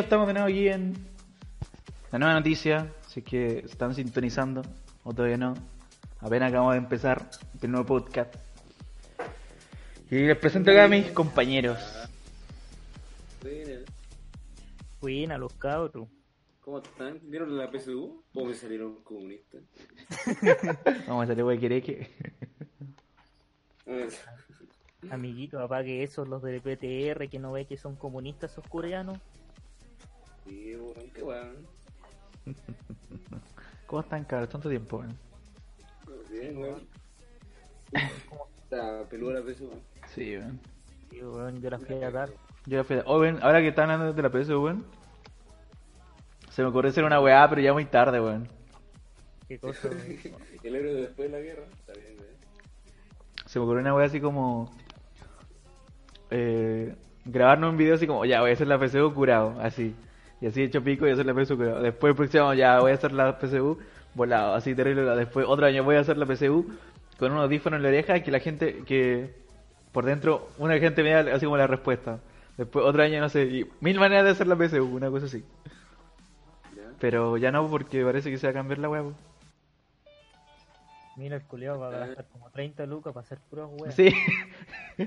Estamos de nuevo aquí en la nueva noticia, si es que se están sintonizando o todavía no. Apenas acabamos de empezar el nuevo podcast. Y les presento acá a mis compañeros. Buena. Buena, los cabros. ¿Cómo están? ¿Vieron la PSU? ¿O me salieron comunistas? Vamos a salir wey que Amiguito, apague eso, los del PTR que no ve que son comunistas esos coreanos. Sí, weón, qué weón. ¿Cómo están, cabros? Tanto tiempo, weón. Bien, weón. Está peluda la PSU. Sí, weón. Sí, weón, yo la fui a dar. Yo la fui a- Oh, weón, ahora que están hablando de la PSU, weón. Se me ocurrió hacer una weá, pero ya muy tarde, weón. Qué cosa. weón. El héroe después de la guerra. Está bien, weón. Se me ocurrió una weá así como. Eh, grabarnos un video así como, ya voy a hacer la PSU curado, así. Y así hecho pico y hacer la PSU. Después el próximo ya voy a hacer la PSU volado, así terrible. Después otro año voy a hacer la PSU con un audífono en la oreja y que la gente, que por dentro, una gente me da así como la respuesta. Después otro año, no sé, y mil maneras de hacer la PSU, una cosa así. Pero ya no, porque parece que se va a cambiar la weá. Mira, el culiao va a gastar como 30 lucas para hacer puras weas. Sí.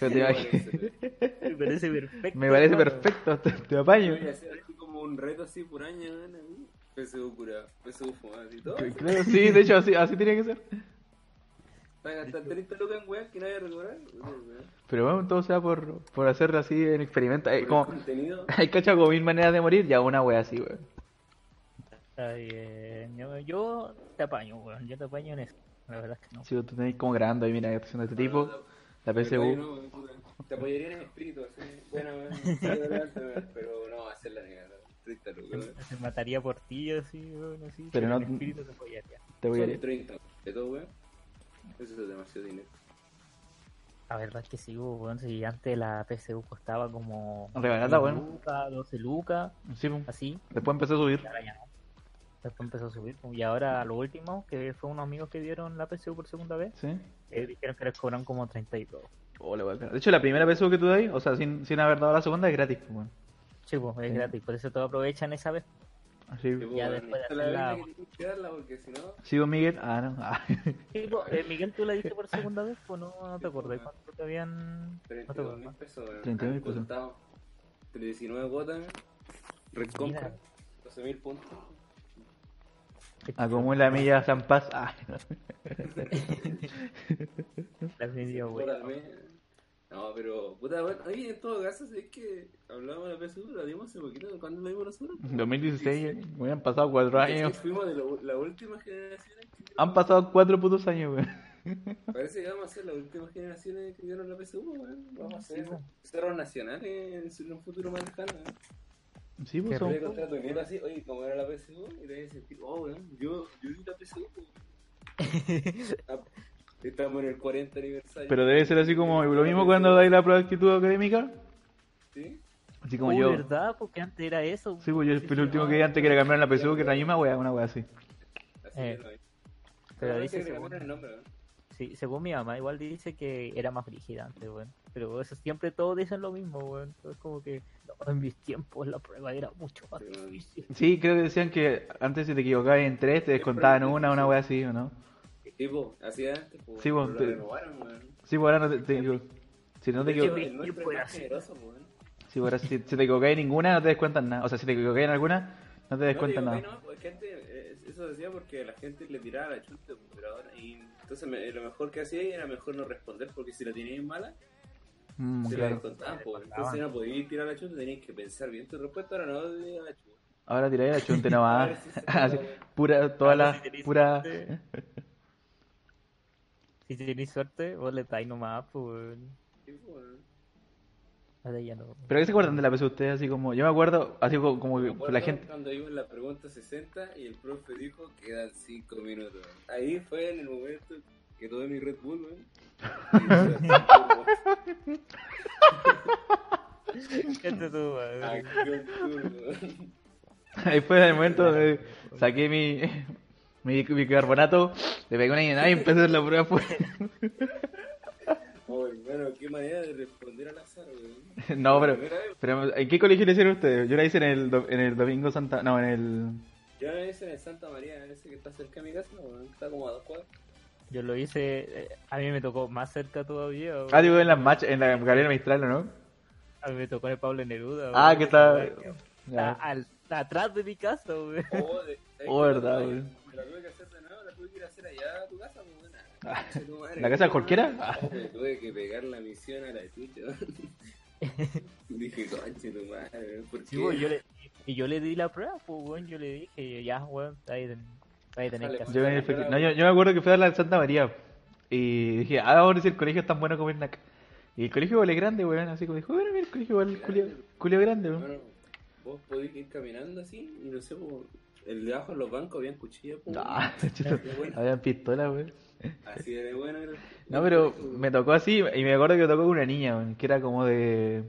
Pero te Me parece perfecto. Me parece perfecto, te, te apaño. Voy a hacer así como un reto así por año, ahí. PSU curado. PSU fumado y todo. Claro, sí, de hecho así, así tiene que ser. Van a gastar 30 lucas en weón que nadie recordará. weón. Pero bueno, todo sea por, por hacerlo así en experimento. Hay, como, hay cachado como mil maneras de morir, ya una wea así, weón. Está bien. Yo, yo te apaño, weón. Yo te apaño en eso. La verdad es que no. Si tú tenéis como grabando ahí, mira, haciendo este tipo, la PSU. Te apoyaría en espíritu, así. Bueno, sí, Pero no, hacer la negada. 30 lucas. weón. Se mataría por ti así, weón, así. Pero no- en espíritu te apoyaría. Te voy a Son 30 de todo, weón. Eso es demasiado dinero. La verdad es que sí, weón. Si antes la PSU costaba como. Regalada, 10 weón. lucas, 12 lucas, Sí, así. Después empezó a subir. Ahora ya no. Después empezó a subir. Y ahora lo último, que fue unos amigos que vieron la PSU por segunda vez, Sí. eh, dijeron que les cobran como 32. Oh, la. De hecho, la primera PSU que tú ahí, o sea, sin, sin haber dado la segunda, es gratis, pues, weón. Sí, pues es Sí. gratis, por eso todos aprovechan esa vez. Sí, pues, Ya weón, después de la porque si no. ¿Sigo Miguel? Ah, no. Ah. Sí, pues, eh, Miguel, ¿tú la viste por segunda vez? Pues no, no te acordás cuánto te habían... No te 32 mil pesos, weón. 32 mil pesos. Contado. 19 cuotas, red compra, Mira. 12 mil puntos. Acumula millas San Paz. Ah. Mes. No, pero, puta, bueno, oye, en todo caso, es que hablamos de la PSU, la dimos hace poquito, ¿cuándo la dimos nosotros? 2016, me han pasado cuatro Es que años. fuimos de lo- la última generación que Han pasado cuatro putos años, weón. Parece que vamos a ser las últimas generaciones que dieron la PSU, weón. Vamos a ser cerros nacionales en un futuro más lejano, weón. Sí, pues son- tu nieto así, oye, como era la PSU, y te decir, oh, weón, yo, yo la PSU, po. Ah, Estamos en el 40 aniversario. Pero debe ser así como lo mismo cuando dais la prueba de actitud académica. ¿Sí? Así como Oh, yo. ¿verdad? Porque antes era eso. Sí, pues yo el último que vi antes que le cambiaron la PSU, que era la misma wea, una wea así. Así Eh. Pero dice según, cambiaron el nombre, weón. sí, según mi mamá, igual dice que era más brígida antes, weón. Pero eso siempre todos dicen lo mismo, weón. Es como que no, en mis tiempos la prueba era mucho más difícil. Sí, creo que decían que antes si te equivocabas en tres te descontaban una, una wea así, ¿o no? Sí, po, así antes. Sí, pero te-. Sí, pues ahora no te, te- Si no te equivocas. pues ahora si, si te equivocas en ninguna no te descuentan nada. O sea, si te equivocas en alguna no te No, descuentan digo, nada. no, que antes eh, eso decía porque la gente le tiraba la chunta, po, pero ahora, y entonces me- lo mejor que hacía era mejor no responder porque si la tenías mala, Mm, se la claro. descontaban, po. entonces no podías tirar la chunta, tenías que pensar bien tu respuesta, ahora no tirar la chunta. Ahora tiráis la chunte nomás. Así, pura, toda Ahora la. tenéis Pura. suerte. Si tenéis suerte, vos le dais nomás, pues. Sí. Ahora ya no. ¿Pero qué se acuerdan de la PSU ustedes? Así como. Yo me acuerdo, así como, como que acuerdo la gente. Cuando iba en la pregunta 60 y el profe dijo quedan 5 minutos. Ahí fue en el momento que tomé mi Red Bull, weón. Tú, weón. Acción turbo. Ahí fue el momento donde saqué mi, mi, bicarbonato, le pegué una llenada y empecé a hacer la prueba. Fue... Muy Bueno, qué manera de responder al azar, weón. No, pero, pero ¿en qué colegio le hicieron ustedes? Yo la hice en el, do- en el Domingo Santa... No, en el... Yo la hice en el Santa María, ese que está cerca de mi casa, weón. Está como a dos cuadras. Yo lo hice, eh, a mí me tocó más cerca todavía. Ah, digo, en las match, en la Gabriela Mistral, ¿o ¿no? A mí me tocó en el Pablo Neruda. Ah, weón. que está... Está al- está atrás de mi casa, weón. Oh, de- ¿sabes Oh, verdad, La-. Me la tuve que hacer de nuevo, la tuve que ir a hacer allá a tu casa, pues, weón. Ah, Ah, ¿la casa de cualquiera? Ah. Me tuve que pegar la misión a la chucha. Dije, conche tu madre, ¿por Sí, qué? weón, yo le, y yo le di la prueba, pues, weón. Yo le dije, ya, weón, ahí, ten- ahí tenés Sale, que hacer. Yo, efecti- no, yo, yo me acuerdo que fui a la de Santa María y dije, ah, ahora si el colegio es tan bueno como el NAC. Y el colegio igual es grande, weón, así como dijo, bueno, mira, el colegio igual, culio, culio grande, weón. Bueno, vos podés ir caminando así y no sé, pues, el de abajo en los bancos habían cuchillas, pues. Ah, Qué bueno. habían pistolas, weón. Así de bueno era. No, pero me tocó así y me acuerdo que me tocó con una niña, weón, que era como de,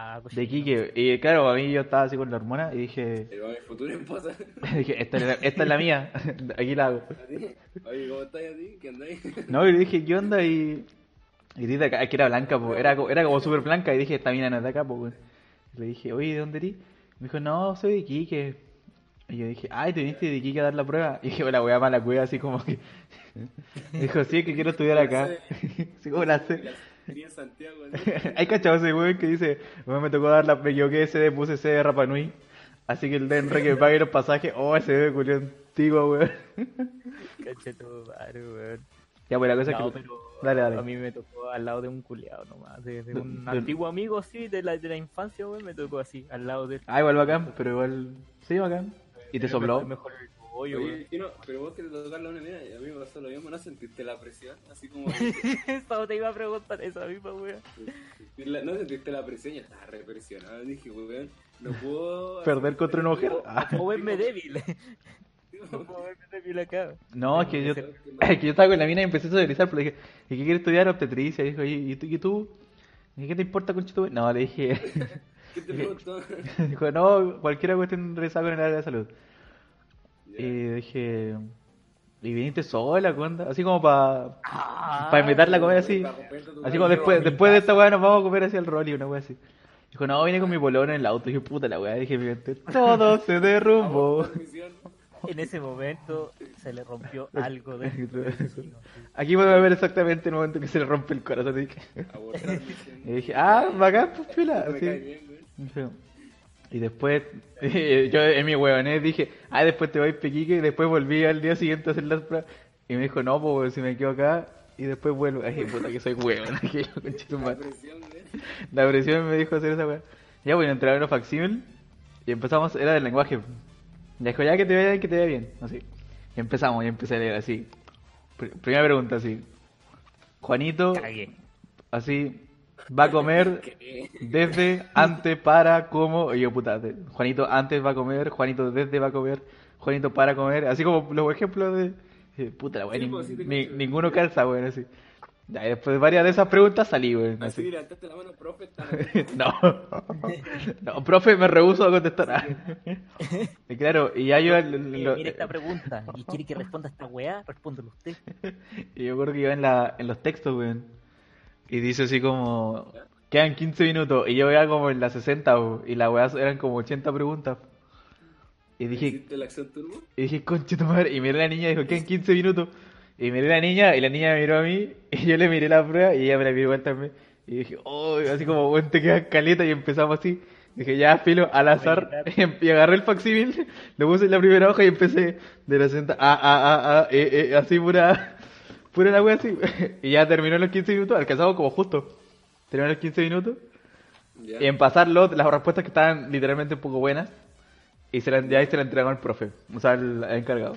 Ah, de Quique. Y claro, a mí yo estaba así con la hormona y dije, Pero mi futura esposa. dije esta, es la, esta es la mía, aquí la hago. ¿A ti? Oye, ¿cómo estás a ti? ¿Qué andáis? No, y le dije, ¿qué onda? Y, y dice acá, que era blanca, pues, era, era como súper blanca. Y dije, esta mina no es de acá, pues, weón. Le dije, oye, ¿de dónde eres? Me dijo, no, soy de Iquique. Y yo dije, ay, ¿te viniste de Iquique a dar la prueba? Y dije, la weá mala cueva, así como que. Dijo, sí, es que quiero estudiar acá. Sí, como la sé. Tenía en Santiago. Hay cachado ese weón que dice, me tocó dar la, me equivoqué de CD, puse CD de Rapanui. Así que el DNR que me pague los pasajes, oh, ese bebé culió antiguo, weón. Madre, weón. Ya, pues la cosa No, es que. pero Dale, dale. a mí me tocó al lado de un culiado nomás, de, de De- un de- antiguo amigo así de la, de la infancia, weón, me tocó así, al lado de. Ah, igual bacán, pero igual. Sí, bacán. ¿Y te sopló? Mejor, weón. Oye, Tino, pero vos querés tocarle a una mina y a mí me pasó lo mismo, ¿no sentiste la presión? Así como... Eso te iba a preguntar esa misma, weón. la- ¿No sentiste la presión? Ya estaba represionado. Dije, weón, no puedo... ¿Perder contra una mujer? O verme débil. No puedo verme débil acá. No, es que yo, es que yo estaba con la mina y empecé a socializar, pero le dije, ¿y qué quieres estudiar obstetricia? Y dijo, ¿y, y tú? ¿Y tú? ¿Y qué te importa con tu No, le dije, ¿Qué te preguntó? dijo, no, cualquier cuestión rezago en el área de salud. Y dije, ¿y viniste sola, cuenta? Así como para Ah, pa invitarla a comer así. Para Así como después, después de esta weá nos vamos a comer así al rol y una weá así. Dijo, no, vine con mi polón en el auto. Y dije, puta la weá. Dije, todo se derrumbó. En ese momento se le rompió algo de Aquí podemos ver exactamente el momento que se le rompe el corazón. Y dije, ah, bacán, pues pila. Me así. Y después, yo en mi huevonés dije, ah, después te voy a Pequique. Y después volví al día siguiente a hacer las pruebas. Y me dijo, no, pues si me quedo acá. Y después vuelvo. Ay, puta que soy huevón. que yo, conchito, La presión, güey. La presión me dijo hacer esa weá. Ya voy a entrar en los facsímil y empezamos, era del lenguaje. Ya dijo, ya que te vaya, que te vaya bien, así. Y empezamos, y empecé a leer así. Pr- primera pregunta, así. Juanito, Cagué. así, va a comer desde, antes, para, como. Y yo, puta, Juanito antes va a comer, Juanito desde va a comer, Juanito para comer. Así como los ejemplos de. eh, Puta, weá, Sí, pues, sí ni- ninguno calza, weón, así. Ya, y después de varias de esas preguntas salí, weón. Así así. levantaste la mano, profe. está- No, no, profe, me rehuso a contestar. Y claro, y ya yo, Eh, lo- mira esta pregunta y quiere que responda esta weá, respóndelo usted. y yo creo que iba en, la, en los textos, weón. Y dice así como, quedan 15 minutos, y yo iba como en las 60, weón, y la weá eran como 80 preguntas. Y dije, ¿Hiciste la acción turbo? y dije, conche tu madre, y miré a la niña y dijo, quedan 15 minutos. Y miré a la niña, y la niña me miró a mí, y yo le miré la prueba, y ella me la miró igual también. Y dije, oh, así como, weón, te quedas caleta, y empezamos así. Dije, ya, filo, al azar, y agarré el facsímil, le puse en la primera hoja y empecé de la senta, ah, ah, ah, ah, eh, eh, así pura, pura la wea así. Y ya terminó los 15 minutos, alcanzamos como justo. Terminó los 15 minutos. Y en pasarlo, las respuestas que estaban literalmente un poco buenas, y se la, ya ahí se la entregó al profe, o sea, el, el encargado.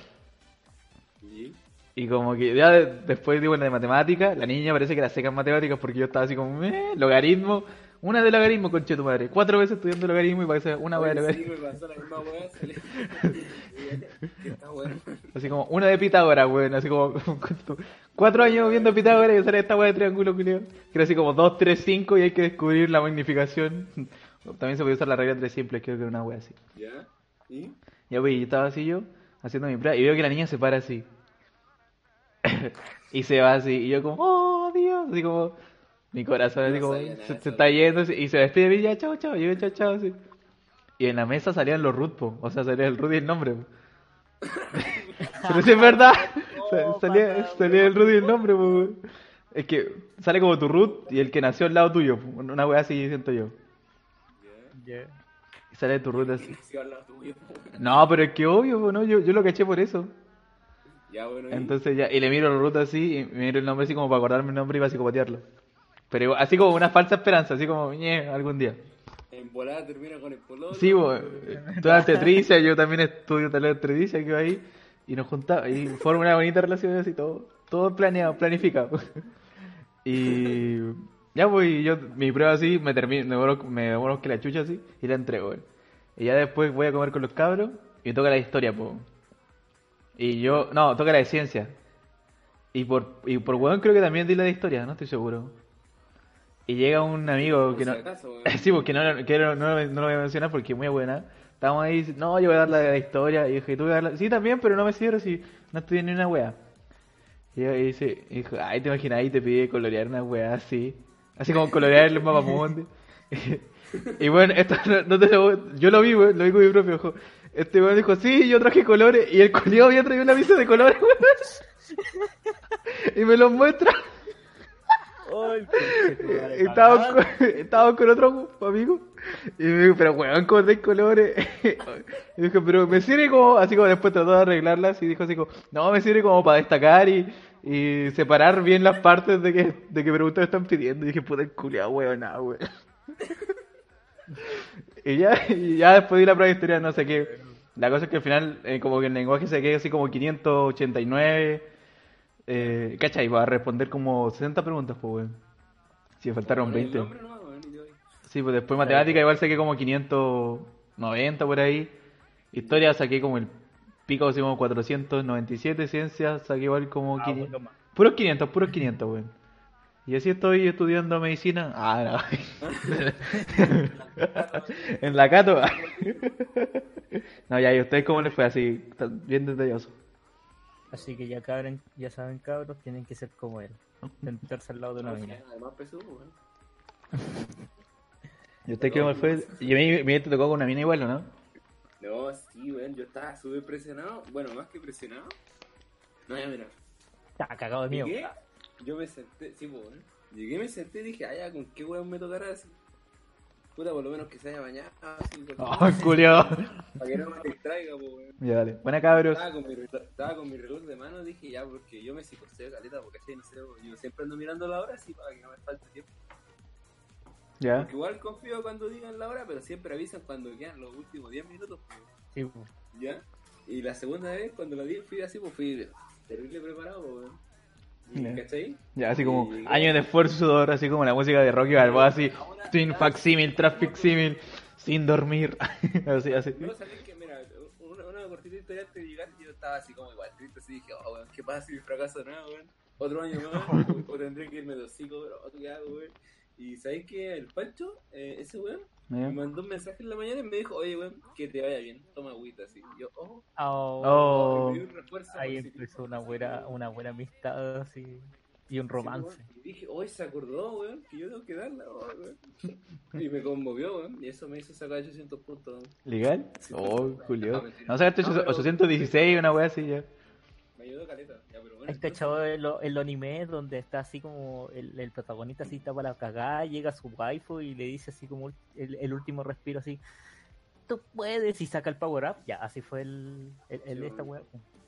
¿Y? Y como que ya de- después digo en la de matemáticas, la niña parece que era seca en matemáticas porque yo estaba así como, "Meh, logaritmo, una de logaritmo, conche tu madre. Cuatro veces estudiando logaritmo y parece una wea de sí, logaritmo. me pasó la misma. Así como, una de Pitágoras, weón, así como, cuatro años viendo Pitágoras y sale esta wea de triángulo, culiao. Que era así como dos, tres, cinco y hay que descubrir la magnificación. También se puede usar la regla tres simples, creo que era una wea así. ¿Ya? ¿Y? Ya, pues, y estaba así yo, haciendo mi prueba, y veo que la niña se para así. y se va así, y yo como, oh, Dios, así como, Mi corazón así No como, se, está yendo y se despide de mí, ya, chao, chao, yo, chao, chao, así. Y en la mesa salían los root, po. o sea, salía el root y el nombre. po. Pero si es verdad, salía, salía el root y el nombre, po. Es que sale como tu root y el que nació al lado tuyo, una wea así siento yo. Ya. Y sale tu root así. Sí, al lado tuyo, po. No, pero es que obvio, po, ¿no? Yo, yo lo caché por eso. Ya, bueno, y- Entonces ya, y le miro el root así, y miro el nombre así como para acordarme el nombre y para psicopatearlo. Pero así como una falsa esperanza, así como, ñe, algún día. en volada termina con el pololo. Sí, bo, toda Tetricia, yo también estudio de Tetricia, que va ahí, y nos juntamos, y forma una bonita relación así, todo, todo planeado, planificado. Y ya, pues, y yo, mi prueba así, me termino, me demoro, me demoro que la chucha así, y la entrego, güey. Y ya después voy a comer con los cabros, y me toca la historia, pues. Y yo, no, toca la de ciencia. Y por, y por weón creo que también di la de historia, no estoy seguro. Y llega un amigo que no... acaso. Sí, porque no, que no, no, no lo voy a mencionar porque es muy buena. Estábamos ahí, no, yo voy a dar la de la historia. Y dije, tú vas a dar la... Sí, también, pero no me sirve si no estudié ni una wea. Y dice, dijo, ay, te imaginas, ahí te pide colorear una wea así. Así como colorear el mapamundi. y bueno, esto no, no te lo... Yo lo vi, weón, lo vi con mi propio ojo. Este weón dijo, sí, yo traje colores. Y el culiado había traído una visa de colores, weón. y me los muestra. Ay, cagada. con, con otro amigo y me dijo, pero weón, ¿cómo de colores? Y dije, pero me sirve como, así como después trató de arreglarlas y dijo así como, no, me sirve como para destacar y, y separar bien las partes de que, de que preguntas están pidiendo. Y dije, puta el culiao, weón, nada, weón. Y ya, y ya después di la prueba de historia, no sé qué. La cosa es que al final, eh, como que el lenguaje se queda así como 589. Eh, ¿Cachai? Va a responder como 60 preguntas, pues, weón. Si me faltaron Poner el 20. nombre nomás, weón, y yo ahí. Sí, pues después matemática igual saqué como 590 por ahí. Historia saqué como el pico, así como 497. Ciencias saqué igual como Ah, 500. bueno, más. Puros 500, puros 500, weón. Y así estoy estudiando medicina. Ah, no. en la Cato. no, ya, ¿y ustedes cómo les fue así? Bien detalloso. Así que ya cabren, ya saben cabros, tienen que ser como él. Sentarse al lado de una mina. Además, PSU, weón. ¿Y usted les fue? Y a mí me te tocó con una mina igual, ¿o no? No, sí, weón, yo estaba súper presionado. Bueno, más que presionado. No, ya, mira. Está cagado de miedo. Llegué, yo me senté, sí, pues, weón. Llegué, me senté y dije, ah, ya, ¿con qué weón me tocará así? Puta, por lo menos que se haya bañado, así, culiao. para que no me distraiga, pues, weón. Ya, dale. Buena cabros. Estaba con, mi reloj, estaba con mi reloj de mano, dije ya, porque yo me psicoseo caleta, porque así, no sé, yo siempre ando mirando la hora así para que no me falte tiempo. Ya. Porque igual confío cuando digan la hora, pero siempre avisan cuando quedan los últimos 10 minutos, pues, Sí, pues. ¿ya? Y la segunda vez, cuando la di, fui así, pues fui terrible preparado, pues, weón. ¿Y Ya. ¿Cachai? Ya, así como Y- años de esfuerzo sudor, así como la música de Rocky Balboa, así, sin facsímil, tras facsímil, sin dormir, así, así. No, sabes que, mira, una, una cortita historia antes de llegar, yo estaba así como igual triste, así dije, oh, weón, ¿qué pasa si fracaso nada, weón? Otro año más, o, o tendré que irme de hocico, bro, ¿qué hago, weón? Y sabes que el Pancho, eh, ese weón, me mandó un mensaje en la mañana y me dijo, oye, weón, que te vaya bien, toma agüita, así. Y yo, oh, Oh, Oh, y me dio un refuerzo. ahí empezó una buena, una buena amistad así y un romance. Y dije, hoy se acordó, weón, que yo tengo que darla, oh, weón. Y me conmovió, weón, y eso me hizo sacar 800 puntos, weón. ¿Legal? Sí, Oh, Julio. No, sacaste No, pero- 816, una wea así ya. Me ayudó caleta. ¿Has cachado el, el anime donde está así como el, el protagonista así está para la cagada, llega su waifu y le dice así como el, el último respiro así, tú puedes y saca el power up? Ya, así fue el, el, el de esta wea.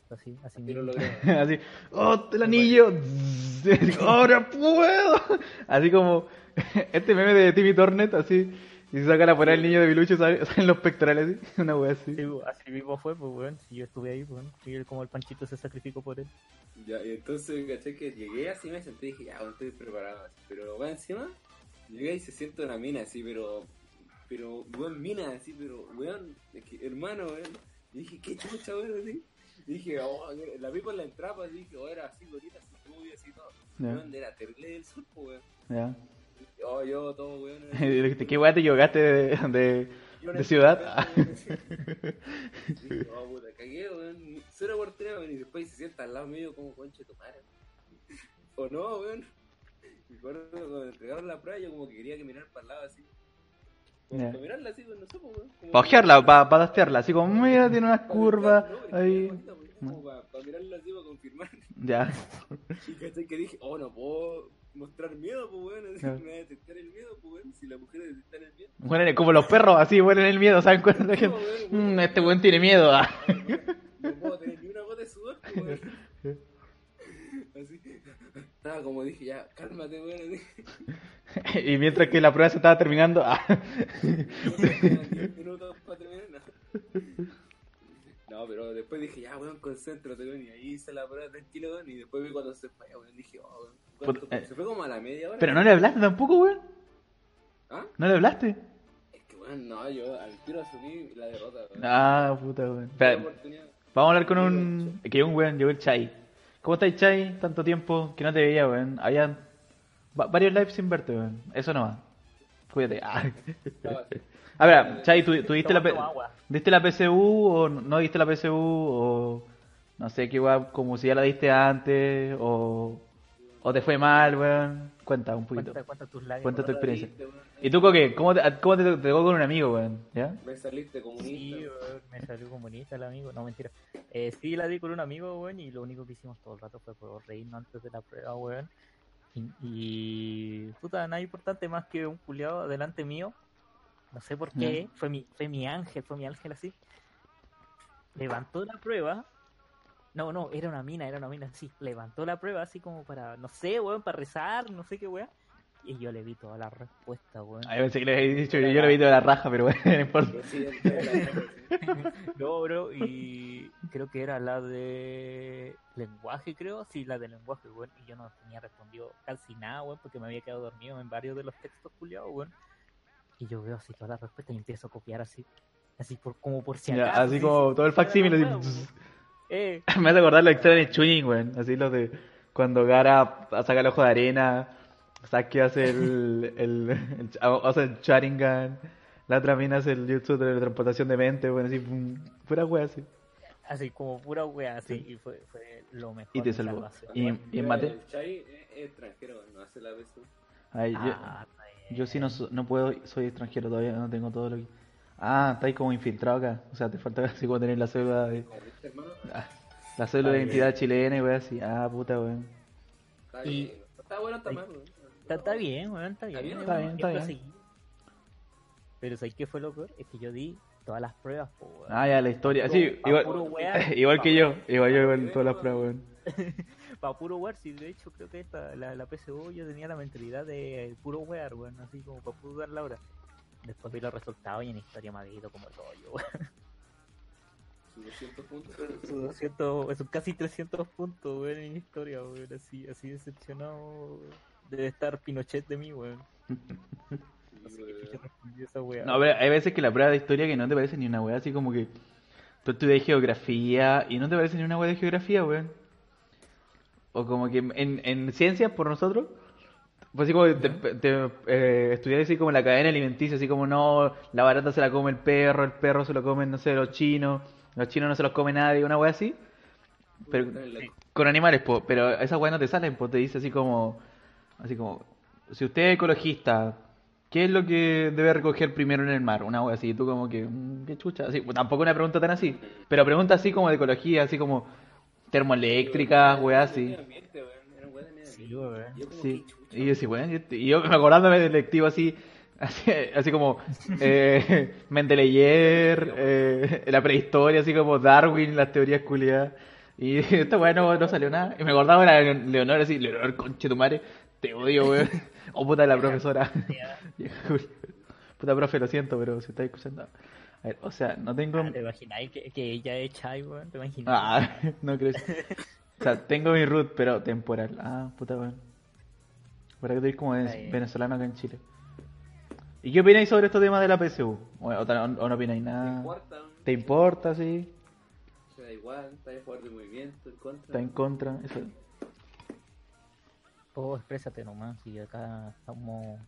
Así, así Y lo mismo. logré. Así, ¡oh, el anillo! ¡Ahora puedo! Así como este meme de Timmy Tornet, así. Y se saca la fuera el niño de Bilucho, sale- salen los pectorales, así. Una wea así. Sí, así mismo fue, pues weón, si yo estuve ahí, pues, weón, y él como el panchito se sacrificó por él. Ya, y entonces, caché que llegué así, me senté y dije, ya, bueno, estoy preparado. así. Pero, bueno, encima, llegué y se siente una mina así, pero, pero, weón, mina así, pero, weón, es que, hermano, weón. Y dije, qué chucha, weón, así. Y dije, oh, la vi por la entrada, pues, dije, oh, era así, bonita, así, rubia, así, todo. Weón, era terrible del sur, pues, weón. Ya. Yo, todo, weón. Y le dijiste, ¿qué wea te equivocaste de, de, Yo de ciudad? Dije, oh, puta, cagué, weón. Cero por tres, weón. Y después se sienta al lado mío como conche tu madre. O no, weón. Me acuerdo cuando me entregaron la prueba, yo como que quería que mirar para el lado así. Como para mirarla así, pues no sé, pues, weón. Como- Para ojearla, para pa dastearla, así como, mira, tiene unas curvas no, ahí. pues, para, para mirarla así, para confirmar. Ya. Y que dije, oh, no puedo mostrar miedo, pues, weón. Así Ya. que me va a detectar el miedo, pues, weón. Si las mujeres detectan el miedo. Bueno, como los perros, así mueren el miedo, ¿saben cuál es la gente? No, weón, Mm, este weón tiene miedo. ah. No puedo tener ni una gota de sudor, pues. Así. Estaba como dije, ya, cálmate, weón. Y mientras que la prueba se estaba terminando, ah. No me quedan 10 minutos para terminar, no. No, pero después dije, ya, weón, concéntrate, weón. Y ahí hice la prueba tranquilo, weón. Y después vi cuando se fue, weón. Dije, oh, weón. ¿Cuánto Puta, fue? eh. Se fue como a la media hora. Pero no le hablaste tampoco, weón. ¿Ah? ¿No le hablaste? Es que, weón, no, yo al tiro asumí la derrota, weón. Ah, puta, weón. Vamos a hablar con un... Que un weón, llegó el Chai. ¿Cómo estáis, Chai? Tanto tiempo que no te veía, weón. Habían va- varios lives sin verte, weón. Eso no va. Cuídate. Ah. A ver, Chai, ¿tú, tú diste, la, diste la PSU o no- diste la PSU o no sé qué weón, como si ya la diste antes o, o te fue mal, weón? Cuenta un poquito. Cuenta, cuenta tus lágrimas. Cuenta tu experiencia. ¿Y tú, Coque? ¿Cómo te, cómo te, te tocó con un amigo, weón? ¿Ya? Me saliste comunista. Sí, weón, me salió comunista el amigo. No, mentira. Eh, sí, la di con un amigo, weón, y lo único que hicimos todo el rato fue por reírnos antes de la prueba, weón. Y, y puta, nada importante más que un culiado delante mío. No sé por qué. Fue mi, fue mi ángel, fue mi ángel así. Levantó la prueba. No, no, era una mina, era una mina así. Levantó la prueba así como para, no sé, weón, para rezar, no sé qué weón. Y yo le vi toda la respuesta, weón. Ay, pensé que le había dicho, yo, yo lo vi de la raja, pero bueno, no importa. No, bro, y creo que era la de lenguaje, creo. Sí, la de lenguaje, weón. Y yo no tenía respondido casi nada, weón, porque me había quedado dormido en varios de los textos culiados, weón. Y yo veo así toda la respuesta y empiezo a copiar así. Así por, como por si Ya, acaso. así como todo el facsímile, La. Eh, Me hace acordar los extraños de Chunin, weón. Así los de cuando Gara saca el ojo de arena, Saki hace el, el, el, hace el Sharingan, la otra mina hace el jutsu de transportación de mente, weón, así, pum, pura wea así. así como pura wea, así. Y fue, fue lo mejor. Y te salvó. Y, y mate, El Chai es es extranjero, no hace la PSU. ay, Ah, yo, yo sí no, so- no puedo, soy extranjero todavía, no tengo todo lo que... Ah, está ahí como infiltrado acá, o sea, te falta así como tener la cédula de... Ah, la cédula de identidad chilena y weón así, ah, puta weón. está Y-. Está bueno, está mal, weón. Está, está bien, weón, está bien. está bien, está bien. Pero ¿sabes qué fue lo peor? Es que yo di todas las pruebas, po, weón. Ah, ya, la historia, sí, igual, igual que yo, igual yo igual todas las pruebas, weón. Para puro wear, si de hecho creo que esta, la, la PSU yo tenía la mentalidad de puro wear, weón, así como para puro dar la hora. Después vi los resultados y en historia me había ido como el rollo, weón. Sus 200 puntos. Sus 200, sus casi 300 puntos, weón, en historia, weón, así, así decepcionado debe estar Pinochet de mí, weón. No sé qué chucha respondí a esa weá. No, pero hay veces que la prueba de historia que no te parece ni una weá, así como que tú estudias geografía y no te parece ni una weá de geografía, weón. O como que en, en ciencias, por nosotros, pues así como te, te, eh, estudiar así como la cadena alimenticia, así como no, la barata se la come el perro, el perro se lo comen, no sé, los chinos, los chinos no se los come nadie, una weá así. Pero con animales, po, pero esas weas no te salen, pues te dice así como, así como, si usted es ecologista, ¿qué es lo que debe recoger primero en el mar? Una wea así, y tú como que, mm, qué chucha, así, pues, tampoco una pregunta tan así, pero pregunta así como de ecología, así como termoeléctricas, weas así. Ambiente, de medio Sí, y yo sí, bueno, y- yo me acordándome del lectivo así, así, así como eh, Mendeleev, eh, la prehistoria, así como Darwin, las teorías culiadas. Y esta weá no, salió nada. Y me acordaba de Leonor así, Leonor, conche tu madre, te odio, weón. O puta la profesora. puta profe, lo siento, pero si estáis escuchando. A ver, o sea, no tengo. Ah, ¿Te imagináis que, que ella es chai, weón? ¿Te? Ah, no creo. O sea, tengo mi root, pero temporal. Ah, puta weón. Para que eres como venezolano acá en Chile. ¿Y qué opináis sobre estos temas de la PSU? O, o, o no opináis ¿Te nada. importa? ¿Te importa, sí? Se da igual, está a favor del movimiento, en contra. ¿Está en contra? Eso. Oh, exprésate nomás, y acá estamos...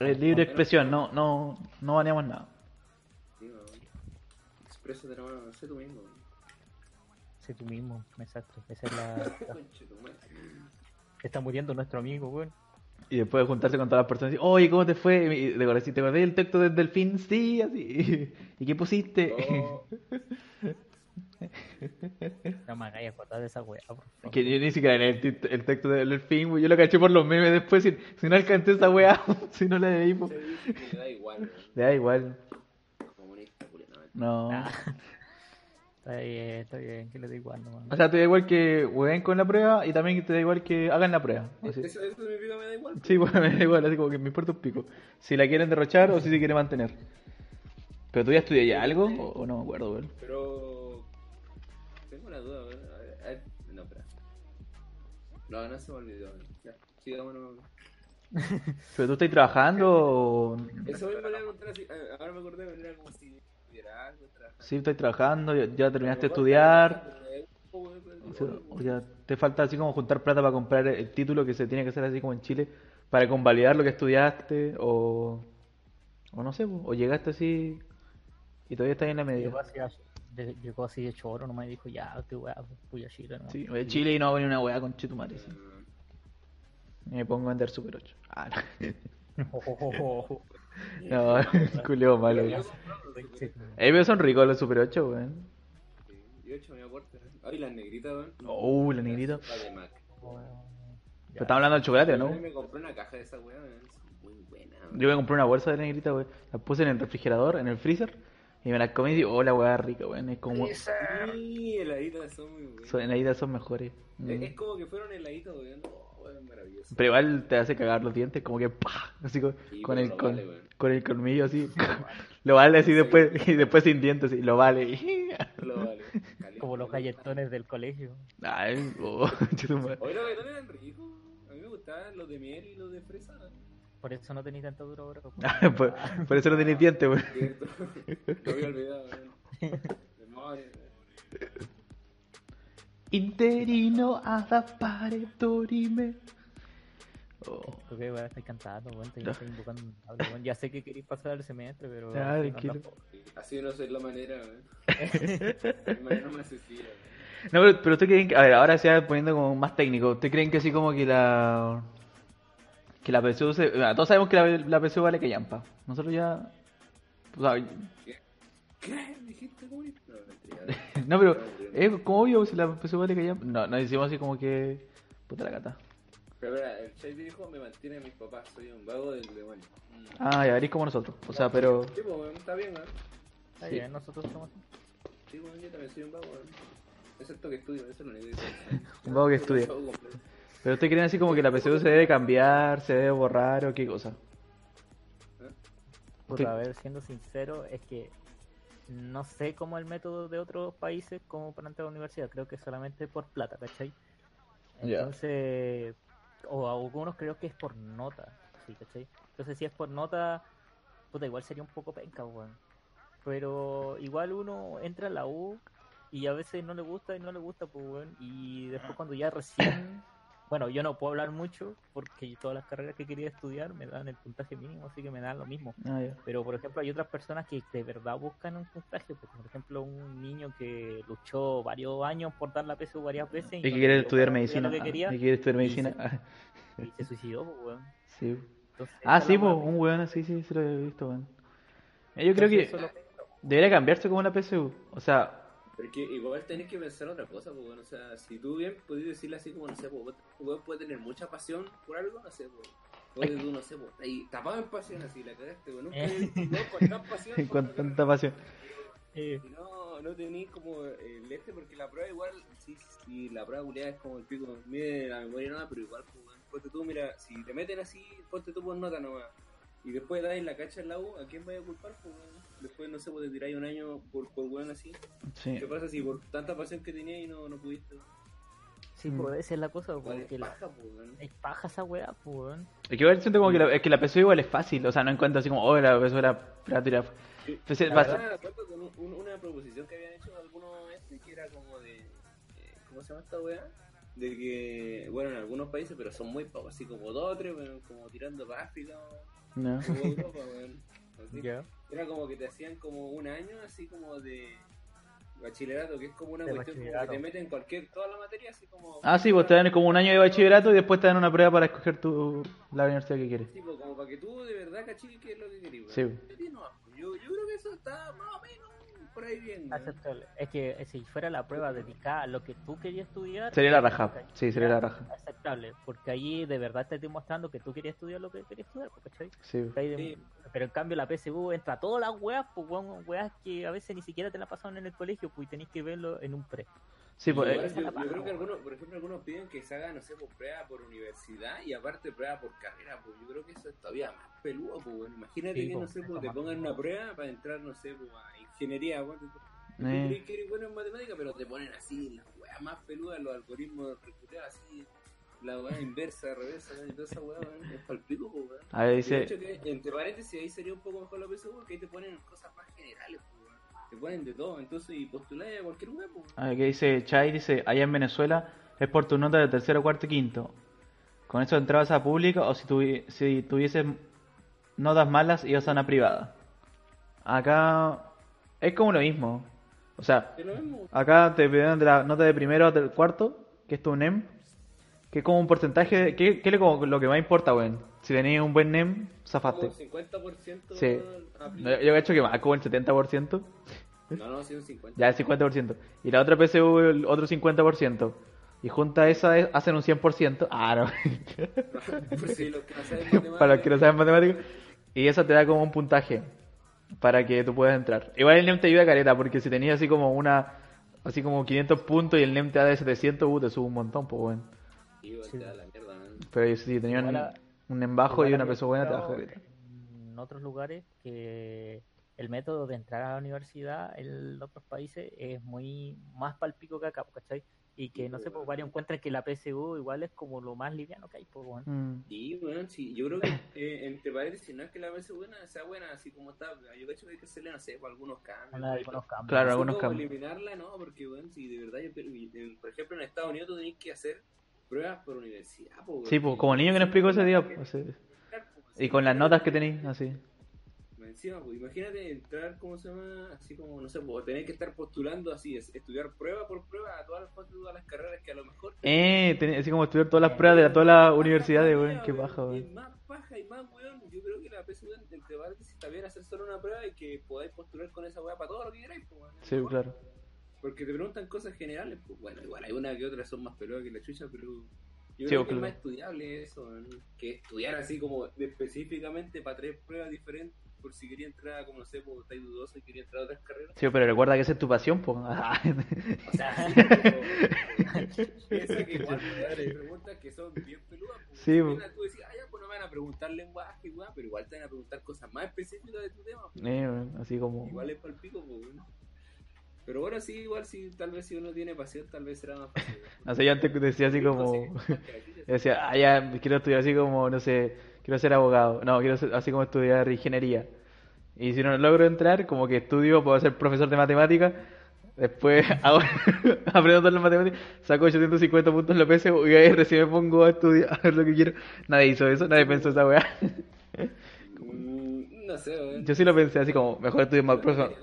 Es libre expresión, no, no, no baneamos nada. Sí, weón. Exprésate nomás, no sé tú mismo. Sé tú mismo, exacto. Esa es la... Está muriendo nuestro amigo, weón. Y después de juntarse con todas las personas y decir, oye, ¿cómo te fue? Y te acordás, ¿te acordás del texto del delfín? Sí, así. ¿Y qué pusiste? Oh, No me hagáis acordar de esa weá. Que yo ni siquiera leí el, el texto del delfín, yo lo caché por los memes después. Si, si no alcancé esa weá, si no la leí, pues. me da igual, weón. Le da igual. Comunista, no, No. Ah. Está bien, está bien, que le da igual nomás. O sea, te da igual que jueguen con la prueba y también te da igual que hagan la prueba. Así. Eso, eso significa me da igual. Sí, bueno, me da igual, así como que me importa un pico. Si la quieren derrochar o si se quiere mantener. ¿Pero tú ya estudias ya algo? O, o no me acuerdo, güey. Pero. Tengo una duda, weón. A ver, a ver, No, espera. No, no se me olvidó. weón. Ya, sigámonos. ¿Pero tú estás trabajando o...? Eso mismo le iba a preguntar así. ah, Ahora me acordé, era como si trabajando. Sí, estás trabajando, ya, ya terminaste de estudiar. Weón, O sea, te falta así como juntar plata para comprar el título que se tiene que hacer así como en Chile para convalidar lo que estudiaste o... O no sé, o llegaste así y todavía estás en la media. Llegó así, a- de- choro nomás y dijo, ya, qué weá, voy a Chile nomás. Sí, voy a Chile y no hago ni una weá con Chetumare. Sí. Y me pongo a vender Super 8. Ah, no. No, culeo malo. Eh, pero son ricos los Super 8, weón. sí, Yo he hecho mi aporte. Ay, las negritas, weón. Oh, la negrita. La de Mac. Pero estamos hablando del chocolate, ¿no? Yo me compré una caja de esa weón. Son muy buenas, weón. Yo me compré una bolsa de negrita, weón. La puse en el refrigerador, en el freezer. Y me las comí y digo, oh, la weá rica, weón. Es como. Sí, heladitas son muy buenas. La vida son mejores. Mm. Es, es como que fueron heladitos, weón. Maravilloso. Pero igual te hace cagar los dientes, como que ¡pah! Así con, Sí, con el con, vale, con el colmillo así. lo vale así después, y después sin dientes, así, lo vale. Lo vale. Caliente. Como los galletones del colegio. Ay, oh. Oye, los galletones eran ricos. A mí me gustaban los de miel y los de fresa. Por eso no tenéis tanto duro ahora. por, por eso no tenés dientes. Cierto. Lo había olvidado. Interino ad appare dorime. Oh. Creo que estáis cantando, weón, estoy, estoy invocando un diablo, weón. Ya sé que queréis pasar el semestre, pero. Ya, así no. Así sé la manera, weón. La manera más sencilla. No, pero, pero ustedes creen que, a ver, ahora se va poniendo como más técnico. ¿Ustedes creen que así como que la que la PSU se, bueno, todos sabemos que la, la PSU vale que llampa. Nosotros ya o sea, ¿Qué? ¿Dijiste mentira. no, pero es como obvio si la PSU vale que llampa. No, no decimos así como que puta la gata. Pero mira, el Chai dijo me mantiene a mis papás, soy un vago del demonio. Mm. Ah, ya veréis como nosotros. O sea, pero Sí, pues, está bien, weón. Está Sí. bien, nosotros somos. Sí, weón, yo también soy un vago, weón. Excepto que estudio, eso es lo único que. Un vago que estudia. Pero ustedes creen así como que la PSU se debe cambiar, se debe borrar o qué cosa. Puta, Sí. a ver, siendo sincero, es que no sé cómo el método de otros países como para entrar a la universidad. Creo que solamente por plata, ¿cachai? Entonces, o algunos creo que es por nota, ¿sí, ¿cachai? Entonces, si es por nota, puta, igual sería un poco penca, weón. Pero igual uno entra a la U y a veces no le gusta y no le gusta, pues, weón. Y después cuando ya recién... Bueno, yo no puedo hablar mucho porque todas las carreras que quería estudiar me dan el puntaje mínimo, así que me dan lo mismo. Ah. Pero, por ejemplo, hay otras personas que de verdad buscan un puntaje. pues, por ejemplo, un niño que luchó varios años por dar la PSU varias veces. Y que quiere estudiar medicina. lo que Ah, quería, y quiere estudiar y medicina. se- y se suicidó, pues, weón. sí. Entonces, Ah, sí, pues, un weón así, sí, sí lo he visto, weón. Eh, Yo creo que entonces debería cambiarse como la PSU. O sea, Porque igual tenés que pensar otra cosa, pues, bueno, o sea, si tú bien podés decirle así como, no sé, pues, weón puede tener mucha pasión por algo, no sé, pues, puede tú, no sé, pues, ahí tapado en pasión así, la cagaste, pues, nunca Eh. con tan pasión. con tanta pasión. Eh, Y no, no tenés como el este, porque la prueba igual, sí, sí, la prueba culiada es como el pico, mide la memoria nada, pero igual, pues, ponte tú, mira, si te meten así, ponte tú por nota nomás, y después en la cacha en la U, ¿a quién vaya a culpar, pues? Después, no sé, pues te tiráis un año por, por weón así. Sí. ¿Qué pasa si por tanta pasión que tenías y no, no pudiste? sí, Mm. pues esa es la cosa, porque es la, paja, pues, weón. es paja esa weá, pues. Es que igual siento como que la, es que la PSU igual es fácil. O sea, no encuentro así como, oh, la PSU era. Sí, Pues, la verdad, me acuerdo con un- un- una proposición que habían hecho algunos este que era como de. eh, ¿Cómo se llama esta weá? De que, bueno, en algunos países, pero son muy pocos, así como dos o tres, weón, como tirando para África No. o Europa, weón. Así. Era como que te hacían como un año así como de. Bachillerato, que es como una De cuestión como que te meten cualquier, toda la materia, así como... Ah, sí, pues te dan como un año de bachillerato y después te dan una prueba para escoger tu, la universidad que quieres. Tipo, como para que tú de verdad cachis qué es lo que querés, Sí. Sí, Yo, yo creo que eso está más o menos por ahí bien. Aceptable. Es que eh, si fuera la prueba dedicada a lo que tú querías estudiar, Sería la raja. ¿cachai? Sí, sería la raja. Aceptable, porque ahí de verdad te estoy mostrando que tú querías estudiar lo que querías estudiar, ¿cachai? Sí. Ahí de- Sí. Pero en cambio la PSU entra a todas las weas, pues weas que a veces ni siquiera te la pasaron en el colegio, pues y tenés que verlo en un pre. Sí, pues, eh, yo, yo creo que algunos, por ejemplo, algunos piden que se haga, no sé, por prueba por universidad y aparte prueba por carrera, pues yo creo que eso es todavía más peludo, pues bueno. Imagínate Sí, que, no sé, eso pues te pongan una prueba para entrar, no sé, pues a ingeniería, weón. Tú Eh. que eres bueno en matemáticas, pero te ponen así, las weas más peludas, los algoritmos recruteados así, la wea inversa, reversa, y toda esa wea, weón, es palpico, pues weón. a ver, Y de dice, que, entre paréntesis, ahí sería un poco mejor la PSU porque ahí te ponen cosas más generales, pues, weón. Te ponen de todo, entonces, y postuláis a cualquier wea, pues. a ver, ¿qué dice Chai? Dice, allá en Venezuela es por tu nota de tercero, cuarto y quinto. Con eso entrabas a pública o si, tuvi- si tuvieses notas malas ibas a una privada. Acá es como lo mismo. O sea, acá te piden de la nota de primero del cuarto, que es tu NEM, que es como un porcentaje, que, que es como lo que más importa, weón. Si tenías un buen NEM, zafaste. Como 50% Sí. Yo he hecho que más, como el 70%. No, no, sí, un 50. Ya el 50%. Y la otra PSU el otro 50%. Y junta esa es- hacen un 100%. Ah, no. Pues sí, los que no saben matemáticas. para los que no saben matemáticas. Y eso te da como un puntaje para que tú puedas entrar. Igual el NEM te ayuda careta, porque si tenías así como una, así como 500 puntos y el NEM te da de 700, uh, te sube un montón, pues bueno. Sí, igual te da la mierda. Pero si tenías un, Igual a- un NEM bajo y una PSU buena, te baja careta. En otros lugares que el método de entrar a la universidad en otros países es muy más palpico que acá, ¿cachai? Y que no sé, pues varios encuentran que la PSU igual es como lo más liviano que hay, pues bueno. Mm. Sí, bueno, sí, yo creo que eh, entre paréntesis no es que la vez buena sea buena así como está. Yo creo que hay que hacerle, no sé, por algunos cambios. Una- algunos cambios. Claro, algunos cambios. eliminarla, no, porque, bueno, si de verdad, yo, por ejemplo, en Estados Unidos tú tenés que hacer pruebas por universidad, weón. Sí, pues como el niño que nos explicó ese día. pues, sí. Y Y con las notas que tenéis, así. Encima, pues, imagínate entrar, ¿cómo se llama? Así como, no sé, pues, tener que estar postulando así, es, estudiar prueba por prueba a todas las, todas las carreras que a lo mejor... Eh, tenés así como estudiar todas las pruebas de todas las universidades, weón. Qué weón. más paja y más, weón. Yo creo que la PSU, entre paréntesis, está bien hacer solo una prueba y que podáis postular con esa weá para todo lo que queráis, pues, weón. Sí, claro. Porque te preguntan cosas generales, pues bueno, igual hay una que otra son más peludas que la chucha, pero yo Sí, creo que es más estudiable eso, ¿no? que estudiar así como específicamente para tres pruebas diferentes, por si quería entrar, a, como no sé, pues estáis dudoso y quería entrar a otras carreras. Sí, pero recuerda que esa es tu pasión, pues. O sea, piensa que igual hay preguntas que son bien peludas. Pues, Sí, Si pues. Tú decís, ah, ya, pues no me van a preguntar lenguaje, weá, pero igual te van a preguntar cosas más específicas de tu tema. pues. Eh, weón, así como. Igual es palpico, pues, bueno. Pero bueno, sí, igual sí, tal vez si uno tiene pasión, tal vez será más fácil. No sé, yo antes decía así como. Chucha, sí. Decía, ah, ya, quiero estudiar así como, no sé, quiero ser abogado. No, quiero ser así como estudiar ingeniería. Y si no logro entrar, como que estudio, puedo ser profesor de matemáticas. Después hago, aprendo todas las matemáticas, saco 850 puntos en la PSU y ahí recién me pongo a estudiar, a ver lo que quiero. Nadie hizo eso, nadie pensó esa weá. Mm, no sé, weón. Yo sí lo pensé así como, mejor estudio más profe,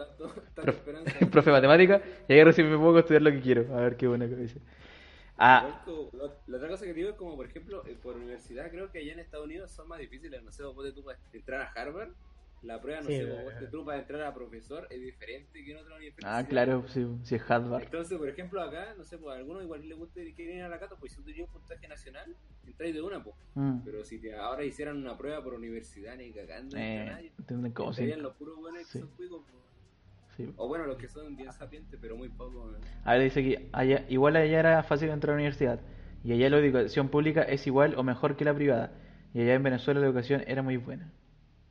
profe, profe de matemáticas y ahí recién me pongo a estudiar lo que quiero. A ver qué buena que dice. Ah, la, otra cosa que digo es como, por ejemplo, eh, por universidad, creo que allá en Estados Unidos son más difíciles. No sé, vos ponte tú para entrar a Harvard, la prueba, no Sí, sé, eh. vos ponte tú para entrar a profesor es diferente que en otra universidad. ah, claro, sí, sí es Harvard. Entonces, por ejemplo, acá, no sé, pues a algunos igual les gusta quieren ir a la Cato, pues si tú tenías un puntaje nacional, entráis de una, pues. Mm. Pero si te, ahora hicieran una prueba por universidad, ni cagando, ni Eh, sí. Serían los puros buenos que Sí. son cuicos, pues. Sí. O bueno, los que son bien sapientes, pero muy poco. ¿no? A ver, dice que allá, igual allá era fácil entrar a la universidad. Y allá la educación pública es igual o mejor que la privada. Y allá en Venezuela la educación era muy buena.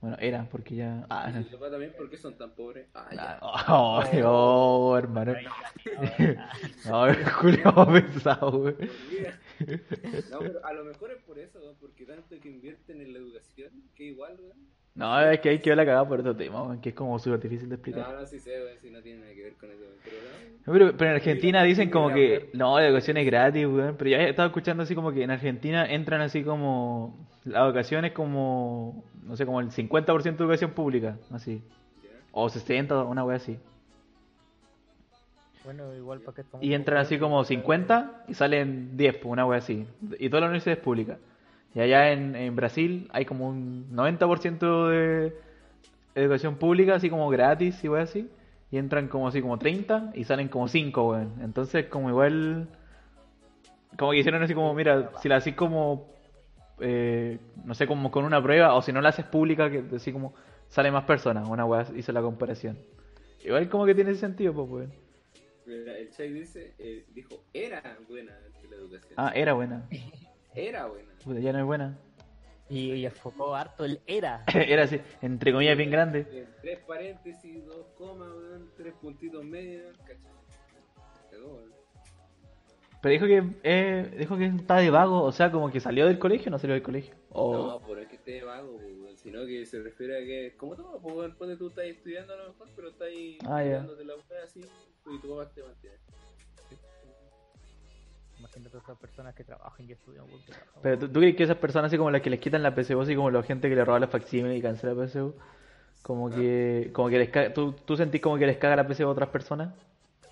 Bueno, era, porque ya... Ah, Y no. también, ¿por qué son tan pobres? Ah, ya. Oh, oh, hermano. No, Julio pensado, güey. No, pero a lo mejor es por eso, ¿no? porque tanto que invierten en la educación, que igual, ¿no? No, es que hay que ver la cagada por otro tema, güey, que es como súper difícil de explicar. No, no, sí sé, güey, si no tiene nada que ver con eso, pero no. Pero, pero en Argentina dicen como que no, la educación es gratis, weón. Pero ya he estado escuchando así como que en Argentina entran así como la educación es como, no sé, como el 50% de educación pública, así. O 60, una wea así. Bueno, igual para que estamos Y entran así como 50 y salen 10, pues, una wea así. Y toda la universidad es pública. Y allá en, en Brasil hay como un 90% de educación pública, así como gratis y wea así. Y entran como así como 30 y salen como 5, weón. Entonces como igual... Como que hicieron así como, mira, si la haces como... eh, no sé, como con una prueba, o si no la haces pública, que así como sale más personas, una wea hizo la comparación. Igual como que tiene sentido, pues, weón. El Chai dice, eh, dijo, era buena la educación. Ah, era buena. Era buena. Puta, ya no es buena. Y, y enfocó harto el era. Era así, entre comillas bien grande. En tres paréntesis, dos comas, tres puntitos medios. Cagó. Pero dijo que eh, dijo que está de vago, o sea, como que salió del colegio o no salió del colegio. O No, por es que esté vago, weón, sino que se refiere a que, como todo, pues, ponte tú estás estudiando a lo mejor, pero estás ahí Ah, ya. estudiándote la weá así, y tu papá te mantiene. Imagínate a esas personas que trabajan y estudian. pero ¿tú, tú crees que esas personas así como las que les quitan la PSU, así como la gente que le roba la facsímil y cancela la PSU, como que como que les caga, ¿tú, tú sentís como que les caga la PSU a otras personas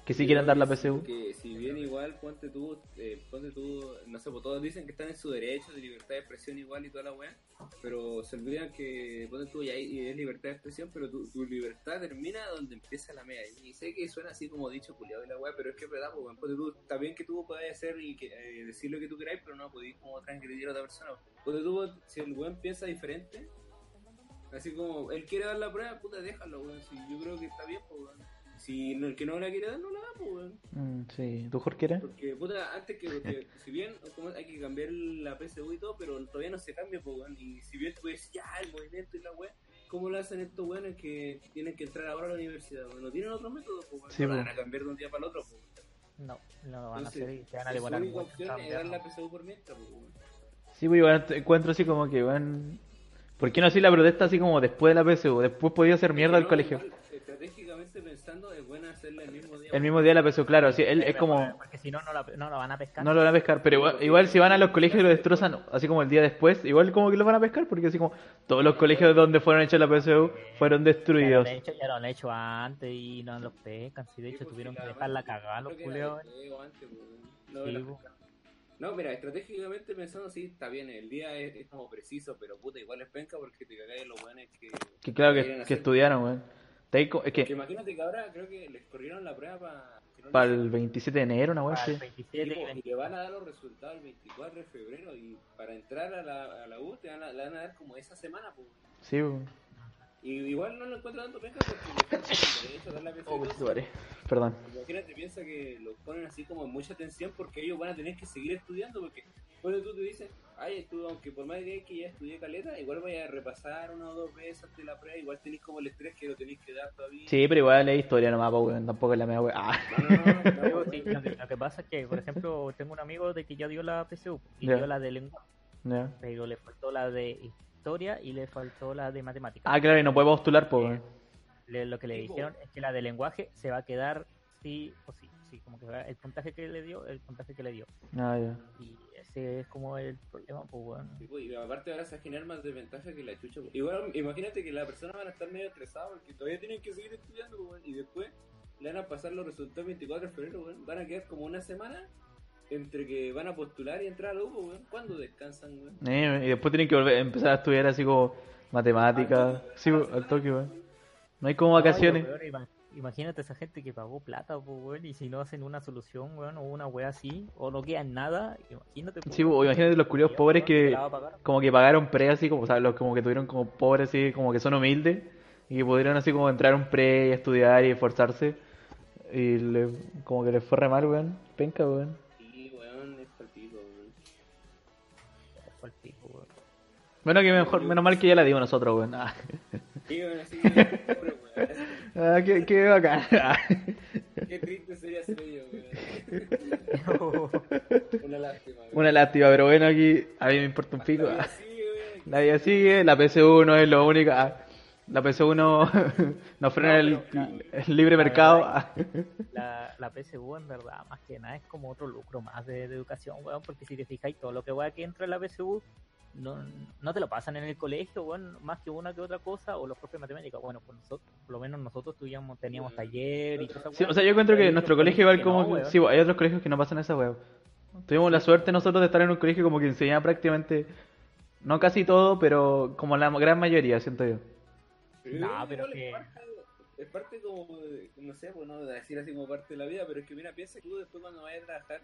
que sí quieren dar la PSU. Que si bien igual, ponte tú, eh, ponte tú, no sé, pues todos dicen que están en su derecho de libertad de expresión igual y toda la weá, pero se olvidan que, ponte tú, ya hay- es libertad de expresión, pero tu, tu libertad termina donde empieza la media. Y sé que suena así como dicho culiado de la weá, pero es que es verdad, pues, ponte tú, está bien que tú puedas hacer y que, eh, decir lo que tú queráis, pero no podéis como transgredir a otra persona. Ponte tú, si el weón piensa diferente, así como él quiere dar la prueba, puta, déjalo, weón, si yo creo que está bien, pues, weón. Si no- el que no la quiere dar, no la da, pues, weón. Mm, sí, ¿tú Jorge quieres? Porque, puta, antes que, porque, si bien como hay que cambiar la PSU y todo, pero todavía no se cambia, pues, weón. Y si bien tú puedes ya, el movimiento y la weá, ¿cómo lo hacen estos weones que tienen que entrar ahora a la universidad? weón? No tienen otro método, pues, weón. Sí, no la van a cambiar de un día para el otro, pues. No, no lo van a hacer y se van a su demorar única opción es dar la PSU por mientras, pues, weón. Sí, pues igual te- encuentro así como que van... ¿Por qué no así la protesta así como después de la PSU? Después podía hacer mierda al no, colegio Estratégicamente pensando, es buena hacerla el mismo día. El mismo día de la PSU, claro, así, él es Pero, como... Porque si no, no la, no la van a pescar. No lo van a pescar, pero igual, igual si van a los colegios y lo destrozan, así como el día después, igual como que lo van a pescar, porque así como todos los colegios donde fueron hechos la PSU fueron ya, lo destruidos. han hecho, ya lo han hecho antes y no los pescan. Si de hecho tuvieron que dejar la cagada los culeos. No, Sí, la- po. no, mira, estratégicamente pensando, sí, está bien, el día es, es como preciso, pero puta, igual es penca porque te cagáis los buenos que... Que claro que, que estudiaron, weón. Te Es Que que imagínate que ahora creo que les corrieron la prueba para... para el 27 de enero, una. 27 y y le van a dar los resultados el 24 de febrero y para entrar a la, a la U te van a, le van a dar como esa semana, pues. Sí. Y igual no lo encuentro tanto penca porque a dar la. Oh. Perdón. Imagínate, piensa que los ponen así como en mucha tensión porque ellos van a tener que seguir estudiando porque cuando tú te dices, ay, tú, aunque por más que ya estudié caleta, igual vaya a repasar una o dos veces antes de la prueba, igual tenéis como el estrés que lo tenéis que dar todavía. Sí, pero igual es historia nomás, po, weón. Tampoco es la mea weón. Ah. No, no, no, no, no, Pero no, sí, lo, que, lo que pasa es que, por ejemplo, tengo un amigo de que ya dio la PSU y dio la de lengua, Ya. pero le faltó la de historia y le faltó la de matemáticas. Ah, claro, y no puede postular, po, weón. Le- lo que le dijeron es que la de lenguaje se va a quedar sí o sí. Sí, como que el puntaje que le dio, el puntaje que le dio. Ah, ya. Y ese es como el problema, pues bueno. Sí, pues, Y aparte ahora se va a generar más desventaja que la chucha. pues. Igual imagínate que las personas van a estar medio estresadas porque todavía tienen que seguir estudiando pues, weón, y después le van a pasar los resultados el 24 de febrero, weón. van a quedar como una semana entre que van a postular y entrar a la U, pues, weón. ¿Cuándo descansan, weón? Eh, y después tienen que volver, empezar a estudiar así como matemáticas. Sí, al toque, weón. No hay como vacaciones. No, Imagínate esa gente que pagó plata, pues, weón, y si no hacen una solución, weón, o una wea así, o no quedan nada, imagínate. pues, Sí, po, imagínate los curiosos weón, pobres que como que pagaron pre así, como, o sea, los como que tuvieron como pobres así, como que son humildes y que pudieron así como entrar a un pre y estudiar y esforzarse y le, como que les fue re mal, weón. Penca, weón. Sí, weón, es partido, weón. Fue el pico, weón. Bueno, que mejor, menos mal que ya la dimos nosotros, weón. Ah, Sí, weón, pobre, weón. Ah, qué, qué bacán. Qué triste sería ser weón. Una lástima, weón. Una lástima, pero bueno, aquí a mí me importa un pico. Sigue, weón. La vida sigue, la PSU no es lo único. ah. La PSU no, no frena el, el libre mercado. ah. la, la PSU en verdad, más que nada, es como otro lucro más de, de educación, weón, porque si te fijáis, todo lo que weá que entra en la PSU no, no te lo pasan en el colegio, bueno, más que una que otra cosa, o los propios matemáticas. Bueno, por nosotros, por lo menos nosotros tuvimos, teníamos taller y cosas Sí, o sea, yo encuentro que nuestro colegio igual como... que- sí, hay otros colegios que no pasan esa weá. Tuvimos la suerte nosotros de estar en un colegio como que enseñaba prácticamente, no casi todo, pero como la gran mayoría, siento yo. Pero No, pero es que- parte- Es parte como, de- no sé, pues no de decir así como parte de la vida, pero es que mira, piensa que tú después cuando vayas a trabajar,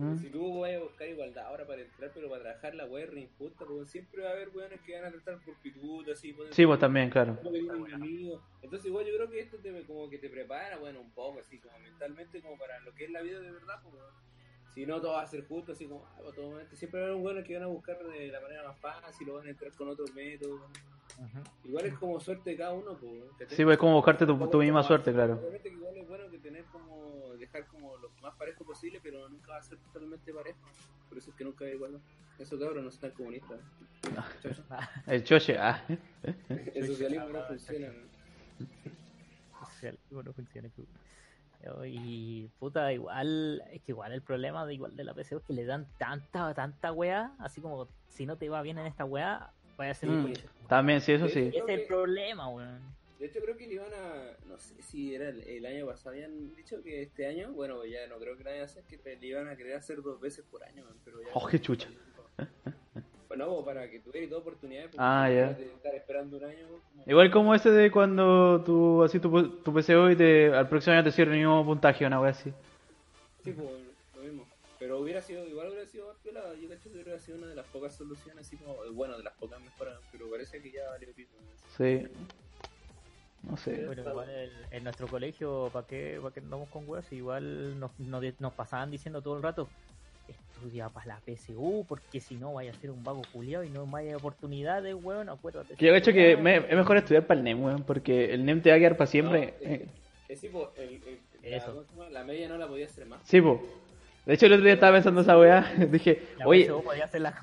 Mm. si tú vas a buscar igualdad ahora para entrar, pero para trabajar la es re injusta, porque siempre va a haber weones que van a tratar por pituto, así, pues, Sí, pues también, claro. como. Entonces igual yo creo que esto te, como que te prepara, bueno, un poco así, como mentalmente, como para lo que es la vida de verdad, pues, weón. Si no, todo va a ser justo, así como, ah, pues, todo momento. Siempre va a haber un bueno que van a buscar de la manera más fácil, o van a entrar con otros métodos. Ujú. Igual es como suerte de cada uno, pues. Sí, pues es como buscarte tu, tu misma suerte, claro. Obviamente que igual es bueno que tener como, dejar como lo más parejo posible, pero nunca va a ser totalmente parejo. Por eso es que nunca es igual. Eso cabros no son comunistas. Chacho. El choche, ah. El socialismo no funciona. ¿no? socialismo no funciona. cu- Y puta, igual, es que igual el problema de igual de la PC es que le dan tanta, tanta weá, así como si no te va bien en esta weá, ser Mm. También, sí, eso sí. Ese es el problema, weón. De hecho, creo que le iban a. No sé si era el, el año pasado. Habían dicho que este año, bueno, ya no creo que lo vayan a hacer, que le iban a querer hacer dos veces por año. man, Pero ya, Oh, qué chucha. Bueno, para que tuvieras dos oportunidades. Ah, ya. imagínate estar esperando un año. como- Igual como ese de cuando tú así tu, tu PCO y te, al próximo año te cierra el mismo puntaje, una wea así. Sí, pues. Pero hubiera sido, igual hubiera sido más piola. Yo cacho que hubiera sido una de las pocas soluciones, así como, bueno, de las pocas mejoras. Pero parece que ya valió pico. Sí. No sé. Bueno, igual el- en nuestro colegio, ¿para qué, pa' qué andamos con weas? Igual nos, nos, pasaban diciendo todo el rato, estudia para la PSU, porque si no vaya a ser un vago culiado y no vaya oportunidades, weón, acuérdate. Que yo hecho que me- es mejor estudiar para el NEM, weón, porque el NEM te va a quedar para siempre. No, es Eh, es tipo, el, el- la, la media no la podía hacer más. Sí, po. De hecho, el otro día estaba pensando esa weá. Dije, La oye, podía hacerla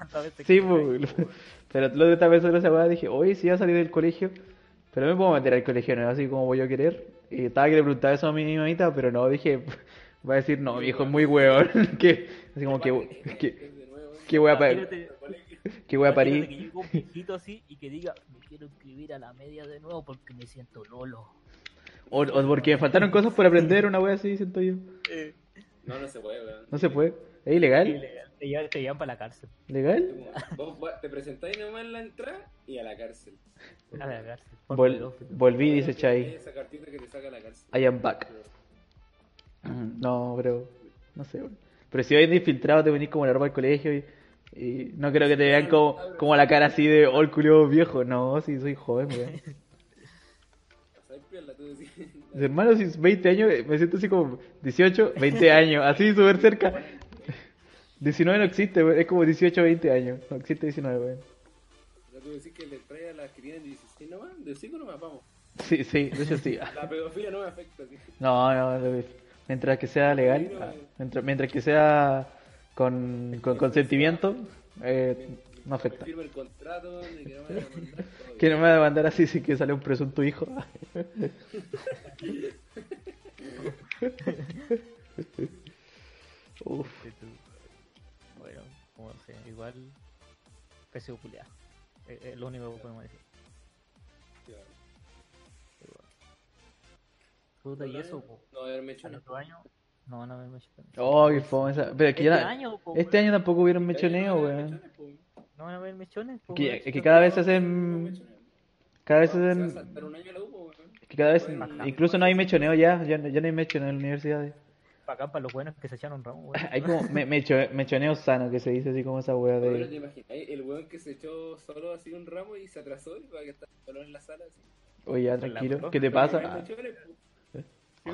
sí. Pero el otro día estaba pensando esa weá. Dije, oye, si ya salí del colegio, pero me puedo meter al colegio, ¿no? Así como voy a querer. Y estaba que le preguntaba eso a mi mamita, pero no, dije, va a decir, no, viejo, es muy weón. que, así como que, que, De nuevo, que voy a pa- Imagínate- que voy a imagínate parir. que llegue un viejito así y que diga, me quiero inscribir a la media de nuevo porque me siento lolo. O, o porque me faltaron cosas por aprender, una wea así, siento yo. No, no se puede, weón. No se puede. ¿Es ilegal? Ilegal, Te llevan, te llevan para la cárcel. ¿Legal? Vos va- te presentáis nomás en la entrada y a la cárcel. A la cárcel. por Vol- pedófilo. volví, dice Hay Chai. Esa cartita que te saca a la cárcel. I am back. No, pero. No sé, weón. Pero si vais de infiltrado, te venís como la ropa del colegio y. y no creo que te vean como, como la cara así de, oh, el culio viejo. No, si soy joven, weón. Hermanos, si 20 años, me siento así como 18, 20 años, así súper cerca. 19 no existe, weón, es como 18, 20 años. No existe 19, weón. O sea, tú decís que le trae a las que tienen 16 nomás, de 5 nomás, vamos. Sí, sí, de hecho sí. La pedofilia no me afecta, sí. No, no, no, mientras que sea legal, mientras, mientras que sea con, con consentimiento, eh, no afecta. firma el contrato de que no me van a demandar, todo Que no me va a demandar así si que sale un presunto hijo. Uf, Bueno, como sea, igual PSU culiado. Es, es lo único que podemos decir. bien. Puta, y eso, po, No haberme hecho nada. otro año no van a haber mechoneo. oh, qué fome esa. Pero que ya Este na- año, po, este año tampoco hubieron Este mechoneo, weón. Mechones. No van a haber mechones, po, Que, es que cada vez hacen. mechones. Cada vez hacen. la weón. Que cada vez. Incluso no hay mechoneo ya. Ya, no- ya no hay mechoneo en las universidades. Para acá, para los buenos que se echaron ramos, weón. Hay como me, mecho- mechoneo sano que se dice así como esa wea Pero de. te imaginas, el weón que se echó solo así un ramo y se atrasó y para que está solo en la sala. Así. Oye, ya la tranquilo. ¿Qué te No hay pasa? mechones. Sí, po.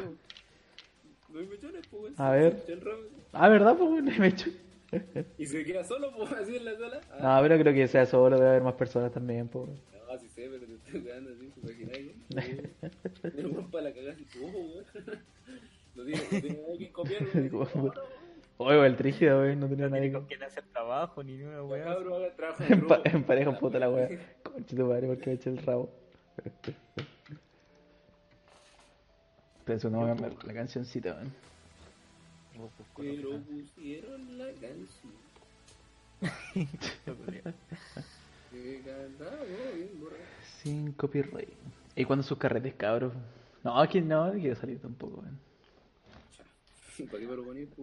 No hay mechones, weón. A ver. ramo. Ah, ¿verdad? Pues no hay mecho. Y se queda solo, po, así en la sala. No, Ah, pero creo que sea solo, debe haber más personas también, pues. no, sí sé, pero te estoy quedando así, ¿te imaginas? Me rompa la cagada así, ojo, weón. No tiene, no tiene nada que copiar, weón. Oye, el trígido, wey, no tenía No nadie con... quién hacer trabajo ni una Ya, weá. cabrón, haga trabajo En, pa- grupo. en pareja puta la wea. Conche tu madre, porque me eché el rabo. Pensé, no, la, la cancioncita, man. Pero pusieron la canción. Sin copyright. ¿Y cuándo sus carretes, cabros? No, aquí no, quiero salir tampoco, weón.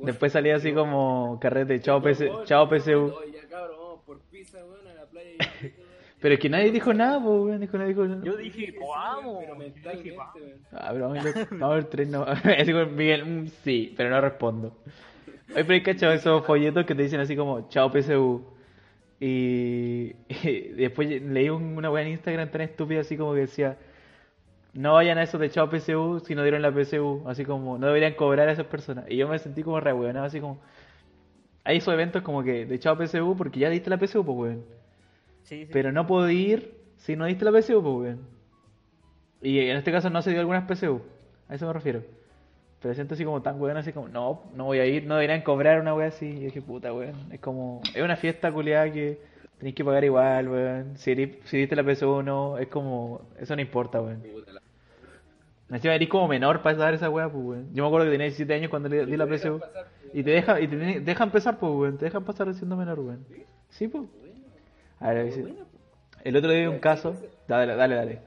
Después salía así como carrete, chao, PC, chao PSU. Oye, cabrón, vamos por pizza, weón, a la playa. Pero es que nadie dijo nada, pues, weón. Dijo, nadie dijo nada. Yo dije, vamos. Pero mentalmente, dije, vamos. weón. Ah, pero vamos a ver, tres, no. Así como Miguel, mm, sí, pero no respondo. Oye, pero hay cachado esos folletos que te dicen así como, chao PSU. Y, y después leí un- una weá en Instagram tan estúpida así como que decía, no vayan a eso de chao PSU si no dieron la PSU. Así como, no deberían cobrar a esas personas. Y yo me sentí como re weón, así como, hay esos eventos como que de chao PSU porque ya diste la PSU, pues weón. Sí, sí. Pero no puedo ir si no diste la PSU, pues, weón. Y en este caso no se dio algunas PSU. A eso me refiero. Pero siento así como tan weón, así como, no, no voy a ir, no deberían cobrar una wea así. Y dije, puta, weón. Es como, es una fiesta culiada que tenéis que pagar igual, weón. Si, diste la PSU o no, es como, eso no importa, weón. Encima eres como menor para dar esa wea, pues, weón. Yo me acuerdo que tenía 17 años cuando le di la PSU. pasar, Y te dejan, y te dejan empezar, pues, weón. Te dejan pasar siendo menor, weón. Sí, pues. A ver, bueno, pues. el otro día vi un caso. Dale, dale, dale.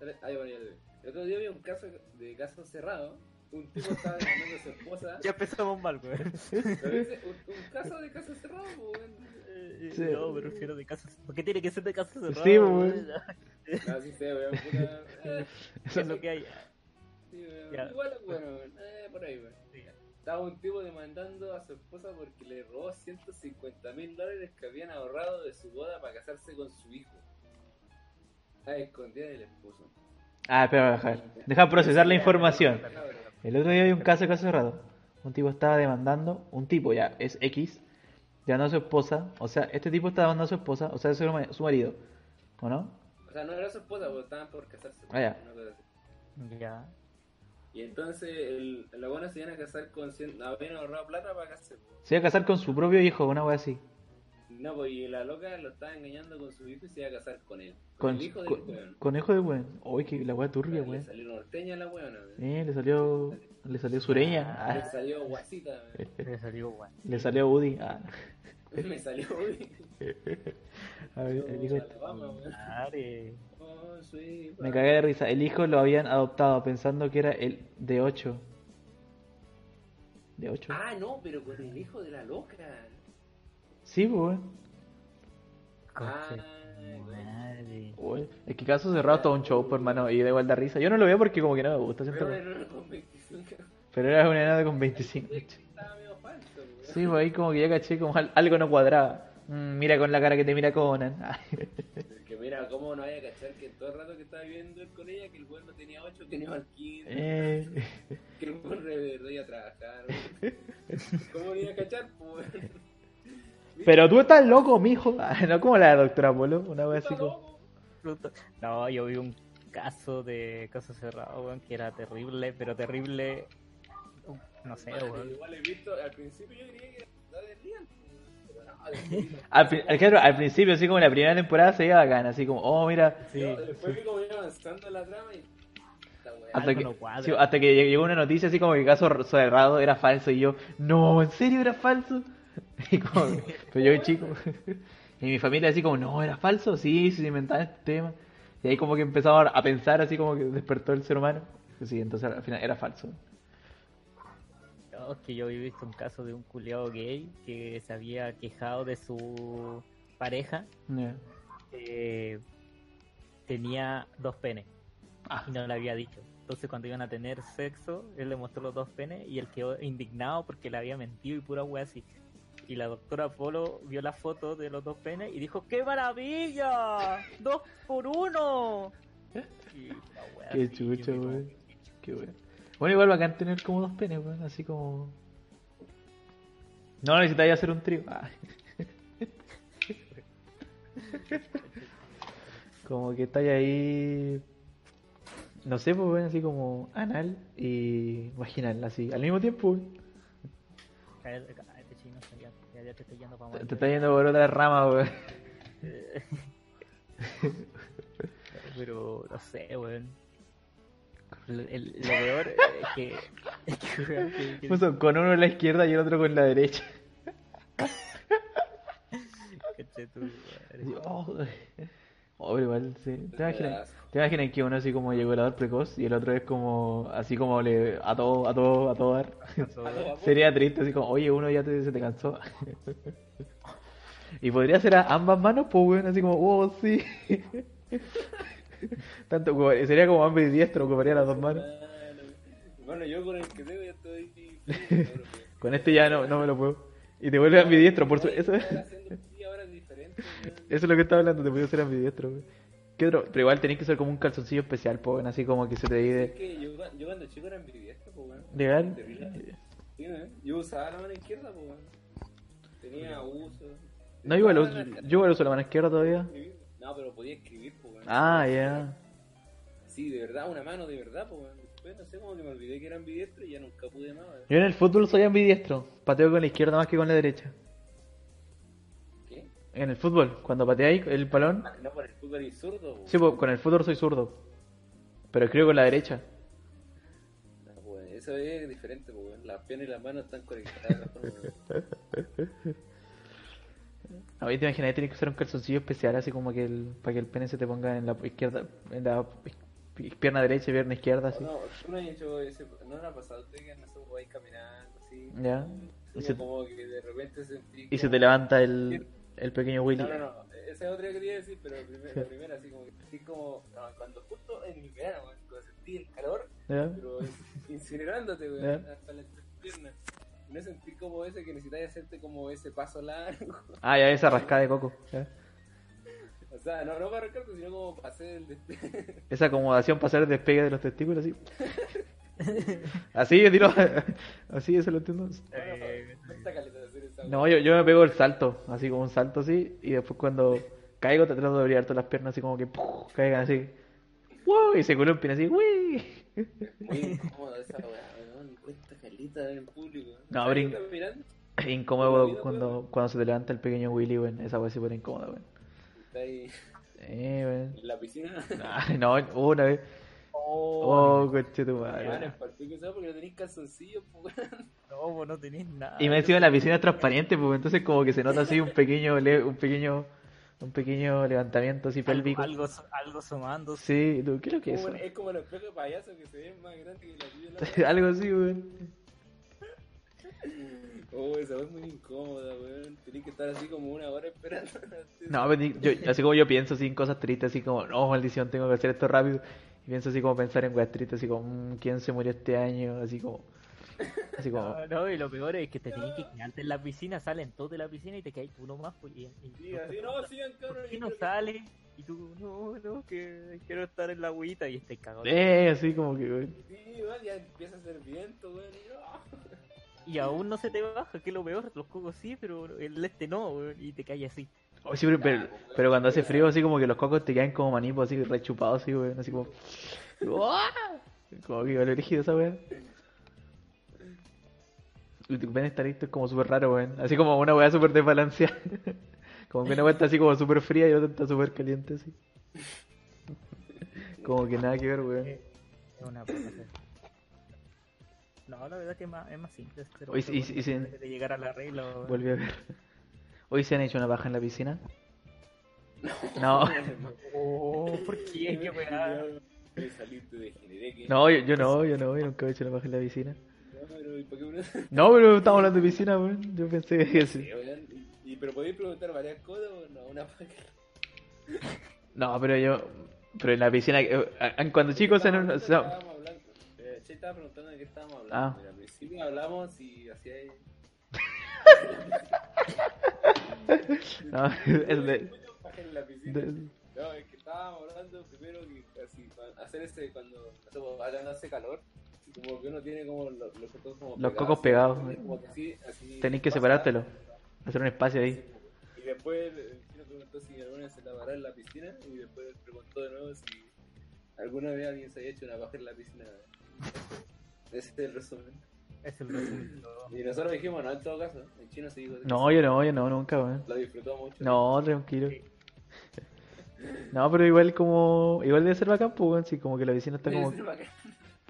Dale, ahí va, ya, ya. El otro día vi un caso de caso cerrado. Un tipo estaba demandando a su esposa. Ya empezamos mal, güey. Un, un caso de caso cerrado, pues, weón. Eh, Sí. No, me refiero de casos. ¿Por qué tiene que ser de casos cerrados? Sí, güey? güey. No, sí sé, weón, puta. Eh, ¿Qué es lo que hay? sí, weón. Ya. Igual es bueno, weón. Eh, por ahí, weón. Estaba un tipo demandando a su esposa porque le robó 150 mil dólares que habían ahorrado de su boda para casarse con su hijo. A escondida del esposo. Ah, espera, deja, deja procesar la información. El otro día vi un caso de caso cerrado. Un tipo estaba demandando, un tipo ya, es X, demandando a su esposa. O sea, este tipo está demandando a su esposa, o sea, es su, ma- su marido. ¿O no? O sea, no era su esposa, pero estaban por casarse. Ah, ya. Ya. Y entonces el, la buena se iban a casar con 100, habían ahorrado plata para casarse. Se iba a casar con su propio hijo, una wea así. No, pues y la loca lo estaba engañando con su hijo y se iba a casar con él. Con, Con, el hijo del con, weón. con hijo de weón. Uy, que la wea turbia, Le weón. salió norteña la weona, weón. Eh, le salió, le salió sureña. Le salió guasita, weón. Le salió guay. le salió Woody. Ah. Me salió, uy. A ver, el hijo-. Madre. Oh, Me cagué de risa. El hijo lo habían adoptado pensando que era el de 8. ¿De 8? Ah, no, pero con el hijo de la loca. Sí, pues, weón. Ah, Madre. Uy, Es que caso cerrado todo un show, pues, hermano. Y da igual da risa. Yo no lo veo porque como que no me gusta. pero era con 25. Pero era una nada con 25. Sí, pues ahí como que ya caché como al- algo no cuadraba. Mm, mira con la cara que te mira Conan. Que mira, cómo no vaya a cachar que todo el rato que estaba viviendo él con ella, que el weón no tenía 8, que no iba al 15, eh. que el weón re- iba a trabajar. ¿Cómo no iba a cachar, pues? Pero tú estás loco, mijo. No como la doctora Polo. Una vez así como. No, yo vi un caso de caso cerrado, que era terrible, pero terrible. No sé, weón. Igual he visto, al principio yo diría que la desvían, pero no, Al, al- claro, al principio, así como en la primera temporada, se veía bacán. Así como, oh, mira. Sí, después vi como iba avanzando la trama y. Hasta que, sí, hasta que llegó una noticia así como que el caso cerrado era falso. Y yo, no, ¿en serio era falso? Y como, pero yo chico. Y mi familia así como, no, ¿era falso? Sí, sí, se inventaban este tema. Y ahí como que empezaba a pensar así como que despertó el ser humano. Sí, entonces al final era falso. No, es que yo he visto un caso de un culiado gay que se había quejado de su pareja que tenía dos penes Ah, y no le había dicho. Entonces cuando iban a tener sexo, él le mostró los dos penes y él quedó indignado porque le había mentido y pura wea así. Y la doctora Polo vio la foto de los dos penes y dijo, ¡qué maravilla! ¡Dos por uno! Y la wea Qué así, chucha, wey. Qué bueno. Bueno, igual bacán tener como dos penes, weón, así como... No necesitáis hacer un trío. Ah. como que estáis ahí... No sé, pues, weón, así como anal y vaginal, así, al mismo tiempo, weón. Cállate, cállate, chino, ya, ya, ya te estoy yendo para Te, te está yendo por otra rama, weón. Pero no sé, weón. El- lo peor es que. Es que, weón, que- que- Puso con uno en la izquierda y el otro con la derecha. Oh, oh, pero igual, sí. ¿Te imaginas, asco. ¿Te imaginas que uno así como llegó el precoz y el otro es como, así como le, a todo, a todo, a todo dar? Sería triste, así como, oye, uno ya te, se te cansó. y podría ser a ambas manos, pues, weón, así como, oh, sí. Tanto, sería como ambidiestro, ocuparía las dos manos. Bueno, yo con el que tengo ya estoy. Con este ya no, no me lo puedo. Y te vuelves ambidiestro, por su... Eso, es eso es lo que estaba hablando, te podías ser ambidiestro, weón. ¿Qué otro? Pero igual tenés que ser como un calzoncillo especial, pues, así como que se te Es divide. que yo, yo cuando chico era ambidiestro, pues, weón. ¿Legal? Terrible. Sí. Yo usaba la mano izquierda, pues, weón. Tenía uso. No, igual, yo igual uso la mano izquierda todavía. No, pero podía escribir. Ah, ya. Sí, de verdad, una mano de verdad, pues. Después, no sé, como que me olvidé que era ambidiestro y ya nunca pude más. Yo en el fútbol soy ambidiestro. Pateo con la izquierda más que con la derecha. ¿Qué? En el fútbol, cuando pateáis el balón. Ah, No, por el fútbol y zurdo, pues. Sí, pues, con el fútbol soy zurdo. Pero escribo con la derecha. No, pues, eso es diferente, pues, weón. Las piernas y las manos están conectadas. A mí te imaginas, tienes que usar un calzoncillo especial, así como que el, para que el pene se te ponga en la izquierda, en la pi- pierna derecha y pierna izquierda, así. No, tú no has hecho ese. No le ha pasado que no se vais caminando así. Ya. Y se, como que de repente sentí. y se te levanta el, el pequeño Willy. No, no, no. Esa es otra que quería decir, pero primero, la primera, así como que sentí como. no, cuando justo en el verano, cuando sentí el calor, ¿Ya? pero incinerándote, Ya. hasta las piernas. No sentí como ese que necesitas hacerte como ese paso largo. Ah, ya esa rascada de coco. O sea, no, no para arrancarte, sino como para hacer el despegue. Esa acomodación para hacer el despegue de los testículos, así. Así, yo tiro. Así, eso lo entiendo. Eh, No, yo, yo me pego el salto, así como un salto así, y después cuando caigo te trato de abrir todas las piernas así como que ¡puf! caigan así. ¡Wow! Y se columpien así, ¡Uy! Muy incómodo esa weá. Cuesta caleta en público. No, ¿Sabes brin- lo que estás mirando? Incómodo cuando, cuando se te levanta el pequeño Willy, weón. Esa weá se pone incómoda, weón. Está ahí Eh, weón. en la piscina. Ay, no, una vez. oh, Oh, coche tu Weón, madre. ¿sabes? Porque no tenéis calzoncillos, pues, weón. no, vos no tenés nada. Y me encima la piscina es transparente, pues entonces como que se nota así un pequeño, le- un pequeño, un pequeño levantamiento así pélvico. Algo, algo asomando. Sí, tú, ¿qué es lo que es eso? Es como los de payaso que se ven más grandes que la tuya. Algo así, weón. Oh, esa es muy incómoda, weón. Tenés que estar así como una hora esperando. No, ni- yo, así como yo pienso así en cosas tristes, así como, no, maldición, tengo que hacer esto rápido. Y pienso así como pensar en weas tristes, así como, mm, ¿quién se murió este año? Así como, así como, No, no, y lo peor es que te tenés que quedarte en la piscina, salen todos de la piscina y te caes tú nomás. Pues, y, y- Sí, así, no, sigan, cabrón. ¿Por qué yo no creo que- sale? Y tú, no, no, que quiero estar en la agüita y este cagado. eh, así como que. Sí, igual ya empieza a hacer viento, weón. Y yo, ah. Y aún no se te baja, que es lo peor. Los cocos sí, pero el este no, weón, y te caes así. Oh, sí, pero, pero, pero cuando hace frío, así como que los cocos te quedan como manipos, así rechupados, así, weón, así como, como que vale rígido esa weón. Pene está listo, es como súper raro, weón. Así como una weá súper desbalanceada. Como que una weá está así como súper fría y otra está súper caliente, así. Como que nada que ver, weón. Es una. No, la verdad que es más, es más simple. Pero Oye, y- y- y si- de llegar a la regla. weón. Volví a ver. Hoy se han hecho una baja en la piscina. No, Oh, ¿por qué? Qué weá. No, yo, yo no, yo no, yo nunca he hecho una baja en la piscina. No, pero ¿y por qué uno No, pero estamos hablando de piscina, weón. Yo pensé que sí. Sí. Y, pero podéis preguntar varias cosas o no, una. No, pero yo. Pero en la piscina. eh, eh, Cuando chicos en un. Estábamos hablando. Eh, Che estaba preguntando de qué estábamos hablando. Ah. Mira, al principio hablamos y hacía. No, es de. No, es que estábamos hablando primero que así, hacer ese cuando hace calor, como que uno tiene como los, los cocos como Los cocos pegados. como que así, así Tenéis que separártelo. Hacer un espacio ahí. Y después el chino preguntó si alguna vez se lavará en la piscina y después preguntó de nuevo si alguna vez alguien se había hecho una paja en la piscina. Ese es el resumen. Es el resumen. Y nosotros dijimos, no, en todo caso, el chino se dijo No, yo no, yo no, nunca, weón. lo disfrutó mucho. No, tranquilo. No, pero igual como. Igual debe ser bacán, pues, weón. Si como que la piscina está como. Debe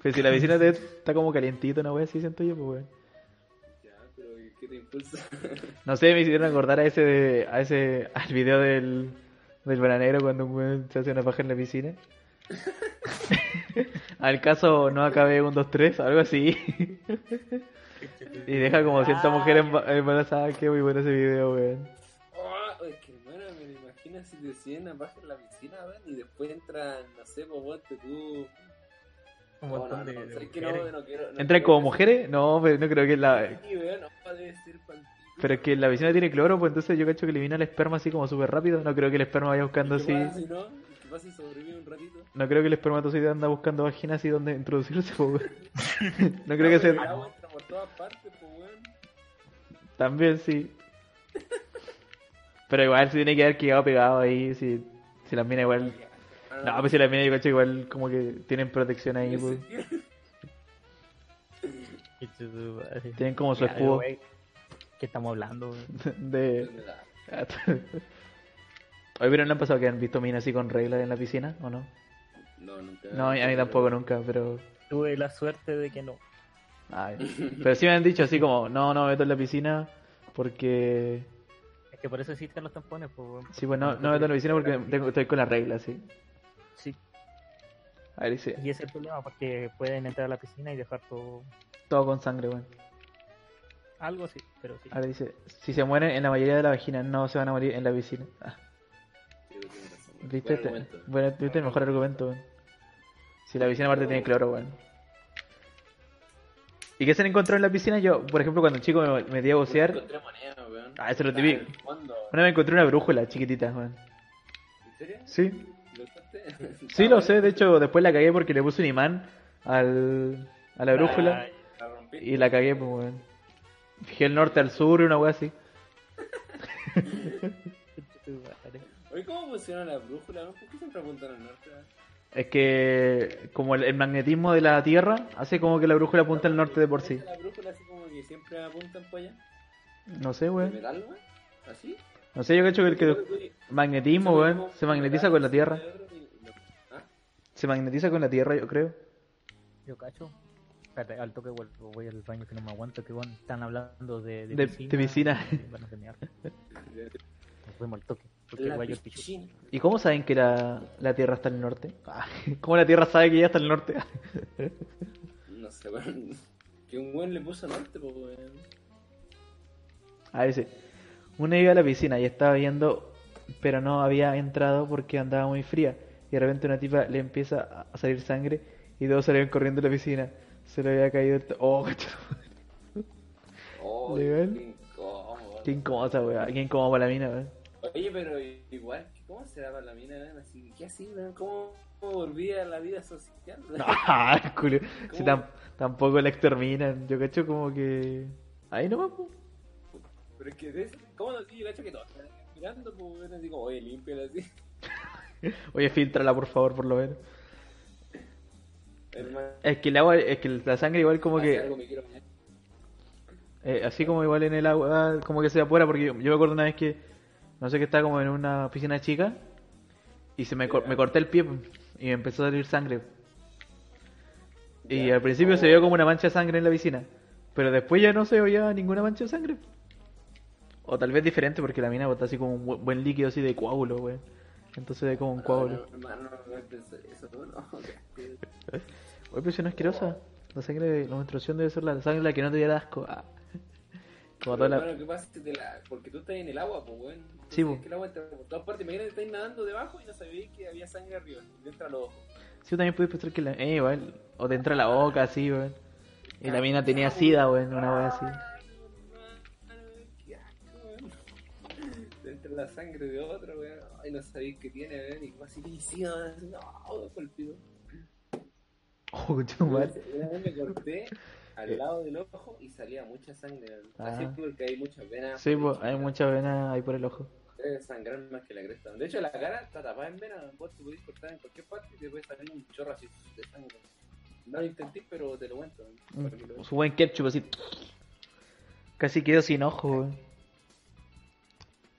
bacán. Pues si la piscina te- está como calientita, una wea así siento yo, pues, weón. Ya, pero ¿y ¿qué te impulsa. No sé, me hicieron acordar a ese, de, a ese, al video del, del bananero cuando un weón se hace una paja en la piscina. al caso no acabé un 2, 3, algo así. y deja como 100 mujeres emba- embarazadas, que muy bueno ese video, weón. Oh, es que hermano, me lo imagino si te deciden a bajar en la piscina, weón, y después entran, no sé, pues ponte tú. Un montón de, de ¿sabes qué? no, mujeres. no quiero- no ¿Entran quiero como mujeres? No, pero no creo que la... Pero es que la piscina tiene cloro, pues entonces yo cacho que elimina el esperma así como súper rápido. No creo que el esperma vaya buscando ¿Y qué así... si no? ¿Qué pasa si un ratito? Creo que el espermatozoide anda buscando vagina así donde introducirse, pues, weón. No creo que sea... Por todas partes, pues, weón. También sí. Pero igual se tiene que haber quedado pegado ahí. Si, si las minas igual. No, pues si las minas yo cacho igual como que tienen protección ahí, pues. Tienen como su escudo ¿Qué estamos hablando? güey? de. Oye, pero no han pasado que han visto minas así con reglas en la piscina, ¿o no? No, nunca. No, a mí tampoco nunca, pero. Tuve la suerte de que no. Ay. Pero sí me han dicho así como, no, no me meto en la piscina porque. Es que por eso existen los tampones. Pues, güey. Sí, pues no, no me meto en la piscina porque tengo, estoy con las reglas, sí. Sí, A ver, dice, y ese es el problema, porque pueden entrar a la piscina y dejar todo. todo con sangre, weón. Algo así, pero sí. Ahora dice, si se mueren en la mayoría de la vagina, no se van a morir en la piscina. Ah. ¿Viste? Buen Este- bueno, ¿viste el mejor argumento, weón? Si la piscina aparte tiene cloro, weón. ¿Y qué se han encontrado en la piscina? Yo, por ejemplo, cuando chico me metí a bucear, Encontré moneda, weón. Ah, eso es lo típico. el una vez encontré una brújula chiquitita, weón. ¿En serio? Sí. sí lo sé, de hecho después la cagué porque le puse un imán al, a la brújula La y la cagué, pues, weón. Fijé el norte al sur y una weá así. Oye, ¿cómo funciona la brújula? ¿Por qué siempre apuntan al norte? Es que como el, el magnetismo de la Tierra hace como que la brújula apunta al norte de por sí. La brújula así como que siempre apuntan para allá. No sé, ¿De weón. metal, weón? ¿Así? No sé, yo cacho que el que... Magnetismo, weón. Se magnetiza con la Tierra. Se magnetiza con la Tierra, yo creo. Yo cacho. Espérate, al toque vuelvo, voy al baño que no me aguanto, que bueno, están hablando de, De- de piscina. y van a terminar. Nos fuimos al toque, el piscina. ¿Y cómo saben que la, la Tierra está al norte? Ah, ¿Cómo la Tierra sabe que ya está al norte? No sé, weón. Que un weón le puso norte, pues, weón. A dice, una iba a la piscina y estaba viendo, pero no había entrado porque andaba muy fría. Y de repente una tipa le empieza a salir sangre y todos salieron corriendo de la piscina. Se le había caído el... Oh. Oh, Legal. qué incómodo. Qué incómoda esa weá. Qué incómoda para la mina, weón. Oye, pero igual, ¿cómo será para la mina, weón? Así, ¿qué así, weón? ¿Cómo, cómo volví a la vida social? Ah, culo. Si tam- tampoco la exterminan. Yo cacho como que... Ahí no va, Pero es que. ¿cómo no? Yo cacho que todos están mirando, pues, así como, oye, límpiala así. Oye, filtrala por favor, por lo menos. Hermano, Es que el agua, es que la sangre igual como que... algo me quiero bañar. Eh, así como igual en el agua, como que se evapora, porque yo, yo me acuerdo una vez que, no sé, que estaba como en una piscina chica y se me, cor- me corté el pie y me empezó a salir sangre. Y Ya. al principio se Oh. vio como una mancha de sangre en la piscina, pero después ya no se veía ninguna mancha de sangre. O tal vez diferente porque la mina bota así como un bu- buen líquido así de coágulo, güey. Entonces ve como un coágulo. No, hermano. Oye, pero si no es asquerosa. La sangre de la menstruación debe ser la sangre la que no te diera asco. Ah. Como toda Pero, la... hermano, ¿qué pasa te la... Porque tú estás en el agua, pues, weón. Sí, Entonces, po. es que el agua entra por todas partes. Imagínate que estáis nadando debajo y no sabéis que había sangre arriba. Y te entra los ojos. Sí, también puedes pensar que la... Eh, igual. O te entra la boca así, weón. Y la mina tenía sida, weón. Una así. Asco, weón. Te entra la sangre de otro, weón. Ay, no sabéis qué tiene. Y sida, así, no, por el pido. Oh, concha tu madre. Una vez me corté al lado del ojo y salía mucha sangre. weón. Así Ah. porque hay muchas venas. Sí, pues hay chiquitas. mucha vena ahí por el ojo. Debe sangrar más que la cresta. De hecho, la cara está tapada en venas. Vos te podés cortar en cualquier parte y te puede salir un chorro así de sangre. No lo intenté, pero te lo cuento. Mm. Su buen ketchup así. Casi quedo sin ojo.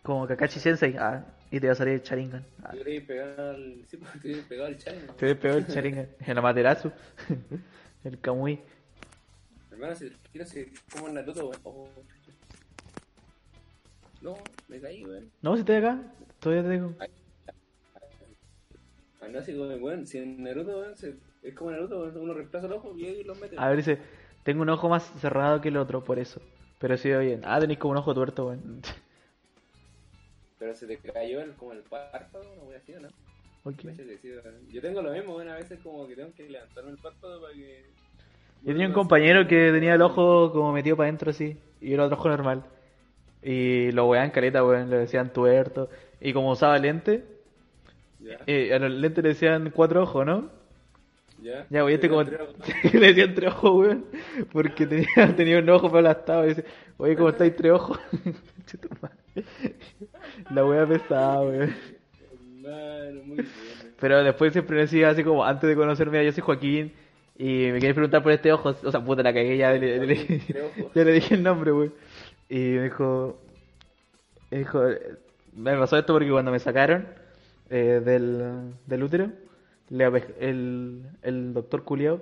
Como Kakashi Sensei. Ah, y te va a salir el Sharingan. Ah, Te pegado al. Sí, pues, te pegado al chai. ¿no? te peor el Sharingan. El Amaterasu. el Kamui. Hermano, si quiero como en Naruto, weón. Oh, No, me caí, weón. No, si estoy acá, todavía te digo. Ah, no, como, weón, si en Naruto, weón, es como Naruto, weón, uno reemplaza el ojo y los mete. A ver, dice, tengo un ojo más cerrado que el otro, por eso. Pero sí, bien. Ah, tenéis como un ojo tuerto, weón. Pero se te cayó el, como el párpado, una wea así, ¿o ¿no? Ok. Cacha que sí, weón. Yo tengo lo mismo, weón, a veces como que tengo que levantarme el párpado para que... Yo tenía un compañero que tenía el ojo como metido para adentro así, y era otro ojo normal. Y lo weaban caleta, weón, le decían tuerto. Y como usaba lente, Ya, eh, a los lentes le decían cuatro ojos, ¿no? Ya. Ya, güey, este como... Le decían tres ojos, weón, porque tenía, tenía un ojo aplastado y dice, oye, ¿cómo estáis tres ojos? La wea pesada, weón. Hermano, muy bien. Pero después siempre me decía así como, antes de conocerme, yo soy Joaquín, y me queréis preguntar por este ojo, o sea, puta, la cagué, ya le, le- ya le dije el nombre, güey. Y me dijo, me dijo, me pasó esto porque cuando me sacaron eh, del, del útero, le el, el doctor culiao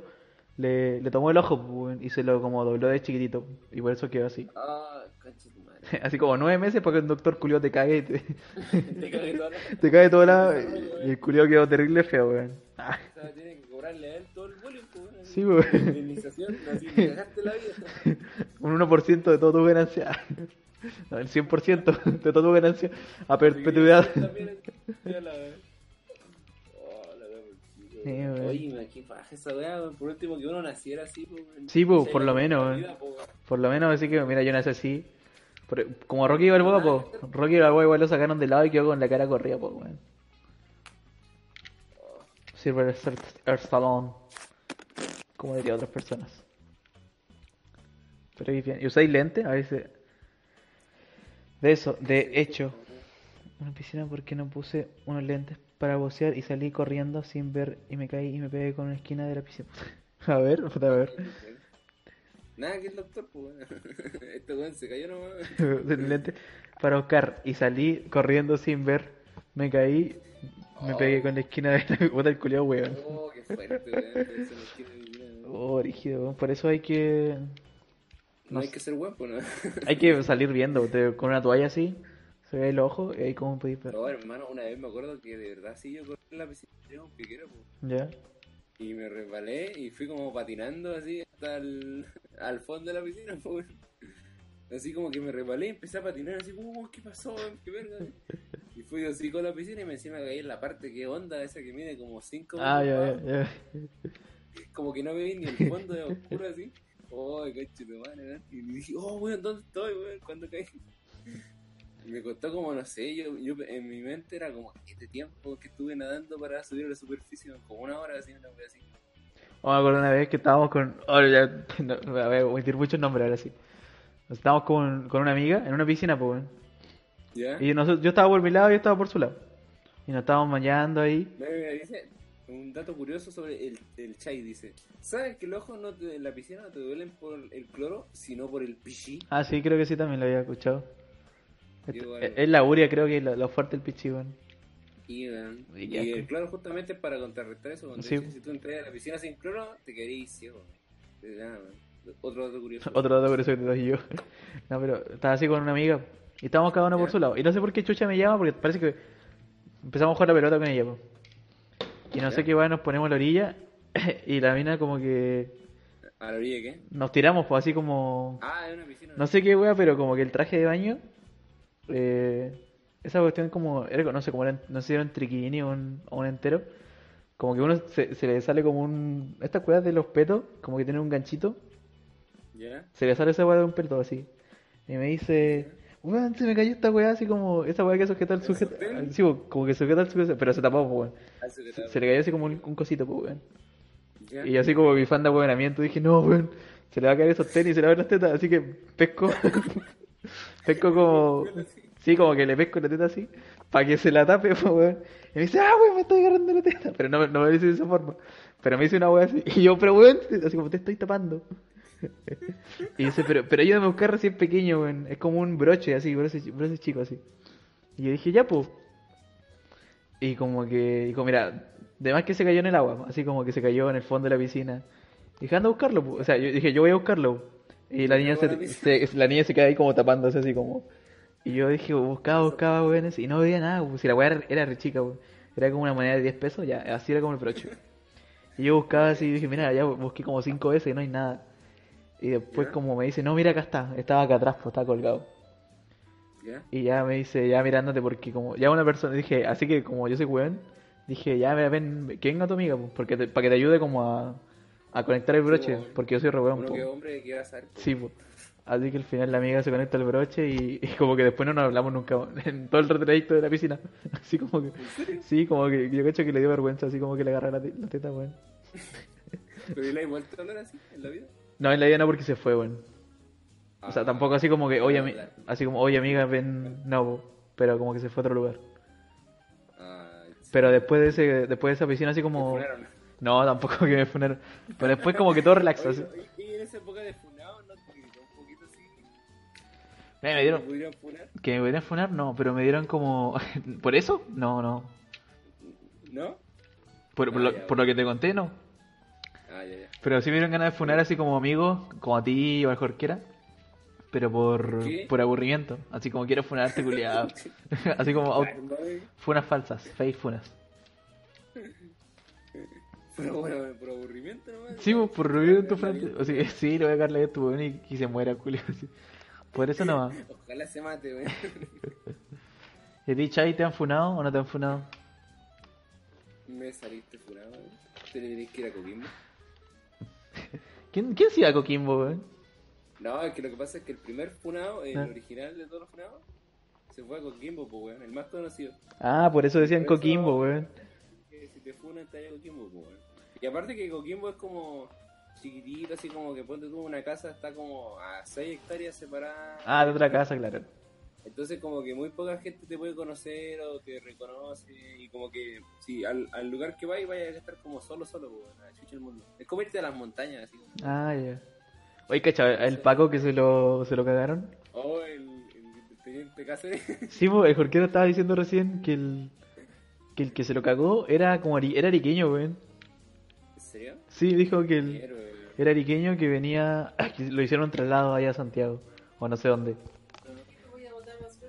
le, le tomó el ojo y se lo como dobló de chiquitito, y por eso quedó así. Ah, tu madre. Así como nueve meses para que el doctor culiao te cague te, Te cagué toda la... te cague de todo lado, y el culiao quedó terrible feo, weón. Ah, O sea, tiene que cobrarle a él todo el bullying, weón. Sí, weón. Indemnización, así, cagaste la vida. un 1% de todo tu ganancia. No, el 100% de todo tu ganancia a perpetuidad. También, Sí, weón. Oye, qué paja esa weá. Por último, que uno naciera así, pues, weón. Sí, pues, Se por lo menos, weón. vida, pues. Por lo menos así que, mira, yo nací así. Como Rocky Balboa, pues. Rocky Balboa igual lo sacaron de lado y quedó con la cara corrida, pues, weón. Silver Earth Stallone. Como diría otras personas. Pero bien. ¿Y usáis lente? A veces. De eso, de hecho. Una piscina porque no puse unos lentes para bucear y salí corriendo sin ver y me caí y me pegué con una esquina de la piscina. A ver, a ver. Nada, que el doctor, pues, weón. Este weón se cayó nomás. para buscar y salí corriendo sin ver. Me caí, me pegué con la esquina de la puta del culiao, weón. Oh, qué fuerte, weón. Weón. Oh, rígido, weón. Por eso hay que No hay que ser guapo, ¿no? hay que salir viendo con una toalla así, se ve el ojo y ahí como podéis ver. No, hermano, una vez me acuerdo que de verdad sí yo corrí en la piscina, tenía un piquero, pues. ¿Ya? Y me resbalé y fui como patinando así hasta el, al fondo de la piscina, pues. Así como que me resbalé y empecé a patinar así, como, ¿qué pasó? ¿Qué verga? Y fui así con la piscina y me encima caí en la parte que onda, esa que mide como 5 Ah, ya, ya, ya. Como que no veía ni el fondo de oscuro así. Oh, coche de madre, weón. Y dije, oh, weón, ¿dónde estoy, weón? ¿Cuándo caí? Me costó como, no sé, yo, yo en mi mente era como, este tiempo que estuve nadando para subir a la superficie, como una hora así, una wea así. Oh, me acuerdo una vez que estábamos con. Oh, ya, no, voy a decir muchos nombres ahora sí. Estábamos con, con una amiga en una piscina, pues. ¿Ya? Y nosotros, yo estaba por mi lado y ella estaba por su lado. Y nos estábamos bañando ahí. Me, me dice un dato curioso sobre el, el chai, dice, ¿sabes que los ojos no te- en la piscina no te duelen por el cloro, sino por el pichí? Ah, sí, creo que sí, también lo había escuchado. Es la uria, creo que es lo, lo fuerte el pichi, weón. Y, Y y pues. cloro justamente para contrarrestar eso. Cuando Sí. dice, si tú entras a la piscina sin cloro, te ciego. weón. Otro dato curioso. Otro dato eso que te doy yo. No, pero estaba así con una amiga. Y estábamos cada uno por su lado. Y no sé por qué Chucha me llama, porque parece que empezamos a jugar la pelota con ella, po. Y no sé qué weá, nos ponemos a la orilla. Y la mina como que ¿A la orilla qué? nos tiramos, pues así como. Ah, es una piscina. No sé qué weá, pero como que el traje de baño. Eh, esa cuestión como. Era, no sé, como era, no sé si era un triquini o un, o un entero. Como que uno se, se le sale como un. Estas weas de los petos, como que tiene un ganchito. ¿Ya? Se le sale esa weá de un peto así. Y me dice, weón, se me cayó esta weá así como. Esa weá que sujeta al sujeto. sostén? Sí, como que sujeta al sujeto, pero se tapó, weón. Ah, Se, se le cayó así como un, un cosito, weón. Y así como mi fan de weonamiento dije, no, weón, se le va a caer esos tenis se le va a ver las tetas, así que pesco. pesco como. Sí, como que le pesco la teta así, para que se la tape, pues, weón. Y me dice, ah, weón, me estoy agarrando la teta. Pero no, no me dice de esa forma. Pero me dice una weá así. Y yo, pero weón, así como te estoy tapando. Y dice, pero, pero ayúdame a buscar recién pequeño, weón. Es como un broche así, broche, broche chico así. Y yo dije, ya, pues. Y como que, dijo, mira, de más que se cayó en el agua, así como que se cayó en el fondo de la piscina. Y dije, anda a buscarlo, po. o sea, yo dije, yo voy a buscarlo. Y la niña se, la se- la niña se queda ahí como tapándose así como. Y yo dije, buscaba, buscaba, weón, y no veía nada, pues, si la weá era, re chica, weón. Era como una moneda de 10 pesos, ya, así era como el broche. Y yo buscaba así y dije, mira, ya busqué como 5 veces y no hay nada. Y después ¿Ya? como me dice, no, mira acá está, estaba acá atrás, pues estaba colgado. ¿Ya? Y ya me dice, ya mirándote porque como, ya una persona, dije, así que como yo soy weón, dije, ya mira, ven, que venga tu amiga, pues, porque te- para que te ayude como a, a conectar el broche, pues, porque yo soy re weón, Uno po. que es hombre que va a saber. pues. Sí, pues. Así que al final la amiga se conecta al broche y, y como que después no nos hablamos nunca en todo el trayecto de la piscina. Así como que, sí, como que yo cacho que le dio vergüenza, así como que le agarra la, te- la teta, weón. Pero ¿y la igual te así en la vida? No, en la vida no porque se fue, weón. O sea, Ah, tampoco así como que, oye, claro. así como, oye amiga, ven, no, pero como que se fue a otro lugar. Ah, sí. Pero después de ese, después de esa piscina así ¿Te como, no, tampoco que me funaron. Pero después como que todo relax, así. Oye, y y en esa época de Me, me dieron, ¿Te pudieron funar? que me pudieran funar, no, pero me dieron como, ¿por eso? No, no. ¿No? Por, por Ah, lo, ya, por lo que te conté, no. Ah, ya, ya. Pero sí me dieron ganas de funar así como amigos, como a ti o al Jorquera. Pero por, ¿Qué? por aburrimiento. Así como quiero funarte, culiado. así como funas falsas, fake funas. Pero bueno, por aburrimiento nomás. Sí, pues, por aburrimiento vida. O sea, sí, le voy a darle a tu weón y, y se muera, culiado. así. Por eso no. Ojalá se mate, güey. ¿Y a ti, Chai, te han funado o no te han funado? Me saliste funado, güey. ¿Te dirías que era Coquimbo? ¿Quién, quién se iba a Coquimbo, weón? No, es que lo que pasa es que el primer funado, el Ah. original de todos los funados, se fue a Coquimbo, pues, weón. El más conocido. Ah, por eso decían Por eso- Coquimbo, weón. Si te funan, te a Coquimbo, pues, weón. Y aparte que Coquimbo es como chiquitito, así como que ponte tú una casa, está como a 6 hectáreas separada. Ah, de otra casa, claro. Entonces como que muy poca gente te puede conocer o te reconoce y como que si al, al lugar que vayas vayas a estar como solo, solo, chucha el mundo. Es como irte a las montañas, así como... Ah, ya. Oye, cacha, el Paco que se lo, se lo cagaron. Oh, el, el teniente Cáceres. Sí, pues, el Jorquero estaba diciendo recién que el, que el que se lo cagó era como ari- era ariqueño, weón. ¿En serio? Sí, dijo que el. Era ariqueño que venía, que lo hicieron traslado allá a Santiago, o no sé dónde.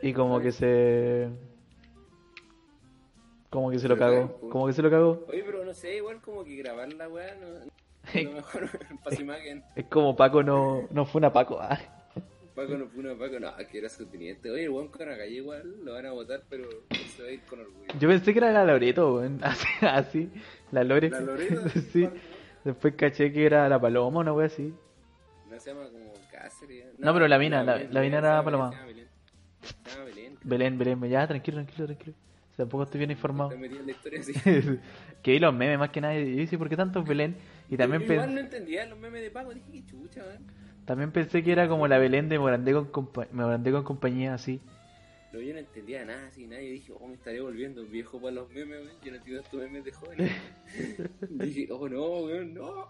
Y como que se... Como que se lo cagó, como que se lo cagó. Oye, pero no sé, igual como que grabar la weá no, no mejor para su imagen. Es como Paco no, no fue una Paco. ah. Paco no fue una Paco, no, que era su teniente. Oye, el weón con la calle igual lo van a votar, pero se va a ir con orgullo. Yo pensé que era la Loreto, weón. Así, así, la Lore. ¿La Loreto? sí. Después caché que era la Paloma, una wea así. No se llama como Cáceres. No, pero la mina, la- Belén, la mina era llama Paloma. Belén, Belén. Ya, tranquilo, tranquilo, tranquilo. O sea, tampoco estoy bien informado. En la historia que vi los memes más que nada y dije, ¿por qué tanto Belén? Y también, Yo igual pen- no entendía los memes de Paco, dije que chucha, weón. también pensé que era como la Belén de Morandé con, compa- Morandé con compañía, así. No, yo no entendía nada así, nadie dije, oh, me estaré volviendo viejo para los memes, weón. Yo no entiendo estos memes de jóvenes. dije, oh, no, weón, no.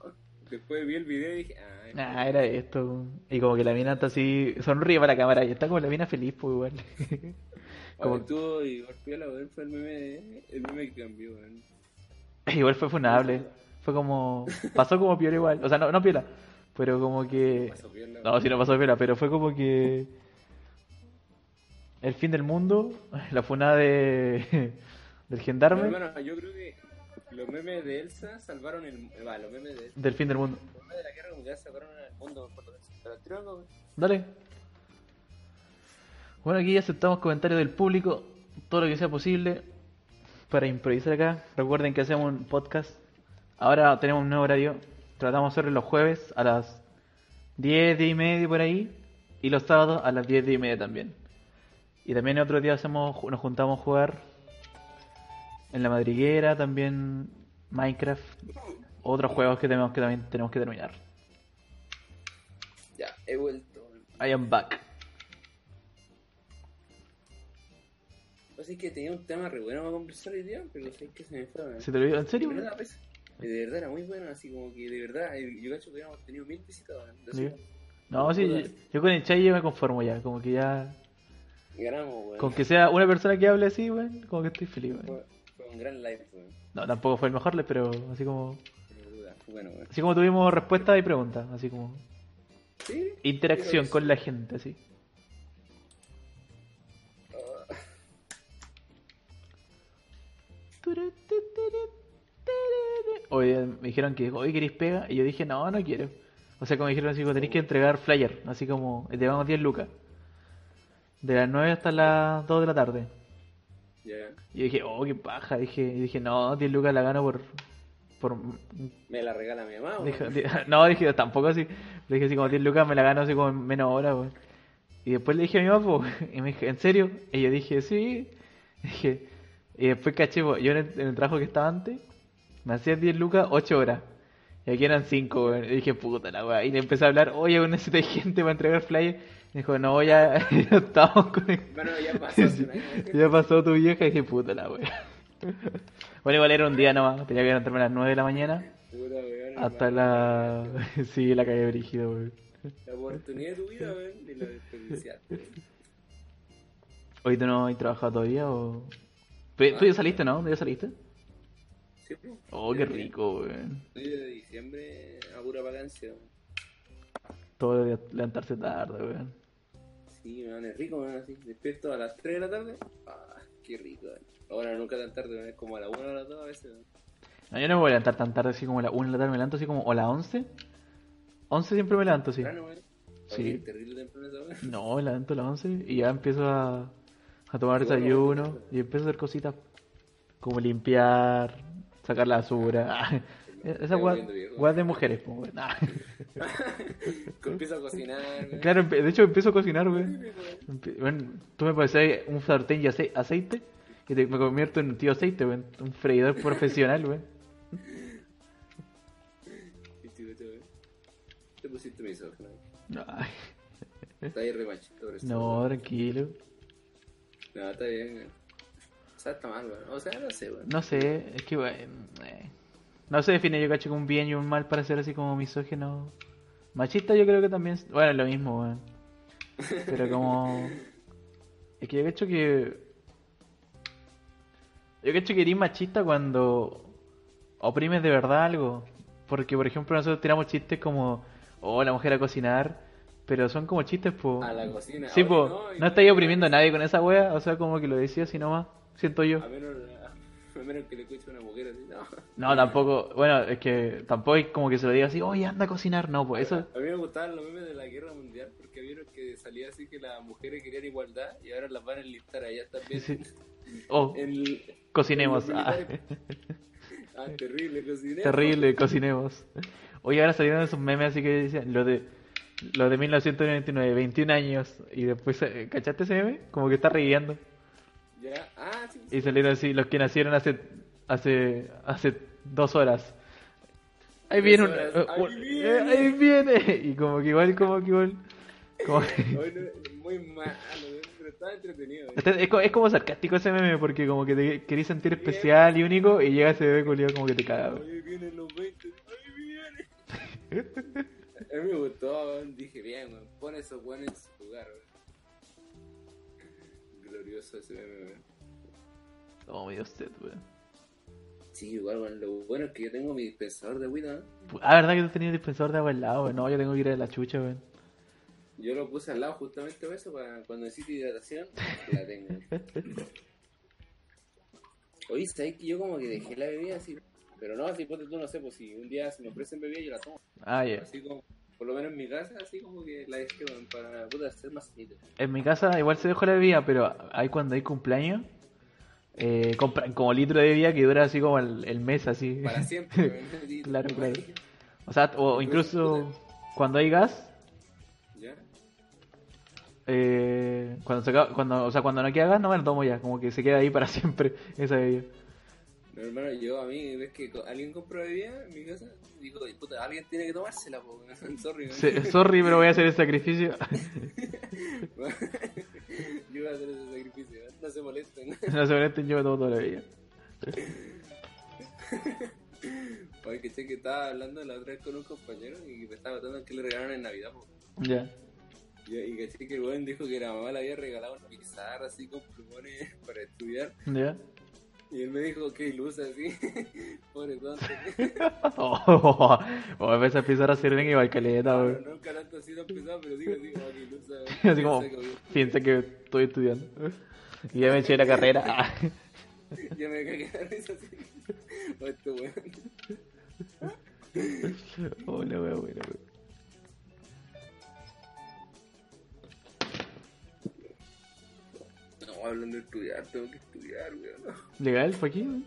Después vi el video y dije, ah, Ah, era esto. Y como que la mina está así, sonríe para la cámara y está como la mina feliz, pues igual. como... estuvo y golpeó weón, fue el meme, el meme que cambió, weón. Igual fue funable. Fue como. Pasó como piola igual. O sea, no, no piola. Pero como que. Pasó No, sí, no pasó piola, pero fue como que. El fin del mundo. La funada de. Del No, gendarme. hermano, yo creo que los memes de Elsa salvaron el. Va, los memes de, Del fin del mundo. los memes de la guerra mundial salvaron el mundo por lo menos. Pero al tiro, weón. Dale. Bueno, aquí aceptamos comentarios del público. Todo lo que sea posible. Para improvisar acá. Recuerden que hacemos un podcast. Ahora tenemos un nuevo horario. Tratamos de hacerlo los jueves a las 10, 10 y media por ahí. Y los sábados a las 10, 10 y media también. Y también otro día hacemos, nos juntamos a jugar en la madriguera, también Minecraft. Otros juegos que tenemos que también tenemos que terminar. Ya, he vuelto. I am back. Así que tenía un tema re bueno para conversar hoy día, pero sé que se me fue. ¿Se te olvidó? ¿En serio? De verdad, pues, de verdad era muy bueno, así como que de verdad, eh, yo cacho que hubiéramos tenido mil visitas, Sí. No, sí, yo, yo con el Chay yo me conformo ya, como que ya... Con que sea una persona que hable así, güey, como que estoy feliz, güey. Fue, un gran live, güey. No, tampoco fue el mejor live, pero así como. Bueno. Así como tuvimos respuestas y preguntas, así como. ¿Sí? Interacción con la gente, así. Oye, me dijeron que hoy queréis pega y yo dije no, no quiero. O sea, como me dijeron así, como tenéis que entregar flyer, así como te damos 10 lucas. De las 9 hasta las 2 de la tarde. Ya. Y yo dije, oh, qué paja. Dije, y dije, no, 10 lucas la gano por. por Me la regala mi mamá, dije- weón. di- no, dije, tampoco así. Le dije, así como 10 lucas me la gano así como en menos hora, weón. Y después le dije a mi mamá, po, y me dije, ¿en serio? Y yo dije, sí. Dije, y después caché, po, yo en el, en el trabajo que estaba antes, me hacían 10 lucas 8 horas. Y aquí eran 5, weón. Y dije, puta la weá. Y le empecé a hablar, oye, aún necesito gente para entregar flyers. Dijo, no, ya, ya estamos con el- Bueno, ya pasó ya pasó tu vieja y dije, puta la wea. Bueno, igual era un día nomás, tenía que levantarme a las 9 de la mañana Puta, weón, hasta la... Sí, la calle brígido, weón. La oportunidad de tu vida, weón, y lo desperdiciaste. ¿Hoy tú no has trabajado todavía o...? ¿Tú, tú ya saliste, no? ¿Tú ya saliste? Sí, pues. Oh, qué rico, weón. Estoy de diciembre a pura vacancia. weón. Todo levantarse tarde, weón. Sí, me es rico, weón, así. Despierto a las 3 de la tarde. Ah, qué rico, weón. Ahora nunca tan tarde, es como a las 1 o a las 2 a veces. weón. No, yo no me voy a levantar tan tarde así como a la 1 de la tarde, me levanto así como... ¿O a las 11? 11 siempre me levanto, sí. Temprano. Sí. Terrible temprano esa. No, me levanto a las 11 y ya empiezo a, a tomar bueno, desayuno bueno. y empiezo a hacer cositas como limpiar, sacar la basura. Esa volviendo viejo. weá de mujeres, pues. Ah. Empiezo a cocinar, weón. Claro, de hecho empiezo a cocinar. Empe- Bueno, tú me hacer un sartén y ace- aceite y te, me convierto en un tío aceite, weón. Un freidor profesional, weón. Te pusiste misógino. Ay, Está ahí remachito por eso. No, tranquilo. No, está bien, weón. O sea, está mal, weón. O sea, no sé, weón. No sé, es que, weón. eh. No se define yo cacho como un bien y un mal para ser así como misógino. Machista yo creo que también, bueno, es lo mismo, weón. Pero como... Es que yo cacho que... Yo cacho que eres machista cuando oprimes de verdad algo. Porque, por ejemplo, nosotros tiramos chistes como, oh, la mujer a cocinar, pero son como chistes, po. A la cocina. Sí, po, no, no no- estáis oprimiendo a nadie con esa wea, o sea, como que lo decía así nomás, siento yo. A menos, a menos que le escuche una mujer así, no. No, tampoco, bueno, es que tampoco es como que se lo diga así, oye, anda a cocinar, no, pues eso, A mí me gustaban los memes de la guerra mundial porque vieron que salía así que las mujeres querían igualdad y ahora las van a enlistar allá también. Sí. oh, En, cocinemos, en ah. Ah, terrible, cocinero. terrible, cocinemos. Oye, ahora salieron esos memes así que decían, lo de, lo de 1999, 21 años, y después, eh, ¿cachaste ese meme? Como que está riendo. Ya, ah, sí. sí. Y salieron así, los que nacieron hace, hace, hace dos horas. Ahí viene un, horas, eh, ahí viene. eh, ahí viene, y como que igual, como que igual, como que- muy malo, pero estaba entretenido. Este- Es, es como sarcástico ese meme porque como que te querís sentir especial y único y llega ese bebé culiado como que te caga. Ahí vienen los 20, ahí viene. A mí me gustó, dije bien, pon esos buenos en su lugar. Weón. Glorioso ese meme, weón. Oh, mi Dios, weón. Sí, igual, weón. Lo bueno es que yo tengo mi dispensador de agüita, ¿no? Ah, ¿verdad que tú tenías dispensador de agua al lado? güey? No, yo tengo que ir a la chucha, weón. Yo lo puse al lado justamente por eso, para cuando necesite hidratación, la tengo. Oye, ¿sabes que yo como que dejé la bebida así? Pero no, así ponte tú, no sé, pues si un día se me ofrecen bebida yo la tomo. Ah, ya. Así como, por lo menos en mi casa, así como que la dejé, para puta, ser más. En mi casa igual se dejó la bebida, pero hay cuando hay cumpleaños, eh, compran como litro de bebida que dura así como el, el mes, así. Para siempre, Claro, claro. ahí. O sea, o incluso cuando hay gas, ¿Ya? eh, cuando, se cuando, o sea, cuando no queda gas, no me lo tomo ya, como que se queda ahí para siempre esa bebida. No, hermano, yo a mí, ves que alguien compra bebida en mi casa, digo, "Ay, puta, alguien tiene que tomársela, po, sorry, weón. Se- sorry, pero voy a hacer el sacrificio. yo voy a hacer ese sacrificio, no se molesten. no se molesten, yo me tomo toda la bebida. Oye, que sé que estaba hablando la otra vez con un compañero y me estaba contando que le regalaron en Navidad, po. Ya. Y, y caché que el weón dijo que la mamá le había regalado una pizarra así con plumones para estudiar. Ya. Y él me dijo que ilusa así. Pobre tonto. Oh, oh, esas pizarras sirven igual caleta, No, weón. nunca tanto así lo he pensado, pero digo, digo, oh, que ilusa. Así como, Piensa que- estoy estudiando. Y ya me eché la carrera. Ya me cagué la risa así. Oh, este weón. Oh, la wea buena, weón. No, hablando de estudiar, tengo que estudiar, weón. ¿Legal? ¿Fue aquí? weón?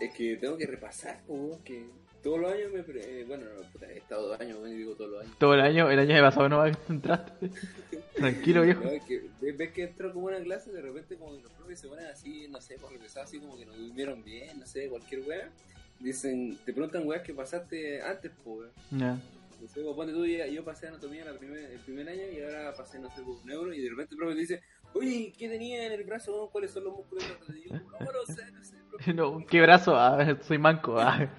Es que tengo que repasar, weón, que todos los años me... pre- eh, bueno, no, puta, he estado dos años, weón, y digo todos los años. Todo el año, el año pasado no entraste. Tranquilo, viejo. No, es que ves que entro como a una clase, de repente como que los profes se ponen así, no sé, por empezar así como que no durmieron bien, no sé, cualquier weá. Dicen, te preguntan weas que pasaste antes, po, weón. Ya. No sé, pues, ponte tú, yo pasé anatomía la primer- el primer año y ahora pasé, no sé, por neuro y de repente el profe te dice, oye, ¿qué tenía en el brazo? ¿Cuáles son los músculos? Y yo, no, no sé, no sé, profe. No, ¿Qué brazo? Ah, soy manco. Ah.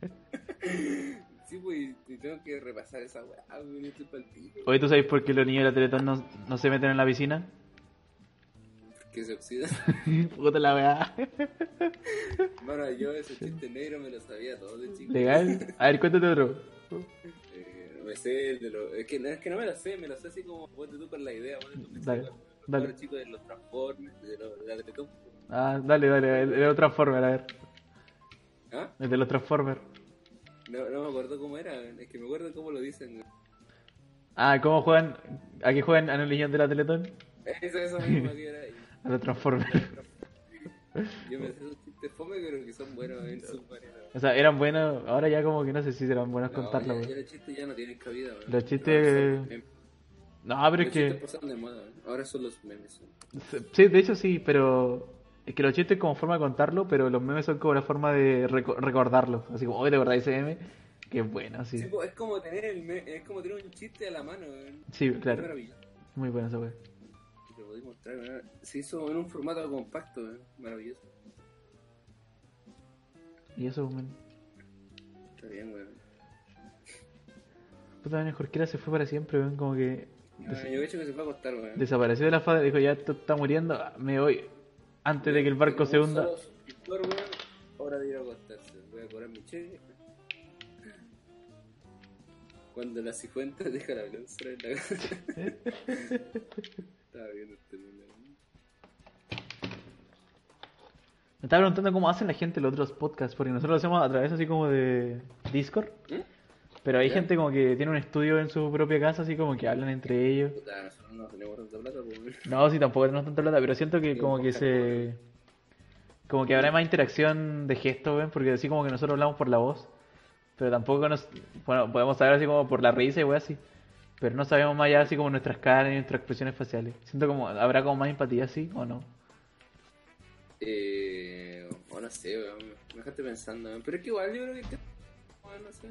Sí, pues, tengo que repasar esa weá, estoy. Oye, ¿tú sabes por qué los niños de la Teletón no, no se meten en la piscina? Que se oxida. Puta la weá. Bueno, yo ese chiste negro me lo sabía todo de chico. Legal. A ver, cuéntate otro. Eh, me sé el de los... Es que, no, es que no me lo sé, me lo sé así como ponte tú con la idea, ponte tú Dale, los chicos de los Transformers, de, los, de la Teletón. Ah, dale, dale. El de los Transformers, a ver. ¿Ah? El de los Transformers. No, no me acuerdo cómo era, es que me acuerdo cómo lo dicen. Ah, ¿cómo juegan? ¿A qué juegan a los niños de la Teletón? Eso, eso mismo que era. A los Transformers. Yo me sé esos chistes fome, pero que son buenos en su manera. O sea, eran buenos. Ahora ya como que no sé si serán buenos No, contarlo, ya, weón. ya los chistes ya no tienen cabida, weón. Los chistes-. No, pero Los es que... pasaron de moda, weón. ahora son los memes. weón. Sí, de hecho sí, pero... Es que los chistes como forma de contarlo, pero los memes son como la forma de reco- recordarlo. Así como, hoy te acordás ese meme? Que es bueno, sí. Sí, pues, es como tener el me- es como tener un chiste a la mano, weón. Sí, Es claro. Muy bueno esa. Te lo podéis mostrar, weón. Se hizo en un formato compacto, weón. Maravilloso. Y eso, man. Está bien, weón. Puta, Jorquera se fue para siempre, weón. Como que Yo he hecho que se fue a acostar, weón. desapareció de la faz. Dijo, ya esto está muriendo, ah, me voy. Antes de que el barco se hunda. de ir a acostarse. Voy a cobrar mi cheque. Cuando la cifuenta deja la blanzura en la casa. Estaba viendo este meme. Me estaba preguntando cómo hacen la gente los otros podcasts, porque nosotros lo hacemos a través así como de Discord. ¿Mm? Pero hay Ya. gente como que tiene un estudio en su propia casa, así como que hablan entre ellos. Puta, nosotros no tenemos tanta plata, pues. No, sí, tampoco tenemos tanta plata, pero siento que como que se... Como que habrá más interacción de gestos, ¿ven? Porque así como que nosotros hablamos por la voz, pero tampoco nos... Bueno, podemos saber así como por la risa y wey así, pero no sabemos más allá así como nuestras caras y nuestras expresiones faciales. Siento como, ¿habrá como más empatía así o no? Eh, o no sé, weón. Me dejaste pensando. Pero es que igual yo creo que. weón, no sé.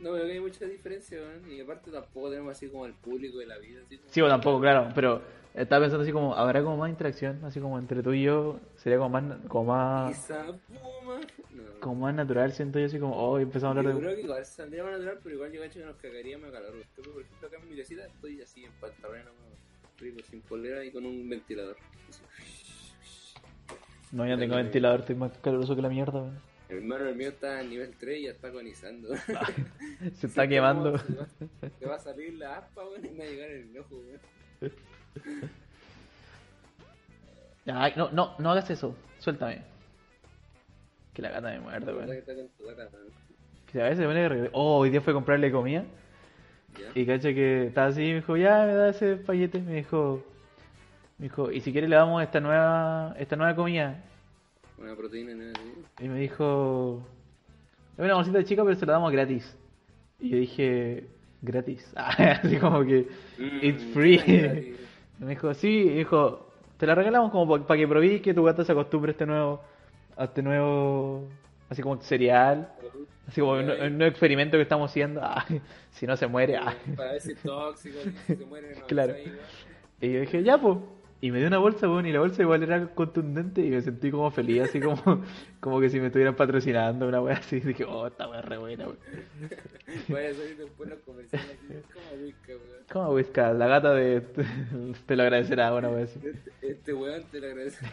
No veo que hay mucha diferencia, weón. Y aparte tampoco tenemos así como el público de la vida. Así como- Sí, o tampoco, claro, pero estaba pensando así como, ¿habrá como más interacción? Así como entre tú y yo, sería como más, como más. No. como más natural, siento yo así como, oh, empezamos a Yo hablar creo de... que igual saldría más natural, pero igual yo cacho que nos cagaríamos de calor. Estoy, por ejemplo, acá en mi casita estoy así en pantalón. Rico, sin polera y con un ventilador. Así. No, yo no tengo ventilador, estoy más caluroso que la mierda, weón. El hermano el mío está en nivel 3 y ya está agonizando. Se está quemando. Se va, a salir la aspa, weón, y me va a llegar en el ojo, weón. Ay, no, no, no hagas eso, suéltame. Que la gata me muerde, weón. Que a veces se pone re- Oh, hoy día fue a comprarle comida. Ya. Y caché que estaba así, me dijo, ya me da ese paquete. Me dijo, me dijo, y si quieres le damos esta nueva, esta nueva comida. Una proteína en el Y me dijo, es una bolsita chica, pero se la damos gratis. Y yo dije, gratis. así como que, it's free. Me dijo, sí, y dijo, te la regalamos como para que probéis que tu gata se acostumbre a este nuevo, a este nuevo, así como cereal. Así como un, un nuevo experimento que estamos haciendo. Ah, si no se muere. ah. Para ver si es tóxico, si se muere, no. Claro. Y yo dije, ya, pues. Y me dio una bolsa, weón, y la bolsa igual era contundente y me sentí como feliz, así como, como que si me estuvieran patrocinando una wea así. Dije, oh, esta es re buena, weón. Después los comerciales así, como whisky, weón. ¿Cómo, Whiskas? La gata de. te lo agradecerá, una wea así. Este, este weón te lo agradece.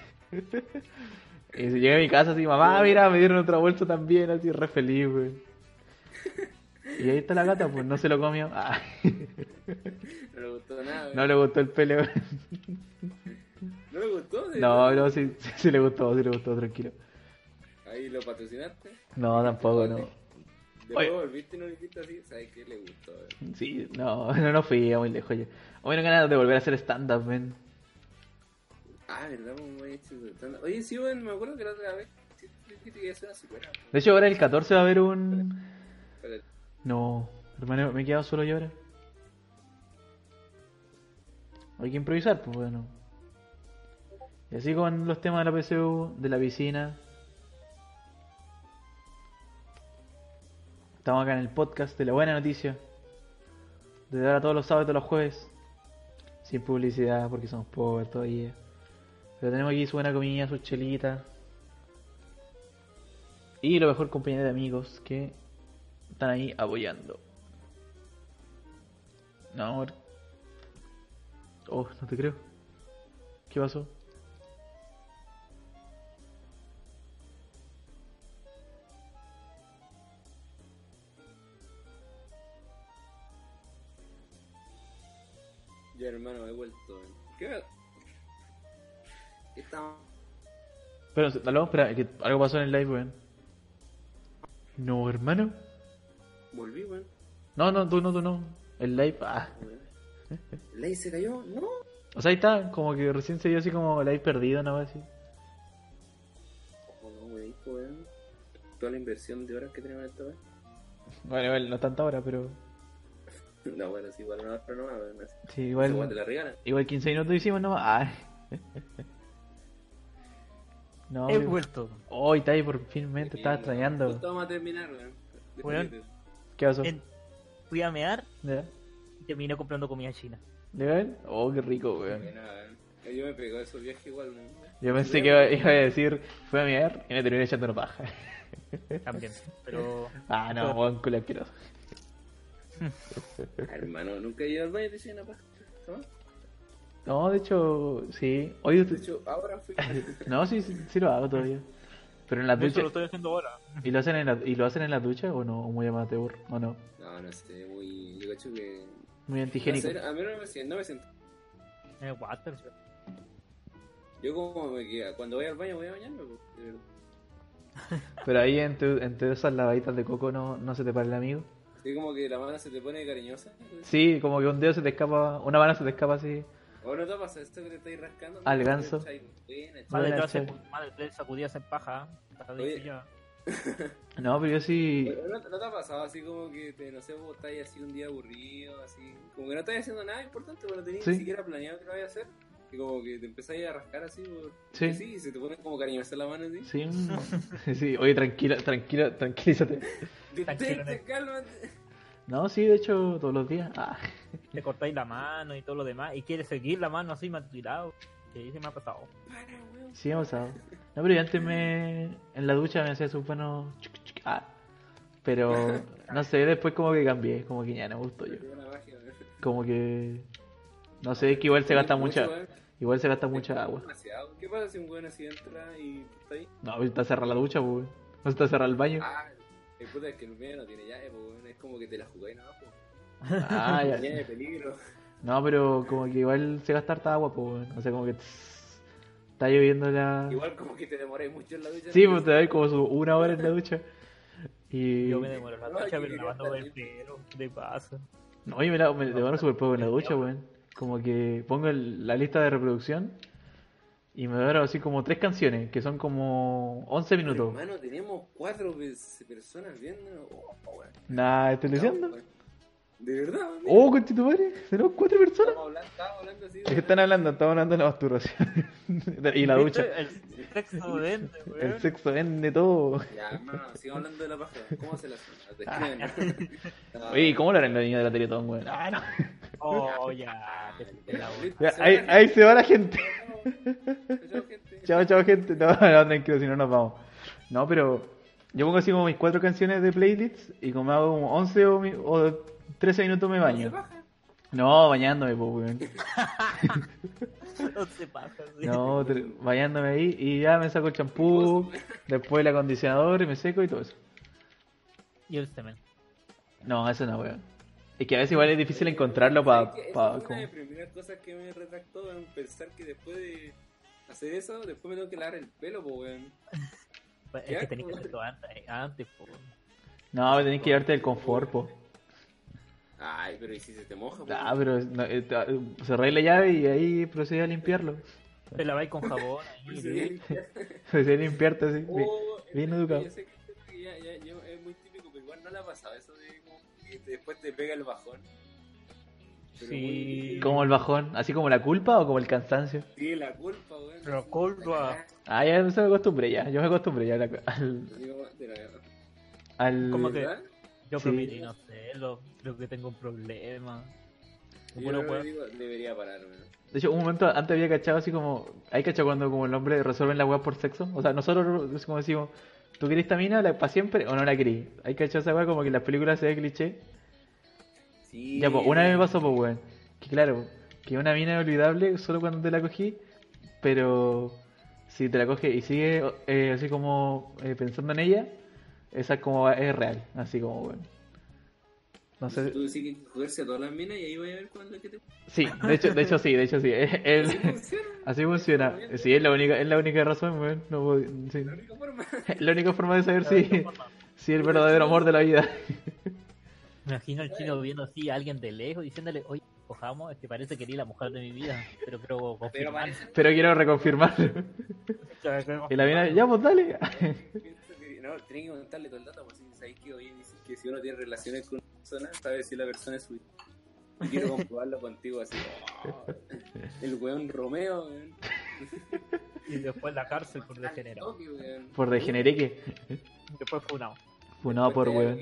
Y si llegué a mi casa así, mamá, mira, me dieron otra bolsa también, así re feliz, weón. Y ahí está la gata, pues no se lo comió. Ah, No le gustó nada, weón. no le gustó el pelo, weón. ¿No le gustó? ¿De No, no, sí, sí, sí le gustó, sí le gustó, tranquilo. Ahí lo patrocinaste. No, tampoco, no. Después volviste y no dijiste así, ¿sabes qué le gustó? weón? Sí, no, no, no fui a muy lejos ya. Bueno, ganas de volver a hacer stand-up, men. Ah, verdad, güey, hecho stand-up. Oye, sí, weón, me acuerdo que la otra vez sí, que ser una secuela. De hecho, ahora el 14 va a haber un... Espérate. No, hermano, me he quedado solo yo ahora. Hay que improvisar, pues bueno. Y así con los temas de la PSU, de la piscina. Estamos acá en el podcast de la buena noticia. De ahora todos los sábados y todos los jueves. Sin publicidad porque somos pobres todavía. Pero tenemos aquí su buena comida, su chelita. Y lo mejor compañía de amigos que están ahí apoyando. No. Oh, no te creo. ¿Qué pasó? Ya, hermano, he vuelto. ¿Qué. ¿Qué estamos? Pero, espera, que algo pasó en el live, weón. No, hermano. Volví, weón. No, no, tú no, tú no. El live, ah. ¿Ley se cayó? No. O sea, ahí está, como que recién se dio así como live perdido, nada más así. Oh, no, weón, weón. Toda la inversión de horas que tenemos en esta weón. Bueno, igual, no tanta hora, pero. No, bueno, sí, igual una pero no, weón. así. Sí, weón igual. te la regalan. Igual 15 minutos hicimos nomás. Ay. No, He vuelto. Oh, y está ahí por finmente, estaba extrañando. Justo vamos a terminar, weón. Weón. ¿Qué pasó? En- Fui a mear ¿Ya? y terminé comprando comida china. ¿Legal? Oh, qué rico, weón. Yo me pegó esos viajes igual, weón. Yo pensé que iba, iba a decir, fue a mirar y me terminé echando una paja. También. Pero. Ah, no, weón, culo asqueroso. Ah, Hermano, nunca he ido al baño y te hicieron una paja. ¿No? No, de hecho, sí. Oye, De hecho, ahora fui. no, sí, sí, sí lo hago todavía. Pero en la Eso ducha. lo estoy haciendo ahora. ¿Y lo hacen en la, y lo hacen en la ducha o no? ¿O muy amateur? ¿O no? No, no sé, muy. Yo cacho que. Muy antigénico. a mí no me siento. No me siento. En el water. Yo, como me queda. Cuando voy al baño, voy a bañarme, pues, de verdad. Pero ahí entre, entre esas lavaditas de coco no, no se te para el amigo. Sí, como que la mano se te pone cariñosa. Sí, como que un dedo se te escapa, una mano se te escapa así. ¿O no te pasa esto que te estáis rascando? Al ganso. Madre madre de sacudidas en paja. Ya. No, pero yo sí. Pero ¿No, te ha pasado así como que, te, no sé, vos estáis así un día aburrido, así, como que no estáis haciendo nada importante, pero no tenéis Sí. ni siquiera planeado que lo vayas a hacer, y como que te empezáis a rascar así, por... Sí. sí, y se te pone como cariñosa la mano así. Sí, sí, oye, tranquila, tranquila, tranquilízate. Detente, cálmate. No, sí, de hecho, todos los días. Ah, Te cortáis la mano y todo lo demás. Y quieres seguir la mano así mantilado. Que se me ha pasado. Sí, hemos pasado. No, pero yo antes me. En la ducha me hacía sus buenos. ah. Pero, no sé, después como que cambié, como que ya no me gustó yo. Me. Como que. No sé, es que igual se gasta mucha. Igual se gasta mucha agua. ¿Qué pasa si un weón así entra y tú estás ahí? No, está cerrada la ducha, pues. No está cerrada el baño. Ah, el puta es que el mío no tiene llave, pues. Es como que te la jugáis nada, pues. Ah, ya. Llave de peligro. No, pero como que igual se gasta harta agua, pues. weón. O sea, como que. tss, Está lloviendo la. Igual como que te demoráis mucho en la ducha. Sí, pues te da como su una hora en la ducha. Y. Yo me demoro en la No, ducha, pero lavando el pelo. ¿Qué pasa? No, yo me, la, me demoro súper poco en la ducha, weón. Como que pongo el- la lista de reproducción y me demoro así como tres canciones, que son como 11 Pero, minutos. Hermano, tenemos cuatro pers- personas viendo. Oh, weón. Nah, ¿estoy diciendo? De verdad, weón. Oh, con tu madre, tenemos cuatro personas. Estamos hablando, estamos hablando así. Es que están hablando, estamos hablando de la masturbación. y la ducha. ¿Viste? El sexo vende, El weón. sexo vende todo. Ya, hermano, sigamos hablando de la paja. ¿Cómo se la hacen? No, Oye, ¿y ¿cómo lo harán los niños de la Teletón, weón? Ah, no. Oh, ya. la. Ya, ahí, ahí se va la gente. Chao, gente. Chao, chao, gente. No, no, tranquilo, si no nos vamos. No, pero yo pongo así como mis cuatro canciones de playlists y como hago como 11 o, mi- o 13 minutos me ¿Se baño. baja? No, bañándome, pues, weón. No se pasa, sí. No, tre- bañándome ahí y ya me saco el champú, después el acondicionador y me seco y todo eso. Y el semen. No, eso no, weón. Es que a veces igual es difícil encontrarlo para... Es Pa, como- una de las primeras cosas que me retractó en pensar que después de hacer eso, después me tengo que lavar el pelo, pues, weón. Pues, ¿Qué Es que tenías que hacerlo antes, antes po. No, tenés que llevarte el confort, po. Ay, pero ¿y si se te moja? Ah, pero no, eh, ta- cerráis la llave y ahí procede a limpiarlo. Te laváis con jabón ahí. Sí, ¿no? limpiar. Procede a limpiarte así. bien- Oh, bien educado. Yo sé que ya, ya, ya es muy típico, pero igual no le ha pasado eso de como que después te pega el bajón. Pero Sí. Como el bajón, así como la culpa o como el cansancio. Sí, la culpa, weón. La culpa. Ah, ya se me acostumbré ya, yo me acostumbré ya al, ¿Cómo que? Yo Sí. prometí no hacerlo. Creo que tengo un problema. Yo Bueno, pues, que digo, debería parar, weón. De hecho, un momento antes había cachado así como, hay cachado cuando como el hombre resuelven la weá por sexo, o sea, nosotros es como decimos, ¿tú querés esta mina para siempre o no la querís? Hay cachado esa weá como que en las películas se ve cliché. Sí. Ya, pues, una vez me pasó, pues, weón. Que claro, que una mina es olvidable solo cuando te la cogí, pero si te la coges y sigues eh, así como eh, pensando en ella, esa es como es real, así como, weón. No sé. Tú sí que cogerse a todas las minas y ahí voy a ver cuándo es que te. Sí, de hecho, de hecho sí, de hecho sí. Es- Así funciona. así funciona. Sí, es la única, es la única razón, weón. No puedo- sí. La única forma. La única forma de saber si, forma. si el verdadero amor de la vida. Me imagino al chino viendo así a alguien de lejos diciéndole, oye, cojamos, es que parece que eres la mujer de mi vida, pero Pero confirmar. parece Pero quiero reconfirmarlo. Y la mina, ya pues dale. No, tiene que contarle todo el dato, pues si sabéis que hoy dicen que si uno tiene relaciones con persona, sabe si la persona es suya. Y quiero comprobarlo contigo así. oh, el weón Romeo, weón. Y después la cárcel por degenerado. Por degenereque. Después funado. Funado por weón.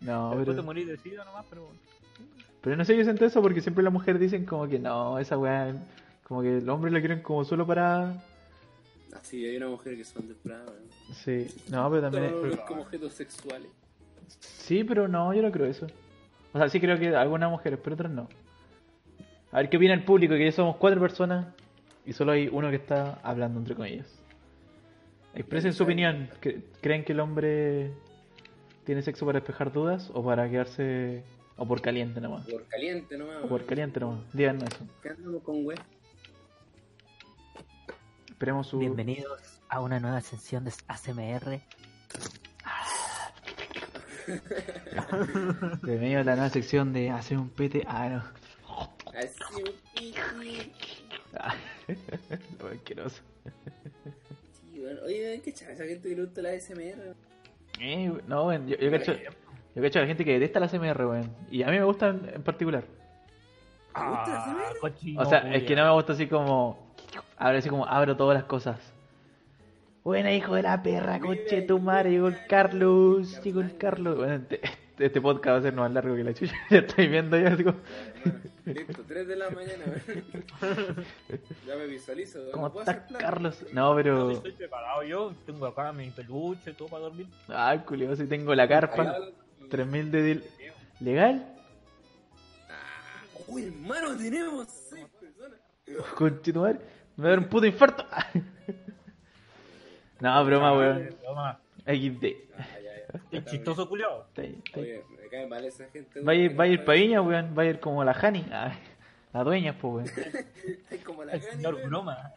No, Después te pero. morís de sida nomás, pero Pero no sé, yo siento eso porque siempre las mujeres dicen como que no, esa weá. Como que los hombres la quieren como solo para. Así, hay una mujer que son desesperadas, weón. Sí, no, pero también. Todos ven como objetos sexuales. Sí, pero no, yo no creo eso. O sea, sí creo que algunas mujeres, pero otras no. A ver qué opina el público, que ya somos cuatro personas y solo hay uno que está hablando entre comillas. Expresen su opinión. ¿Cre- ¿Creen que el hombre tiene sexo para despejar dudas o para quedarse... o por caliente nomás? Por caliente nomás. O por caliente nomás. Díganos eso. ¿Qué andamos con weón? Esperemos su... bienvenidos a una nueva sesión de ASMR. Bienvenido a la nueva sección de hacer un pete... Ah, no. Así, un. Ah, Lo asqueroso. Sí. Oye, ¿qué chaval esa gente que le gusta la SMR? Eh, no, weón, yo, yo cacho... Yo cacho a la gente que detesta la CMR, weón. Y a mí me gustan en particular. ¿Te gusta la Ah, O sea, es que no me gusta así como. Abro así como abro todas las cosas. Buena hijo de la perra, conche tu madre, llegó el Carlos, llegó el Carlos. Bueno, este, este podcast va a ser más largo que la chucha, ya estáis viendo ya como. Listo, 3 de la mañana. Ya me visualizo. ¿Cómo ¿no puedo estás? Carlos? No, pero. Estoy preparado yo, tengo acá mi peluche, todo para dormir. Ah, culio, si tengo la carpa. Al- 3000 de deal. ¿Legal? Ah, Uy, hermano, tenemos 6 personas. Madre. Me va a dar un puto infarto. No, broma, weón. Toma, XD. Ah, ya, ya. el chistoso culiao. Oye, me cae mal esa gente. Va a ir, weón, va a ir pa' Viña, weón. Va a ir como la Hani. Ah, la dueña, pues, weón. Es como la El Gani, señor weón. broma.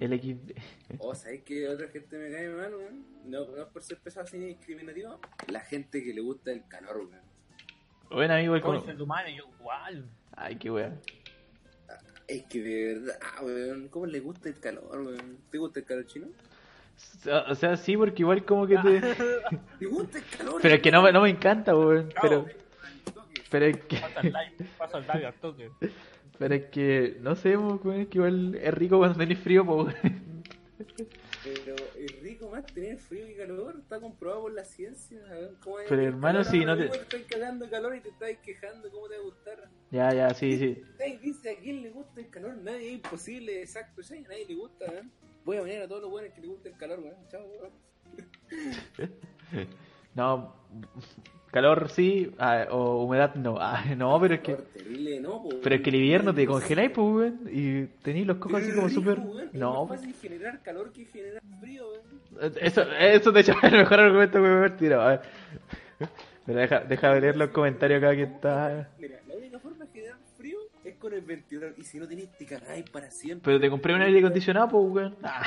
El XD. O sabes que otra gente me cae mal, weón. No, no es por ser pesado así ni discriminativo. La gente que le gusta el calor, weón. Bueno, amigo, el madre, yo igual. Ay, qué weón. Es que de verdad, weón, ¿cómo le gusta el calor, weón? ¿Te gusta el calor chino? O sea, sí, porque igual como que te... ¿Te gusta el calor? Pero es que no, me- no me encanta, weón. Pero, pero es que... Pasa el live, pasa el live al toque. Pero es que... No sé, weón, es que igual es rico cuando tenés frío, weón. Pero es rico más tener frío y calor, está comprobado por la ciencia. ¿Cómo es Pero, hermano, si ahora no te- mismo Estás cagando calor y te estás quejando, ¿cómo te va a gustar? Ya, ya, sí, sí. Dice a quién le gusta el calor, nadie es imposible, exacto, sí, a nadie le gusta, weón. Voy a venir a todos los buenos que le gusta el calor, weón. Chao, weón. No... Calor sí, ah, o humedad no. Ah, no, pero es que... Calor terrible, no, po, Pero es que el invierno te congeláis, pues, weón. Y tenéis los cocos así como súper... weón, es No, más fácil generar calor que generar frío, weón. Eso, eso de hecho es el mejor argumento que me haber tirado. A ver. Pero deja, deja de leer los comentarios acá que está. Mira, con el ventilador. Y si no tenés, te cagáis para siempre. Pero te compré un aire acondicionado, pues, weón. Ah,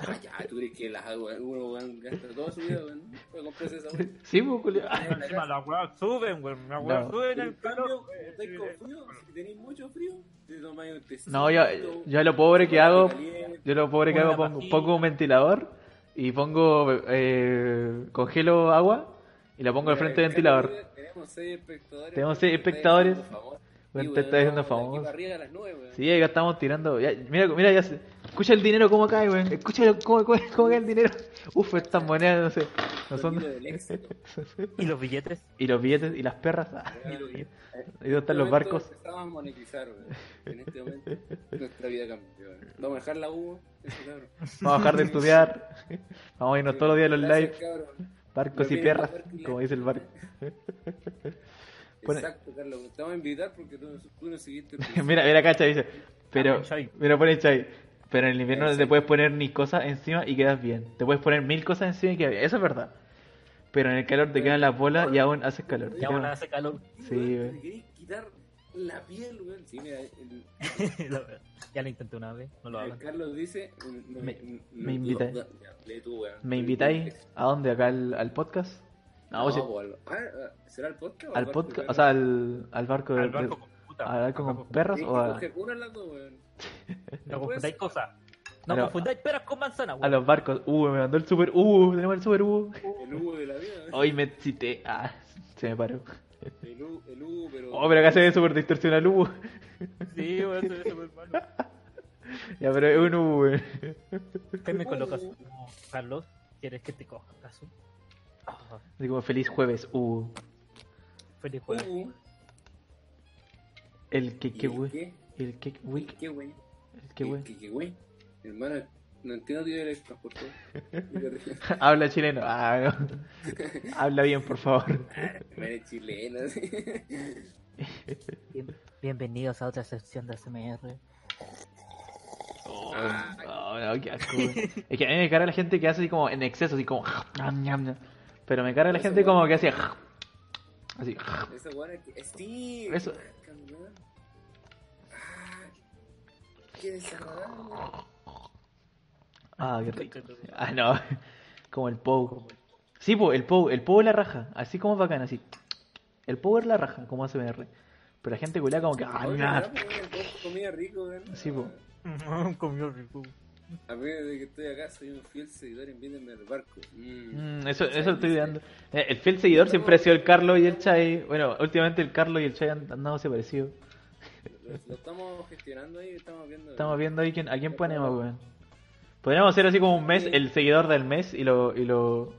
Ah, ya, tú crees que las aguas, uno weón, gasta toda su vida, weón, para comprarse esa weón. Sí, pues, culiao. Encima las weas suben, weón. Las weas No. suben En el calor. cambio, estáis con frío, si tenéis mucho frío, te tomáis un tecito. No, yo, yo lo pobre que hago, caliente. yo lo pobre que hago, pongo, pongo un ventilador y pongo, eh, congelo agua y la pongo al frente del ventilador. Tenemos seis espectadores. Tenemos seis espectadores. haciendo famoso. Te vamos de aquí famoso. para arriba a las nueve, weón. Sí, acá estamos tirando. Ya, mira, mira, ya se. Escucha el dinero cómo cae, weón. Escucha cómo, cómo, cómo cae el dinero. Uf, estas monedas, no sé. No son. Y los billetes. Y los billetes y las perras. ah. Y los billetes. ¿Y dónde En este están los momento barcos? Empezamos a monetizar, weón. En este momento, nuestra vida cambió. weón. Vamos a dejar la U, eso, cabrón. Vamos a dejar de estudiar. Vamos a irnos todos los días a los live. Barcos y perras, como dice el barco. Pone- Exacto, Carlos. Te vamos a invitar porque tú, tú no seguiste. mira, mira, cacha, dice. Pero, Ah, Chai. mira, pone Chai. Pero en el invierno no te puedes poner ni cosas encima y quedas bien. Te puedes poner mil cosas encima y quedas bien. Eso es verdad. Pero en el calor te quedan las bolas y aún haces calor. Quedan- ahora hace calor. Sí, querés quitar la piel, weón. Sí, mira, el, ya lo intenté una vez, no lo hagan. Carlos dice. no, Me- no, me weón. ¿Me invitáis a dónde? ¿Acá al, al podcast? No, No, o al- ah, ah, ¿Será el podcast? o al barco podcast, de o sea, al, al barco de, Al barco con puta. al barco Al con barco perros o a, una las dos, weón. No confundáis cosas. No confundáis peras con manzana, a los barcos. Uh, me mandó el super Uh, tenemos el super Uh. El Hugo de la vida. weón. Hoy me excité. Ah, se me paró. El Hugo, el Hugo, pero. Oh, pero acá se ve súper distorsionado el Uh. Sí, weón, se ve súper malo. Ya, pero es un Uh, weón. ¿Qué me colocas? como, Carlos, ¿quieres que te coja acaso? Ah, como feliz jueves. Uh. feliz jueves. Hugo. El que, ¿Y que, el güey. El que, güey. El que, güey. ¿Qué, qué, güey? Hermano, no entiendo tu idea transporte. Habla chileno. Ah, no. Habla bien, por favor. Eres chileno. Bien- bienvenidos a otra sección de SMR. Ah, Oh, no, qué asco. Es que a mí me carga la gente que hace así como en exceso, así como. Pero me carga la gente como que hace. Así. Esa weá es que. Sí, Eso. Ah, qué desagradable. Ah, qué rico. Ah, no. Como el Pou. Sí, po, el Pou. El Pou es la raja. Así como bacán, así. El Pou es la raja, como ASMR. Pero la gente culea como que. Ah. ¿verdad? Todo comida rico, weón. Sí, po. Comió rico. A ver, de que estoy acá, soy un fiel seguidor, invítenme al barco. Mm. Mm, eso, eso estoy dando. Eh, El fiel seguidor siempre ha sido el Carlos y el Chai. Bueno, últimamente el Carlos y el Chai han andado parecido. Lo, lo estamos gestionando ahí, estamos viendo. Estamos viendo ahí quién, a quién ponemos, weón. Podríamos hacer así como un mes, el seguidor del mes, y lo, y lo,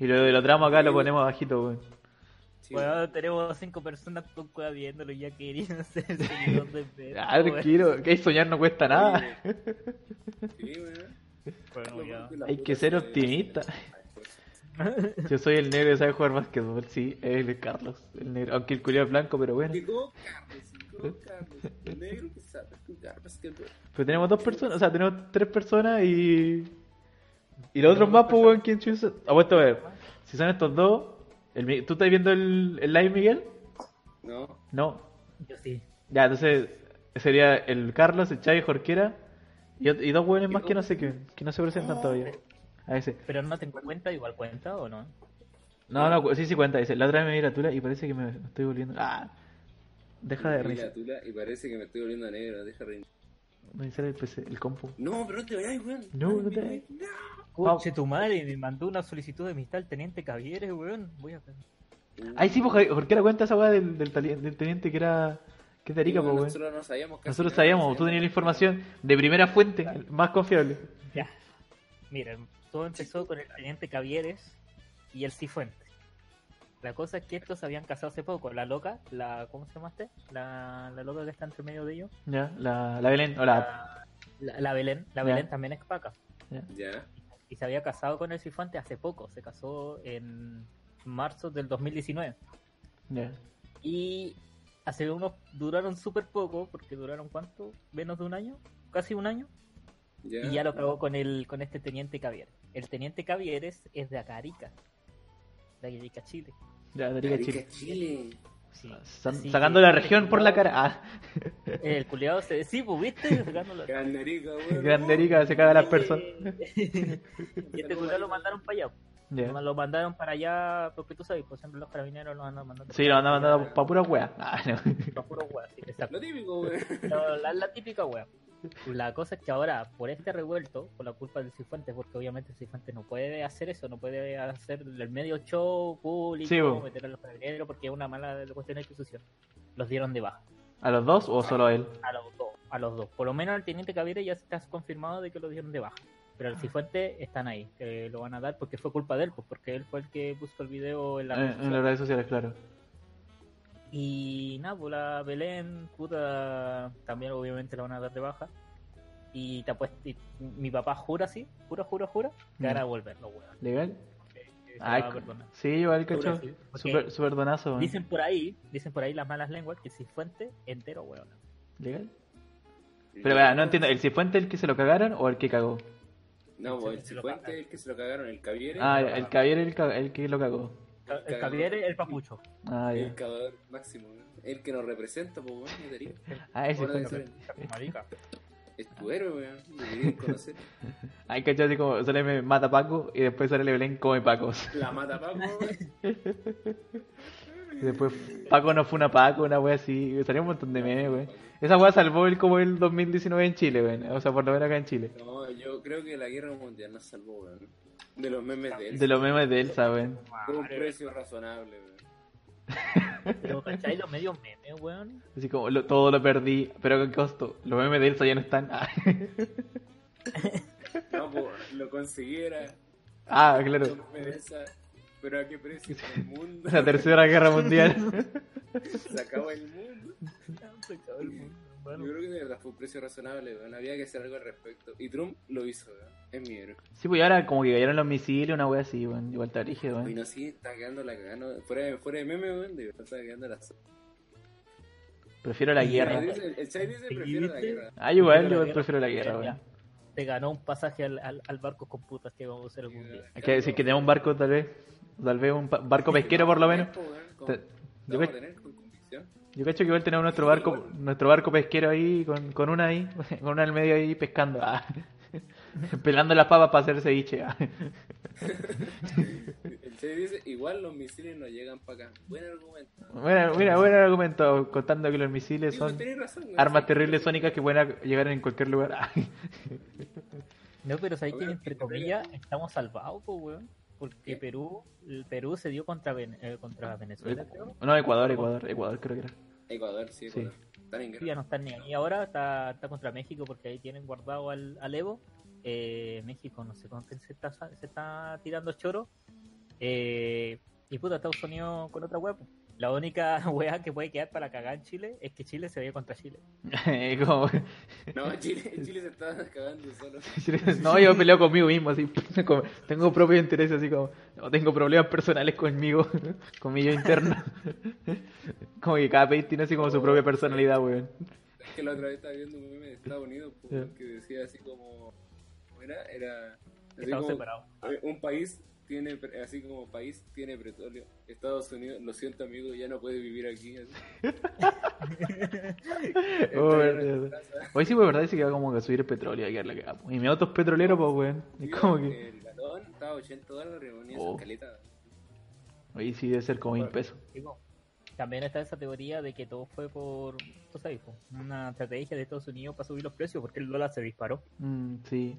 y lo, lo tramos acá, lo ponemos abajito, weón. Bueno, tenemos cinco personas con cueva viéndolo y ya querían ser el seguidor de Pedro. Ah, tranquilo, que soñar no cuesta nada. Sí, weón. Bueno, ya. Hay que ser optimista. Yo soy el negro que sabe jugar básquetbol, sí, es el Carlos, el negro, aunque el culiao es blanco, pero bueno. Llegó Carlos, llegó Carlos, el negro que sabe jugar basquetbol. Pero tenemos dos personas, o sea, tenemos tres personas y. Y los otros más, pues, weón, ¿quién chusa? Apuesto a ver. Si son estos dos. El, ¿Tú estás viendo el, el live, Miguel? No, No. Yo sí. Ya, entonces sería el Carlos, el Chai, Jorquera y, dos hueones más que no sé qué, que no se presentan todavía. A ese. Pero no tengo cuenta, igual cuenta o no. No, no, sí, sí cuenta. Dice, la otra vez me vi la tula y parece que me estoy volviendo. Ah, deja de tula y parece que me estoy volviendo negro, deja reír. Reiniciar el PC, el compu. No, pero no te vayas, weón. No, no te vayas. Coche tu madre, me mandó una solicitud de amistad al teniente Cavieres, weón. Voy a Ay, sí, pues Jorquera cuenta esa weá del, del, tali- del teniente que era. que es de Arica, No, pues, weón. Nosotros no sabíamos casi Nosotros sabíamos, no tú tenías la información de primera fuente, el más confiable. Ya. Miren, todo empezó con el teniente Cavieres y el Cifuentes. La cosa es que estos se habían casado hace poco. La loca, la ¿cómo se llama este? La, la loca que está entre medio de ellos. Ya, la, la Belén, o la. La, la Belén. La Ya. Belén también es paca. Ya, Y se había casado con el Cifuentes hace poco. Se casó en marzo del 2019. Ya. Y hace unos duraron súper poco, porque duraron cuánto? Menos de un año, casi un año. ya. Y ya lo acabó con el con este teniente Cavieres. El teniente Cavieres es de acá Arica, de Arica, Chile. De Arica, Arica, Chile. Chile. Sí. San- Así sacando que la región por la cara. Ah, El culiado se. Sí, pues viste, sacando la. Grande rica, weón. Grande Erika se caga a las personas. y este culiao lo mandaron para allá. Lo mandaron para allá, porque tú sabes, pues siempre los carabineros los andan mandando. Sí, lo andan mandando para pura wea. Ah, no. Para puro wea, sí, exacto. Lo típico, la, la típica wea. La cosa es que ahora, por este revuelto, por la culpa del Cifuentes, porque obviamente el Cifuentes no puede hacer eso, no puede hacer el medio show público, Sí, bo. meter a los carabineros, porque es una mala cuestión de institución. Los dieron de baja. ¿A los dos o solo a él? A los dos, a los dos. Por lo menos al teniente Cavire ya está confirmado de que lo dieron de baja. Pero el Cifuentes están ahí, que lo van a dar porque fue culpa de él, pues porque él fue el que puso el video en la Eh, En, las redes sociales, claro. Y nada, pues la Belén, puta, también obviamente la van a dar de baja. Y te apuesto, y mi papá jura así, jura, jura, jura, que van a volver los weones. ¿Legal? Ay, sí, igual, Jura, cacho. sí, Super, super donazo, weón. Dicen por ahí, dicen por ahí las malas lenguas que si fuente entero, weón. ¿Legal? Pero vea, no entiendo, ¿el Cifuente el que se lo cagaron o el que cagó? No, pues el Cifuente el que se lo cagaron, el Caviere. Ah, el Javier el, ca- el que lo cagó. El Javier el papucho. Ah. El cagador máximo, weón. El que nos representa, pues, weón, no te digo. Ah, ese debe ser- Marica. Es tu héroe, weón. Deberías conocer. Ay, cacho, así como sale me mata Paco y después sale Belén come Pacos. La mata Paco, weón. Y después Paco no fue una Paco, una wea así. Salió un montón de memes, wey. Esa wea salvó el como el 2019 en Chile, wey. O sea, por lo menos acá en Chile. No, yo creo que la guerra mundial nos salvó, weón. De los memes de él. De los memes de Elsa, wey. Por un precio razonable, weón. Pero, ¿cachai? Los medios memes, weón. Así como lo- todo lo perdí, pero ¿qué costo? Los memes de Elsa ya no están. No, pues lo consiguiera. Ah, claro. Pero a qué precio? El mundo. La tercera guerra mundial. Se acabó el mundo. Se acabó el mundo, Yo creo que de verdad fue un precio razonable, weón. Había que hacer algo al respecto. Y Trump lo hizo, weón. Es mi héroe. Sí, pues y ahora como que cayeron los misiles, una wea así, weón. Igual está rígido, Y weón. no, sí, está quedando la cagada. Fuera, de- fuera de meme, weón, de verdad está quedando la Prefiero la Y guerra. El Chai dice, el Chai dice ¿Sí, prefiero la guerra. Ah, igual, Prefiero la yo prefiero la guerra, weón. Te ganó un pasaje al, al, al barco con putas que vamos a hacer algún día. Hay que decir que tenemos un barco, tal vez. Tal vez un barco pesquero, por lo menos. Te- yo Yo cacho que igual tenemos nuestro barco, nuestro barco pesquero ahí, con, con una ahí, con una al medio ahí pescando. Ah. Pelando las papas para hacer ceviche. Ah. El Chai dice, igual los misiles no llegan para acá. Buen argumento. Mira, mira, buen argumento, contando que los misiles son razón, armas terribles sónicas que pueden llegar en cualquier lugar. Ah. No, pero sabéis que entre comillas estamos salvados, pues, weón. Porque ¿Qué? Perú, el Perú se dio contra, Ven- eh, contra Venezuela, creo. No, Ecuador, Ecuador, Ecuador creo que era. Ecuador, sí, Sí. Ecuador. Están en Sí, ya no están ni ahí ahora, está, está contra México porque ahí tienen guardado al, al Evo. Eh, México no sé con quién se está, se está tirando choro. Eh, y puta, Estados Unidos con otra web. La única wea que puede quedar para cagar en Chile es que Chile se vaya contra Chile. Como- No, Chile, Chile se está cagando solo. no, yo peleo conmigo mismo, así. como- tengo propios intereses, así como. No tengo problemas personales conmigo, conmigo interno. como que cada país tiene así como su propia personalidad, weón. Es que la otra vez estaba viendo un meme de Estados Unidos pues, que decía así como. ¿Cómo era? Era. Así Estamos como, separados. un país tiene. pre- Así como país tiene petróleo. Estados Unidos, lo siento amigo, ya no puede vivir aquí. Hoy sí, pues, verdad, dice que va como que a subir el petróleo y la pues. Y mi auto es petrolero, pues, weón. Es como que. El galón estaba a 80 dólares, reunía Oh. esa caleta. Hoy sí debe ser como mil pesos. También está esa teoría de que todo fue por, tú sabes, una estrategia de Estados Unidos para subir los precios porque el dólar se disparó. Mm, sí.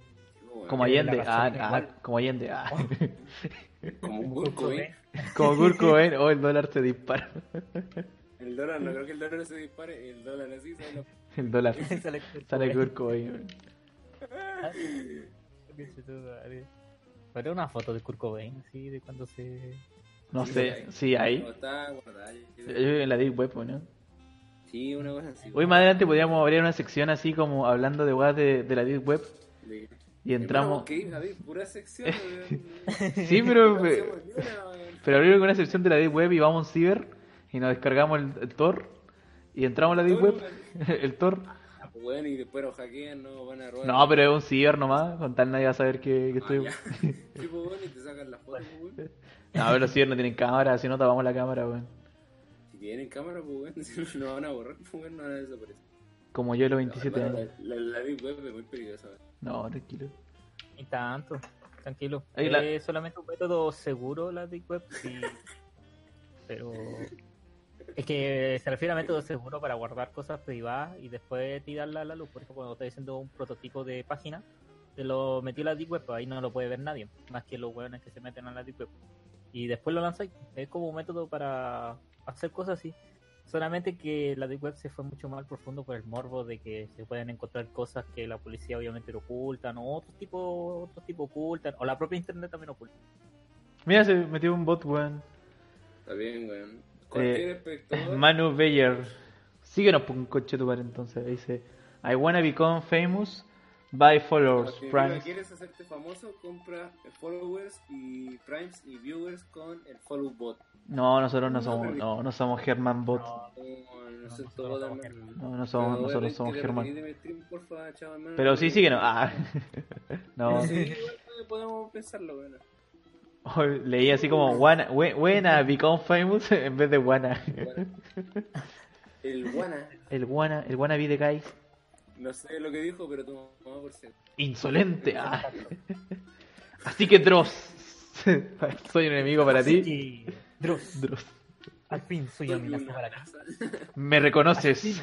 Como, Como Eh, Allende. Ah, ah, como Allende. Ah. como un burco, ¿eh? como Cobain. Oh, el dólar se dispara. El dólar, no creo que el dólar se dispare. El dólar así. Lo- El dólar. Sale Sale Cobain. weón. Pero una foto de Kurt Cobain, sí, de cuando se... No Sí, sé. Sí, ahí. No, está guardada. yo creo. en la Deep Web, ¿no? Sí, una cosa así. Hoy más adelante podríamos abrir una sección así como hablando de weas de, de la Deep Web. Y entramos. Ok, Javi, pura sección. Sí, pero. Weón. Pero abrimos una sección de la Deep Web y vamos a un ciber y nos descargamos el, el Tor y entramos a la Deep Web, el Tor. Weón, y después nos hackean, no van a robar. No, pero es un ciber nomás, con tal nadie va a saber que, que Ah, estoy. Tipo, weón, y te sacan las fotos, weón. No, pero los ciber no tienen cámara, si no tapamos la cámara, weón. Si bien en cámara, pues, weón. Si no van a borrar, pues, weón, no van a desaparecer. Como yo a los No, 27 hermano, años. La, la, la Deep Web es muy peligrosa, weón. No, tranquilo. Ni tanto, tranquilo. La- Es solamente un método seguro la Deep Web, sí. pero es que se refiere a método seguro para guardar cosas privadas y después tirarla a la luz. Por ejemplo, cuando estás haciendo un prototipo de página, te lo metió la Deep Web, pues ahí no lo puede ver nadie, más que los hueones que se meten a la Deep Web. Y después lo lanzáis. Es como un método para hacer cosas así. Solamente que la Deep Web se fue mucho más profundo por el morbo de que se pueden encontrar cosas que la policía obviamente lo ocultan, o otros tipos otros tipo ocultan, o la propia internet también oculta. Mira, se metió un bot, weón. Está bien, weón. Cualquier Eh, espectador. Manu Bayer. Síguenos por un coche tu padre entonces. Dice: I wanna become famous by followers, Si primes. quieres hacerte famoso, compra followers y primes y viewers con el follow bot. No, nosotros no No, somos, no, no somos German Bot. No, No, no nosotros somos. No, no nosotros somos que German. Pero sí. Ah. No. Sí, igual podemos pensarlo. Oh, Leí así como wanna, wanna become famous en vez de wanna. Bueno. El Guana, El wanna, el wanna be the guy. No sé lo que dijo, pero toma por cierto. Insolente. ah. Así que Dross. Soy un enemigo para ti. Sí, Dross, Dross. al fin soy amenaza para ti. Me reconoces.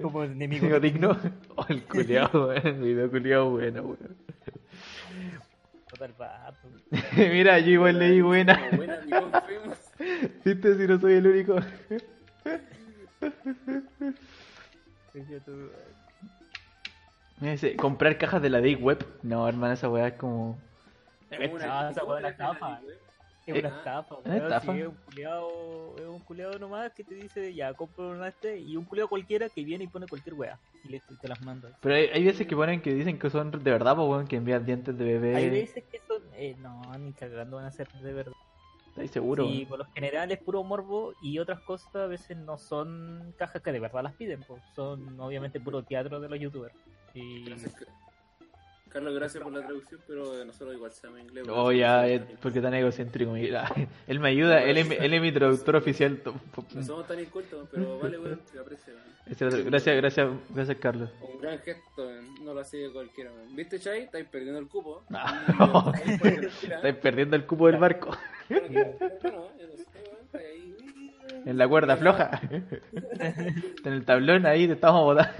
Como enemigo. Digno. Oh, el culiao, weón. El video culiao bueno, weón. Mira, yo igual leí buena. ¿Viste si no soy el único? Dice, comprar cajas de la Deep Web. No, hermano, esa weá es como. Como una- Ah, esa weá la una estafa. Es una Eh, estafa, ¿una weón, estafa? sí, es un culiado, es un culiado nomás que te dice, ya, compra una este, y un culiado cualquiera que viene y pone cualquier weá, y le, te las manda. Pero hay, hay veces que ponen que dicen que son de verdad, pues, weón, que envían dientes de bebé. Hay veces que son, eh, no, ni cagando van a ser de verdad. ¿Estáis seguro? Y por lo general es puro morbo, y otras cosas a veces no son cajas que de verdad las piden, pues son obviamente puro teatro de los youtubers. Y Gracias, Carlos, gracias por la traducción, pero nosotros igual sabemos inglés. Oh, ya, eh, porque tan egocéntrico. mira. Él me ayuda, él es, mi- él es mi traductor oficial. No somos tan incultos, pero vale, weón, te aprecio. Gracias, gracias, gracias, Carlos. Un gran gesto, no lo hace cualquiera. ¿Viste, Chay? Estáis perdiendo el cupo. No. Estáis perdiendo el cupo del barco. Bueno. En la cuerda floja. En el tablón ahí te estamos botando.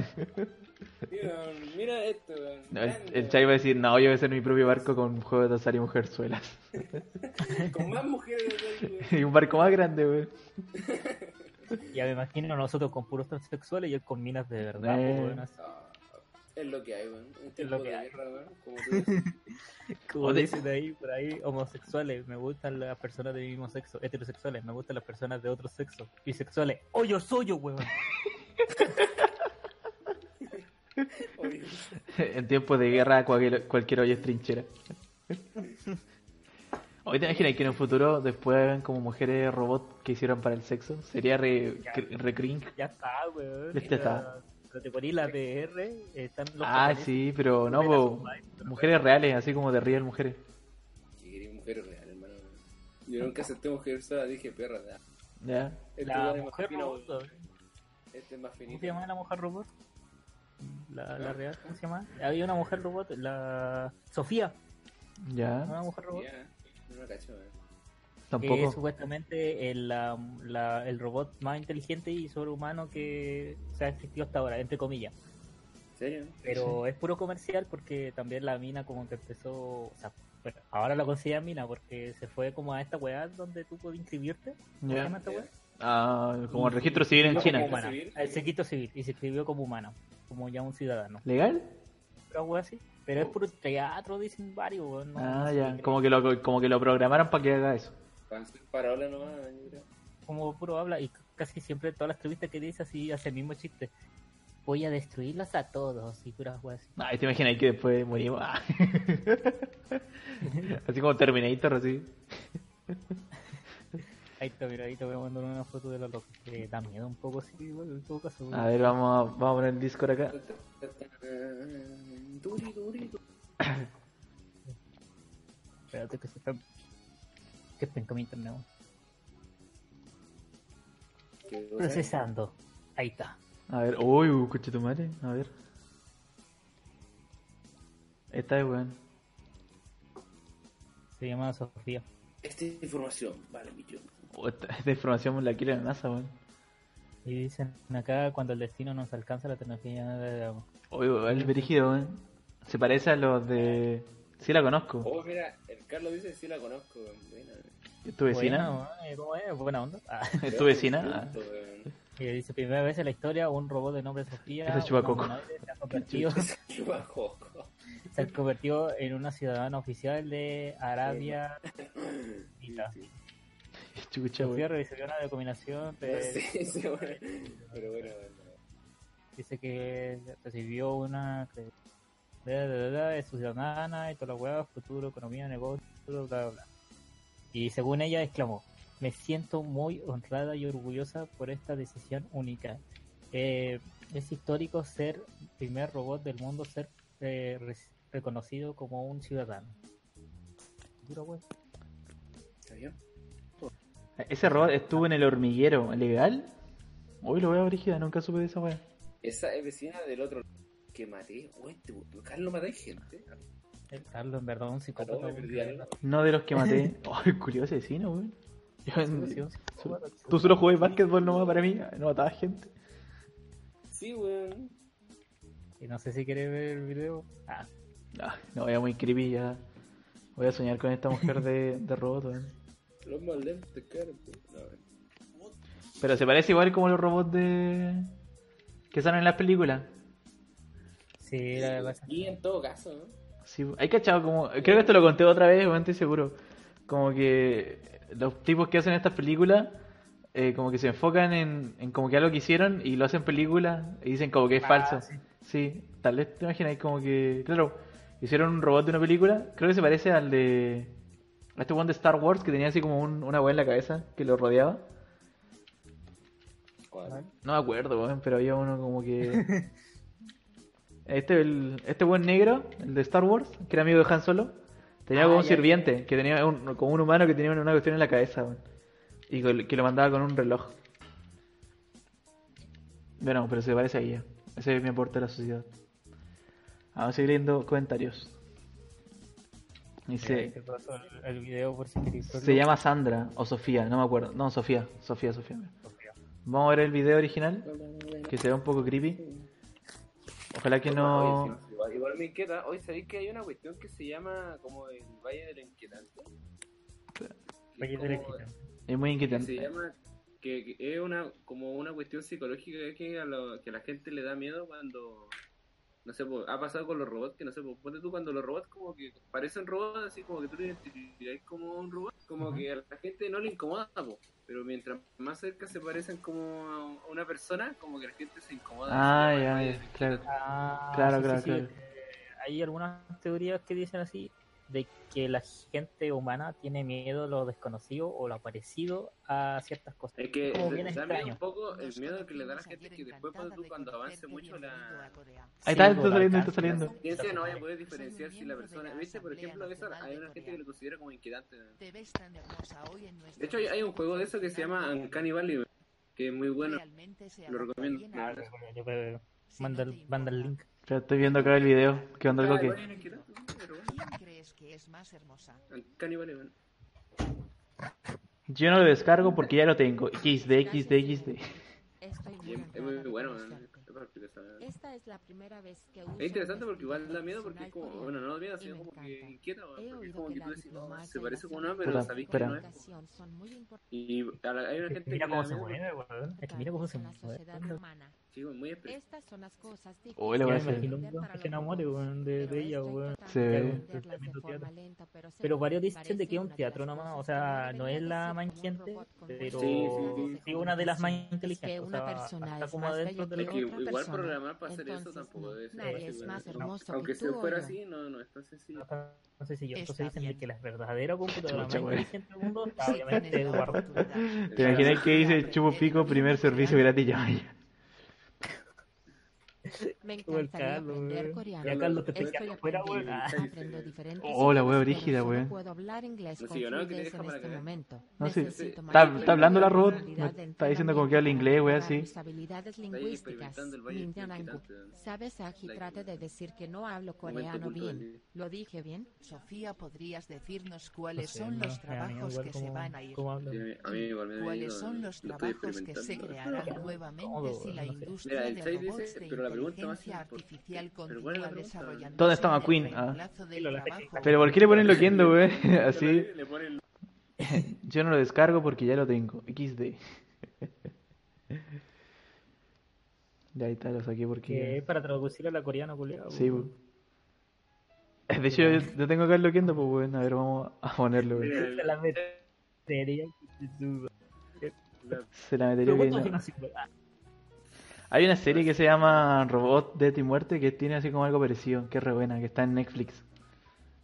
Mira, mira esto, weón. No, el, Grande, el Chai va a decir, no, yo voy a hacer mi propio barco con un juego de azar y mujerzuelas. weón. Con más mujeres de weón. y un barco más grande, güey. ya me imagino nosotros con puros transexuales y él con minas de verdad, Eh. pues, weón. Ah, Es lo que hay, weón. Es lo que de hay. guerra, weón. Como tú dices. Como dicen ahí, por ahí, homosexuales, me gustan las personas del mismo sexo, heterosexuales, me gustan las personas de otro sexo, bisexuales, oh yo soy yo, weón. En tiempos de guerra cualquier, cualquier olla es trinchera. Hoy te imaginas que en un futuro después hagan como mujeres robot que hicieron para el sexo. Sería re, re cringe. Ya está, weón. Ya está. Pero te poní la DR, están los Ah, japoneses, sí, pero no, po, mujeres reales, así como de real mujeres. quería mujeres reales, hermano. Yo nunca acepté mujer sola, dije perra, ya. ¿Ya? Este La mujer robot. Este es más ¿cómo finito. se llama la mujer robot? La, la real, ¿cómo se llama? Había una mujer robot, la Sofía, ¿Ya? una mujer robot. Ya, no me cacho, que es Tampoco. supuestamente el, la- la- el robot más inteligente y sobrehumano que se ha existido hasta ahora, entre comillas. ¿En serio? Pero es puro comercial porque también la mina como que empezó, o sea, ahora la consideran mina porque se fue como a esta weá donde tú puedes inscribirte. ¿Cómo se Ya. llama esta weá? Ah, como el registro civil en China. el sequito civil, y se escribió como humana, como ya un ciudadano. ¿Legal? Pero weá así. Pero es puro teatro, dicen varios, weón. no- Ah, no ya. Como que lo, como que lo programaron para que haga eso. Para nomás, como puro habla y casi siempre todas las entrevistas que dice así hace el mismo chiste. Voy a destruirlos a todos y puras weas. así. Ay, te imaginas que después morimos. Ah. así como Terminator, así. Ahí está, mira, ahí te voy a mandar una foto de la loca. Que da miedo un poco así, igual, en todo caso. A ver, vamos a, vamos a poner el Discord acá. Duri, duri. Espérate que se está... Que penca mi internet. Procesando. Ahí está. A ver, uy, uh, coche tu madre, a ver. Esta es weón. Se llama Sofía. Esta información vale millón. Esta, esta información la quiere la NASA, weón. Y dicen acá, cuando el destino nos alcanza, la tecnología ya de Uy, weón, el brígido, weón. Se parece a los de. Sí, la conozco. Oh, mira, el Carlos dice sí la conozco. ¿Es tu vecina? ¿Cómo es? Buena onda. Ah. ¿Es tu vecina? Punto, weón. Y dice, primera vez en la historia, un robot de nombre Sofía se ha convertido, se ha convertido en una ciudadana oficial de Arabia Saudita. Chucha, weón. recibió una documinación de- Sí, sí, bueno. Pero bueno, bueno. dice que recibió una bla, bla, de su ciudadana y toda la hueá, futuro, economía, negocio, bla, bla, bla. Y según ella exclamó, me siento muy honrada y orgullosa por esta decisión única. Eh, es histórico ser el primer robot del mundo ser eh, re- reconocido como un ciudadano. Duro, güey. ¿Está bien? Ese robot estuvo en el hormiguero, ¿legal? Uy, lo veo brígida, nunca supe de esa weá. Esa es vecina del otro que maté. Uy, este, Carlos matáis gente. El Carlos, en verdad, un psicópata. No de los que maté. Ay, curioso vecino, weón. Tú solo jugué básquetbol nomás para mí, no matabas gente. Sí, weón. Y no sé si quieres ver el video. Ah, Ah, no, voy a muy creepy ya. Voy a soñar con esta mujer de, de robot, weón. Los más lentos. No, weón. Pero se parece igual como los robots de. que salen en las películas. sí, la verdad. Y en todo caso, ¿no? Sí, hay cachado como. Creo que esto lo conté otra vez, weón, estoy seguro. Como que los tipos que hacen estas películas, eh, como que se enfocan en, en como que algo que hicieron y lo hacen película y dicen como que es Ah, falso. sí. Sí, tal vez te imaginas como que. Claro, hicieron un robot de una película, creo que se parece al de. Este one de Star Wars que tenía así como un- una weá en la cabeza que lo rodeaba. ¿Cuál? No me acuerdo, weón, pero había uno como que. Este, el, este buen negro, el de Star Wars, que era amigo de Han Solo, tenía Ah, como un ya, sirviente, que tenía un, como un humano que tenía una cuestión en la cabeza, weón. Y que, que lo mandaba con un reloj. Bueno, pero se parece a ella. Ese es mi aporte a la sociedad. Vamos a seguir leyendo comentarios. Dice, el, el video por si se llama Sandra o Sofía, no me acuerdo. No, Sofía, Sofía, Sofía. Vamos a ver el video original, que se ve un poco creepy. Ojalá que no... Oye, sí, igual, igual me inquieta. Hoy sabéis que hay una cuestión que se llama como el Valle de la Inquietante. Valle de la como- Inquietante. Es muy que inquietante. se llama que, que es una como una cuestión psicológica que a, lo- que a la gente le da miedo cuando no sé, pues, ha pasado con los robots que no sé, pues, ponte tú cuando los robots como que parecen robots así como que tú lo identificas como un robot, como que a la gente no le incomoda, po. pero mientras más cerca se parecen como a una persona, como que la gente se incomoda. Ah, ya, claro. Ah, Claro, sí, claro, sí, sí. claro. Eh, Hay algunas teorías que dicen así, de que la gente humana tiene miedo a lo desconocido o lo parecido a ciertas cosas. Es que Como bien extraño. un poco el miedo que le da a la gente que después tú cuando avance mucho la Ahí está, está por saliendo, está saliendo. La ciencia no vaya a poder diferenciar si la persona, viste, por ejemplo, esa, hay una gente que lo considera como inquietante. De hecho, hay, un juego de eso que se llama Uncanny Valley, que es muy bueno. Lo recomiendo. adapta bien a Ah, Manda el, manda el link. Pero estoy viendo acá el video. ¿Qué onda algo Ah, que? es bueno. ¿Quién crees que es más hermosa? Bueno. Yo no lo descargo porque ya lo tengo. XD, XD, XD. Estoy muy es muy honrada de bueno, conocerte. Esa- Esta es la primera vez que uso Es interesante porque igual da miedo porque es como, bueno, no da miedo, sino como que inquieta, porque es como que que la tú decís, no, se parece la como una, pero sabéis que no es. Y a la- hay una gente que Mira le cómo se mueve, weón. Es que mira cómo se la mueve. sí, muy. Estas son las cosas le Ya voy a me hacer. imagino un weón que se enamore, weón, de, de ella, weón. Se ve. Pero varios dicen de que es un teatro nomás, o sea, no es la más inteligente, pero Sí, sí, sí una de las más inteligentes, que o sea, está es como adentro que que otra igual persona, programar para hacer eso entonces tampoco no, debe ser nadie es más No, hermoso Aunque que si tú o fuera así, no, no es tan sencillo. No sé si yo, entonces dicen de bien. que la verdadera computadora más inteligente del mundo está obviamente Eduardo. ¿Te imaginas que dice chupo pico, primer servicio gratis ya? Me Carlos, aprender coreano. Ya Carlos te Estoy estoy quedando Estoy fuera, weón. aprendiendo, Ah, aprendo diferentes la idiomas, wea pero brígida, weón. puedo hablar inglés No con no, que te deja en este momento. No, sí. Necesito Está, hablando la de está diciendo como que habla inglés, mejorar así. mis habilidades lingüísticas. ¿Sabes, Aji? Trate de decir que no hablo coreano bien. sí. ¿Lo dije bien? Sofía, ¿podrías decirnos no cuáles son los trabajos que se van a ir? Sí, ¿Cuáles son los trabajos que se crearán nuevamente si la industria de robots dice, inteligencia artificial pero ¿cuál es la continúa desarrollando ¿Dónde está McQueen? Ah. Pero ¿por qué le ponen loquiendo, weón? Así. Yo no lo descargo porque ya lo tengo. XD. Ya ahí está, lo saqué Que porque. es para traducir a la coreana, culiao. Sí, weón. De hecho, yo, yo tengo acá el loquiendo, pues bueno, a ver, vamos a ponerlo. Mira, Se la metería. Se la metería Hay una serie que se llama Robot, Death y Muerte que tiene así como algo parecido, que es re buena, que está en Netflix.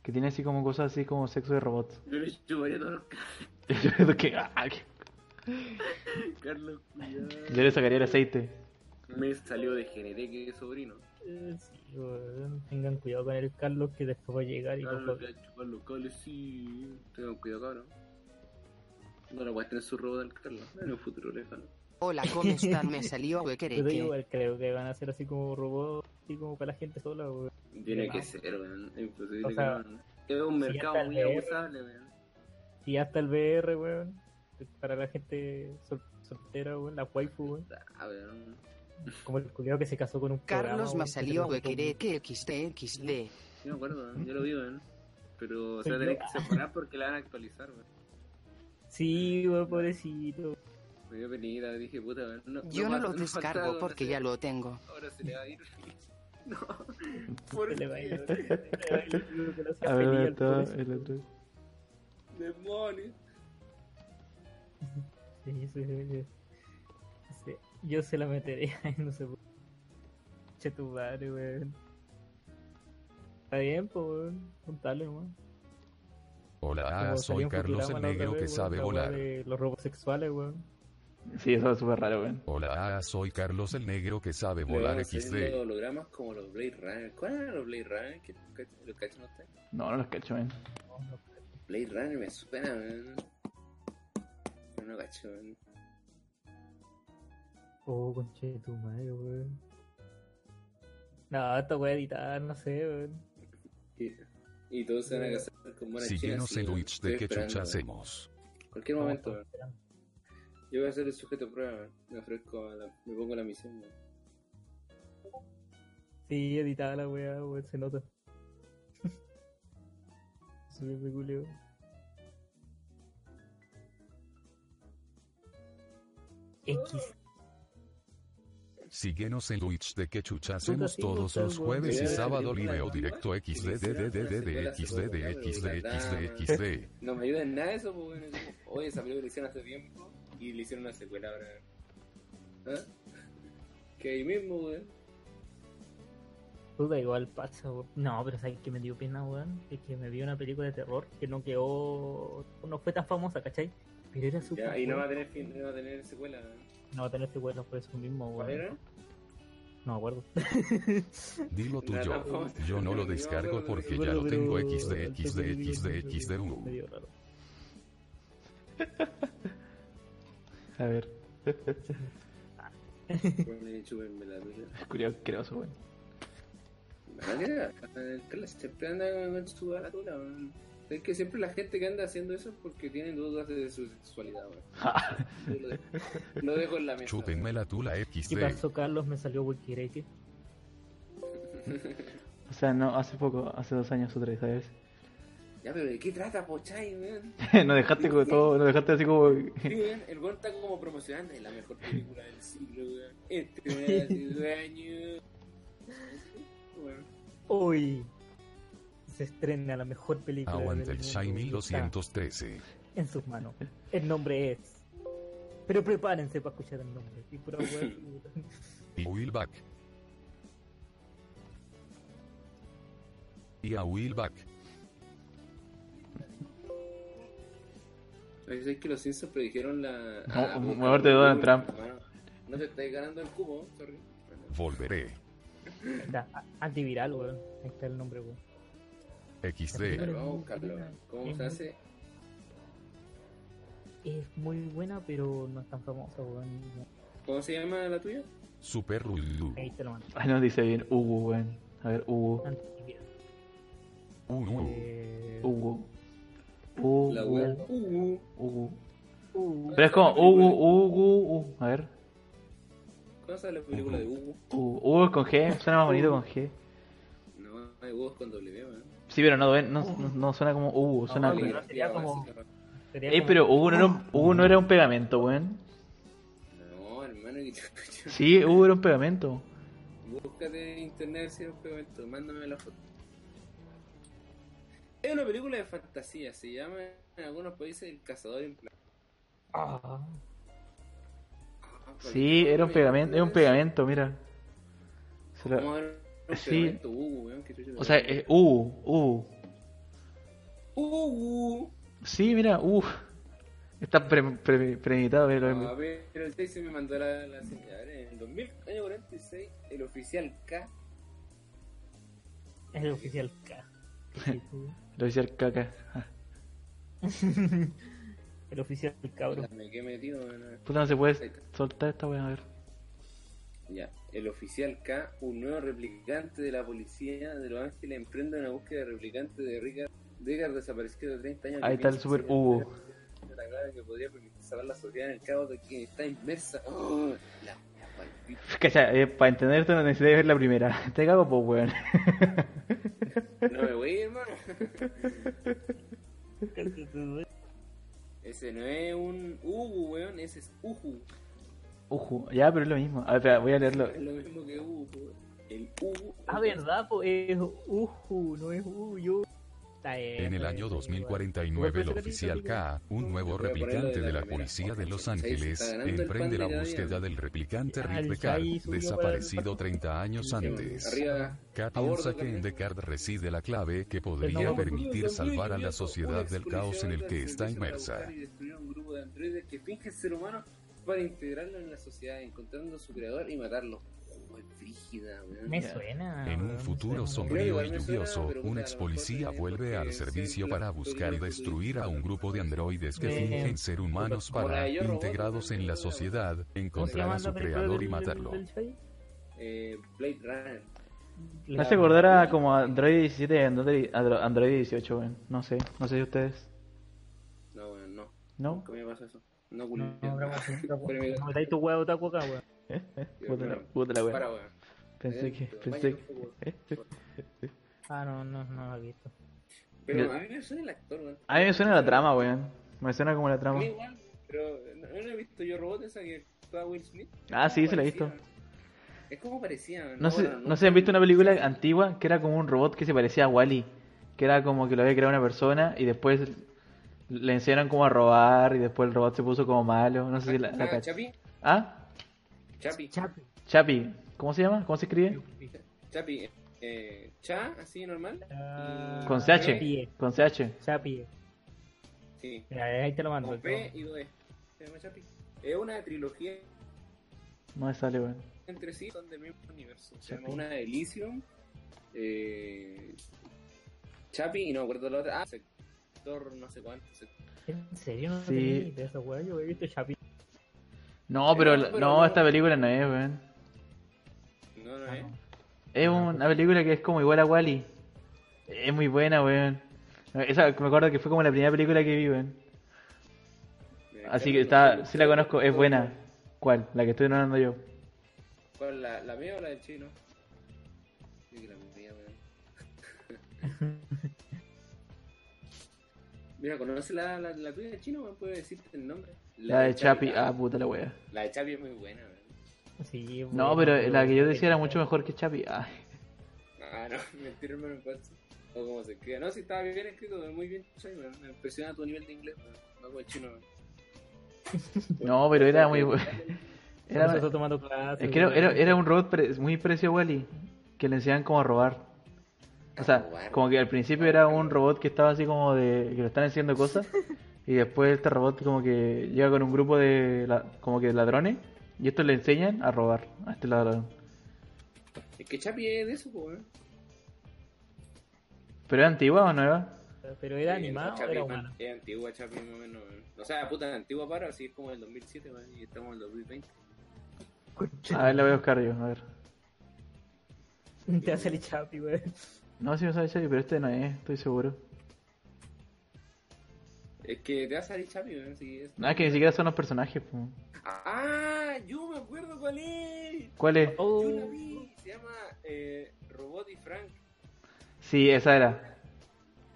Que tiene así como cosas así como sexo de robots. Yo le chuparía todos los Carlos, cuidado. yo le sacaría el aceite. Me salió de GNT que es sobrino. eh. Tengan cuidado con el Carlos que después va a llegar y Carlos va a chupar los cables, sí. Tengan cuidado, cabrón. No lo puedes tener su robot al Carlos en un futuro lejano. Hola, ¿cómo están? Me salió Pero huequereque. igual creo que van a ser así como robots, así como para la gente sola, weón. Tiene Sí, que ser, weón. Es imposible O sea, que. Es un si mercado muy VR. abusable, weón. Y hasta el VR, weón. Para la gente sol- soltera, weón. La waifu, weón. Ah, weón. Como el culiao que se casó con un Carlos programa, me salió con- huequereque XD XD. Yo me acuerdo. Yo lo vi, weón. Pero, o sea, tenés que separar porque la van a actualizar, weón. Sí, weón, pobrecito. Me dio penita, dije, puta. No, Yo no va- lo descargo porque ya lo tengo. Ahora se le va a ir. No. ¿Por Se le va a ir. Se le va a no ver, feliz ¿dónde al está el otro? Demonios. Sí, sí, sí, sí. Sí, Yo se la metería, no sé. por- Che tu madre, weón. Está bien, pues, weón. Contale, weón. Hola, soy Carlos el negro que vez, sabe volar. de Los robos sexuales, weón. Sí, eso es súper raro, weón. Hola, soy Carlos el negro que sabe volar XD. hologramas como los Blade Runner. ¿Cuáles eran los Blade Runner? ¿Qué- qué- ¿Los cachan ustedes? No, no los cacho, weón. Blade Runner me suena, weón. Yo no cacho, weón. Oh, conche de tu madre, weón. No, esta weá editar, no sé, weón. Y, y todos se van a casar con buenas Síguenos chinas, en Twitch de que esperando, chucha hacemos. Cualquier momento, weón. Yo voy a ser el sujeto de prueba. Me ofrezco, a la- me pongo la misión, weón. Sí, editada la weá, weón, se nota. Soy un culio. X. Síguenos en Twitch de que chucha hacemos todos los jueves y sábado live o directo XD. No me ayuda en nada eso, como, Oye, esa película la hicieron hace tiempo y le hicieron una secuela ahora. ¿Ah? Que ahí mismo, weón. Puta, igual pasa, weón. No, pero sabes que me dio pena, weón. Es que me vi una película de terror que no quedó. No fue tan famosa, ¿cachai? Pero era súper. Ya, y no va a tener fin, no va a tener secuela. weón. No va a tener secuelas por eso mismo, ¿Cuál weón. era? No me acuerdo. Dilo tuyo. vamos. Yo no lo descargo porque ya lo tengo XD XD XD XD1. Medio raro. A ver, curioso, asqueroso, weón. ¿Verdad que el Carlos siempre anda con su baratula? Es que siempre la gente que anda haciendo eso es porque tienen dudas de su sexualidad, lo, dejo, lo dejo en la mesa. Chúpenme la tula ¿Qué XD. pasó, Carlos? Me salió Wikireiki. O sea, no, hace poco, hace dos años o tres, ¿sabes? Ya, pero ¿de qué trata, Pochay, weón? no dejaste como todo, no dejaste así como... Sí, weón, el weón está como promocionando es la mejor película del siglo, weón. Este weón hace dos años. Bueno, Hoy se estrena la mejor película. Aguante del el 1213. En sus manos. El nombre es. Pero prepárense para escuchar el nombre. Y pura Will Back. Y a Will Back. ¿Sabes que los Simpsons predijeron la. No, ah, muerte de Donald. Trump. No te estáis ganando el cubo, sorry. Volveré. Ahí está, a- antiviral, weón. Ahí está el nombre, weón. XD. Vamos a buscarlo. ¿Cómo se hace? Es muy buena, pero no es tan famosa, weón. ¿Cómo se llama la tuya? Super Lulu. Ahí te lo mando. Ay, no dice bien. Hugo, weón. A ver, Hugo. Antiviral. Eh, Hugo. La wea. Uh, Hugo. uh, Pero es como Hugo, Hugo, Hugo. A ver. ¿Cómo se la película de? Hugo. Hugo es con G. Suena más bonito con G. No, hay Hugo con W, ¿no? Sí, pero no, no, no, no suena como. Suena. No, como- pero sería como- sería Ey, pero Hugo no era un, Hugo no era un pegamento, weón. No, hermano, que te Sí, Hugo era un pegamento. Búscate en internet si es un pegamento, mándame la foto. Es una película de fantasía, se llama en algunos países El Cazador Plan. Ah, Ah, Sí, era un pegamento, es un pegamento, mira. Se lo- Vamos a ver un Sí. chucha O sea, es Hugo, Hugo. Hugo. Sí, mira, Hugo. Está pre, pre- premeditado, mira, ver, pero el Stacy me mandó la, la señal. En el 2000, año 46, el oficial K. es el oficial K. El caca. Ah, el oficial cabro. Me quedé metido, weón. Puta, no se puede soltar esta weá, a ver. Ya, el oficial K, un nuevo replicante de la policía de Los Ángeles, emprende una búsqueda de replicante de Ricard, Ricard desaparecido de 30 años. Ahí está el super Hugo. la clave que podría permitir salvar la sociedad en el caos de quien está inmersa. Oh, la. Cacha, eh, para entender esto no necesitas ver la primera. Te cago, pues, weón. No me voy, hermano. Ese no es un Hugo, weón, ese es Uhu. Ujú, ya, pero es lo mismo. A ver, espera, voy a leerlo. Es lo mismo que weón. El Hugo. Ah, verdad, pues es Uju, no es Uyu. En el año bien. 2049, el oficial K, un nuevo replicante de la policía de Los Ángeles, emprende la búsqueda del replicante Rick Deckard, desaparecido para el- 30 años antes. K piensa que en. Deckard reside la clave que podría permitir salvar a la sociedad del caos en el que está inmersa. Y destruir un grupo de androides que fingen ser humanos para integrarlo en la sociedad, encontrando a su creador y matarlo. Es frígida, weón. Me suena. En un futuro sombrío y lluvioso, un ex policía vuelve al servicio para buscar y destruir a un grupo de androides que fingen ser humanos para, integrados en la sociedad, ¿Cómo se encontrar a su creador y matarlo. Eh, Blade Runner. Me hace acordar a como Android 17 y Android, Andro- Android 18, weón. No sé, no sé si ustedes. No, weón, no. ¿No? ¿Cómo me pasa eso? No, culo. Puta la, puta la weón. Pensé que, pensé que. Ah, no, no, no lo he visto. Pero a mí me suena el actor, weón. A mí me suena la trama, weón. Me suena como la A trama. mí igual, pero no, no he visto yo robot esa que actúa Will Smith. Ah, sí, ¿Cómo se la he visto. Es como parecía. No sé, bueno, no sé, ¿han visto una película antigua que era como un robot que se parecía a Wally? Que era como que lo había creado una persona y después le enseñaron cómo a robar y después el robot se puso como malo. No sé si la, la Ah, Chapi. Chapi. Chapi. ¿Cómo se llama? ¿Cómo se escribe? Chapi. Eh, cha, así normal. Ah, Con CH. Chapi. Con CH. Chapi. Sí. Mira, ahí te lo mando. Con P y 2 E. Se llama Chapi. Es una trilogía No me sale, weón. entre sí, son del mismo universo. Se llama una Elysium. Eh, Chapi y no me acuerdo la otra. Ah, sector no sé cuánto. sector- ¿En serio no Sí. tenía ni idea de esa weá? Yo he visto Chapi. No, pero, No, pero no, no. esta película no es, weón. No, no es. Es una película que es como igual a Wally. Es muy buena, weón. Esa, me acuerdo que fue como la primera película que vi, weón. Así que está, sí la conozco, es buena. ¿Cuál? La que estoy hablando yo. ¿Cuál? ¿La, la mía o la del chino? Sí, que la mía, weón. Mira, ¿conoces la, la, la tuya de chino? weón? ¿Puedes decirte el nombre? La de Chapi, ah, puta la wea. La de Chapi es muy buena, weón. Sí, es No, bueno, pero la que yo decía era mucho mejor que Chapi. Ay, Ah, no, mentira, hermano, falso. O como se escribe. No, si estaba bien escrito, muy bien. Me impresiona tu nivel de inglés, weón. No como el chino, weón. No, pero era muy bu- Por Era, tomando clases. es que era, era, era un robot muy parecido a Wally. Que le enseñaban cómo a robar. O sea, como que al principio era un robot que estaba así como de. que le están haciendo cosas. Y después este robot como que llega con un grupo de. la- como que ladrones. Y estos le enseñan a robar a este ladrón. Es que Chapi es de eso, pues. ¿Pero es antigua o nueva? Pero era Sí, animado, Chapi era es humano. Es antigua Chapi más o menos. O sea, puta, antigua para, así es como el 2007, weón, y estamos en el 2020. A ver, la voy a buscar yo, a ver. Te hace el chapi, weón. No, si me sale Chapi, pero este no es, estoy seguro. Es que te va a salir Chapi, weón, sí es. No, es que ni siquiera son los personajes, po. Ah, yo me acuerdo cuál es. ¿Cuál es? Oh, Yo la vi, se llama eh, Robot y Frank. Sí, esa era.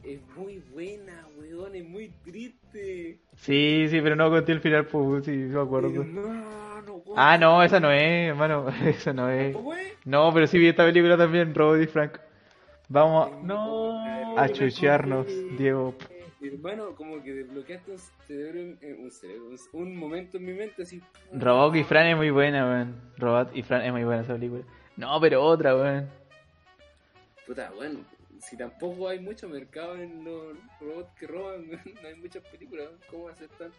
Es muy buena, weón, es muy triste. Sí, sí, pero no conté el final, pues, sí, me acuerdo. Hermano, weón. Ah, no, esa no es, hermano, esa no es. ¿Cómo es? No, pero sí vi esta película también, Robot y Frank. Vamos No. a chuchearnos, Diego. Hermano, como que desbloqueaste un cerebro, en- un, cerebro, un, un momento en mi mente así. Robot y Fran es muy buena, weón. Robot y Fran es muy buena esa película. No, pero otra, weón. Puta, bueno, si tampoco hay mucho mercado en los robots que roban, no hay muchas películas, ¿cómo va a ser tan?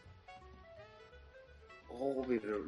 Oh, pero la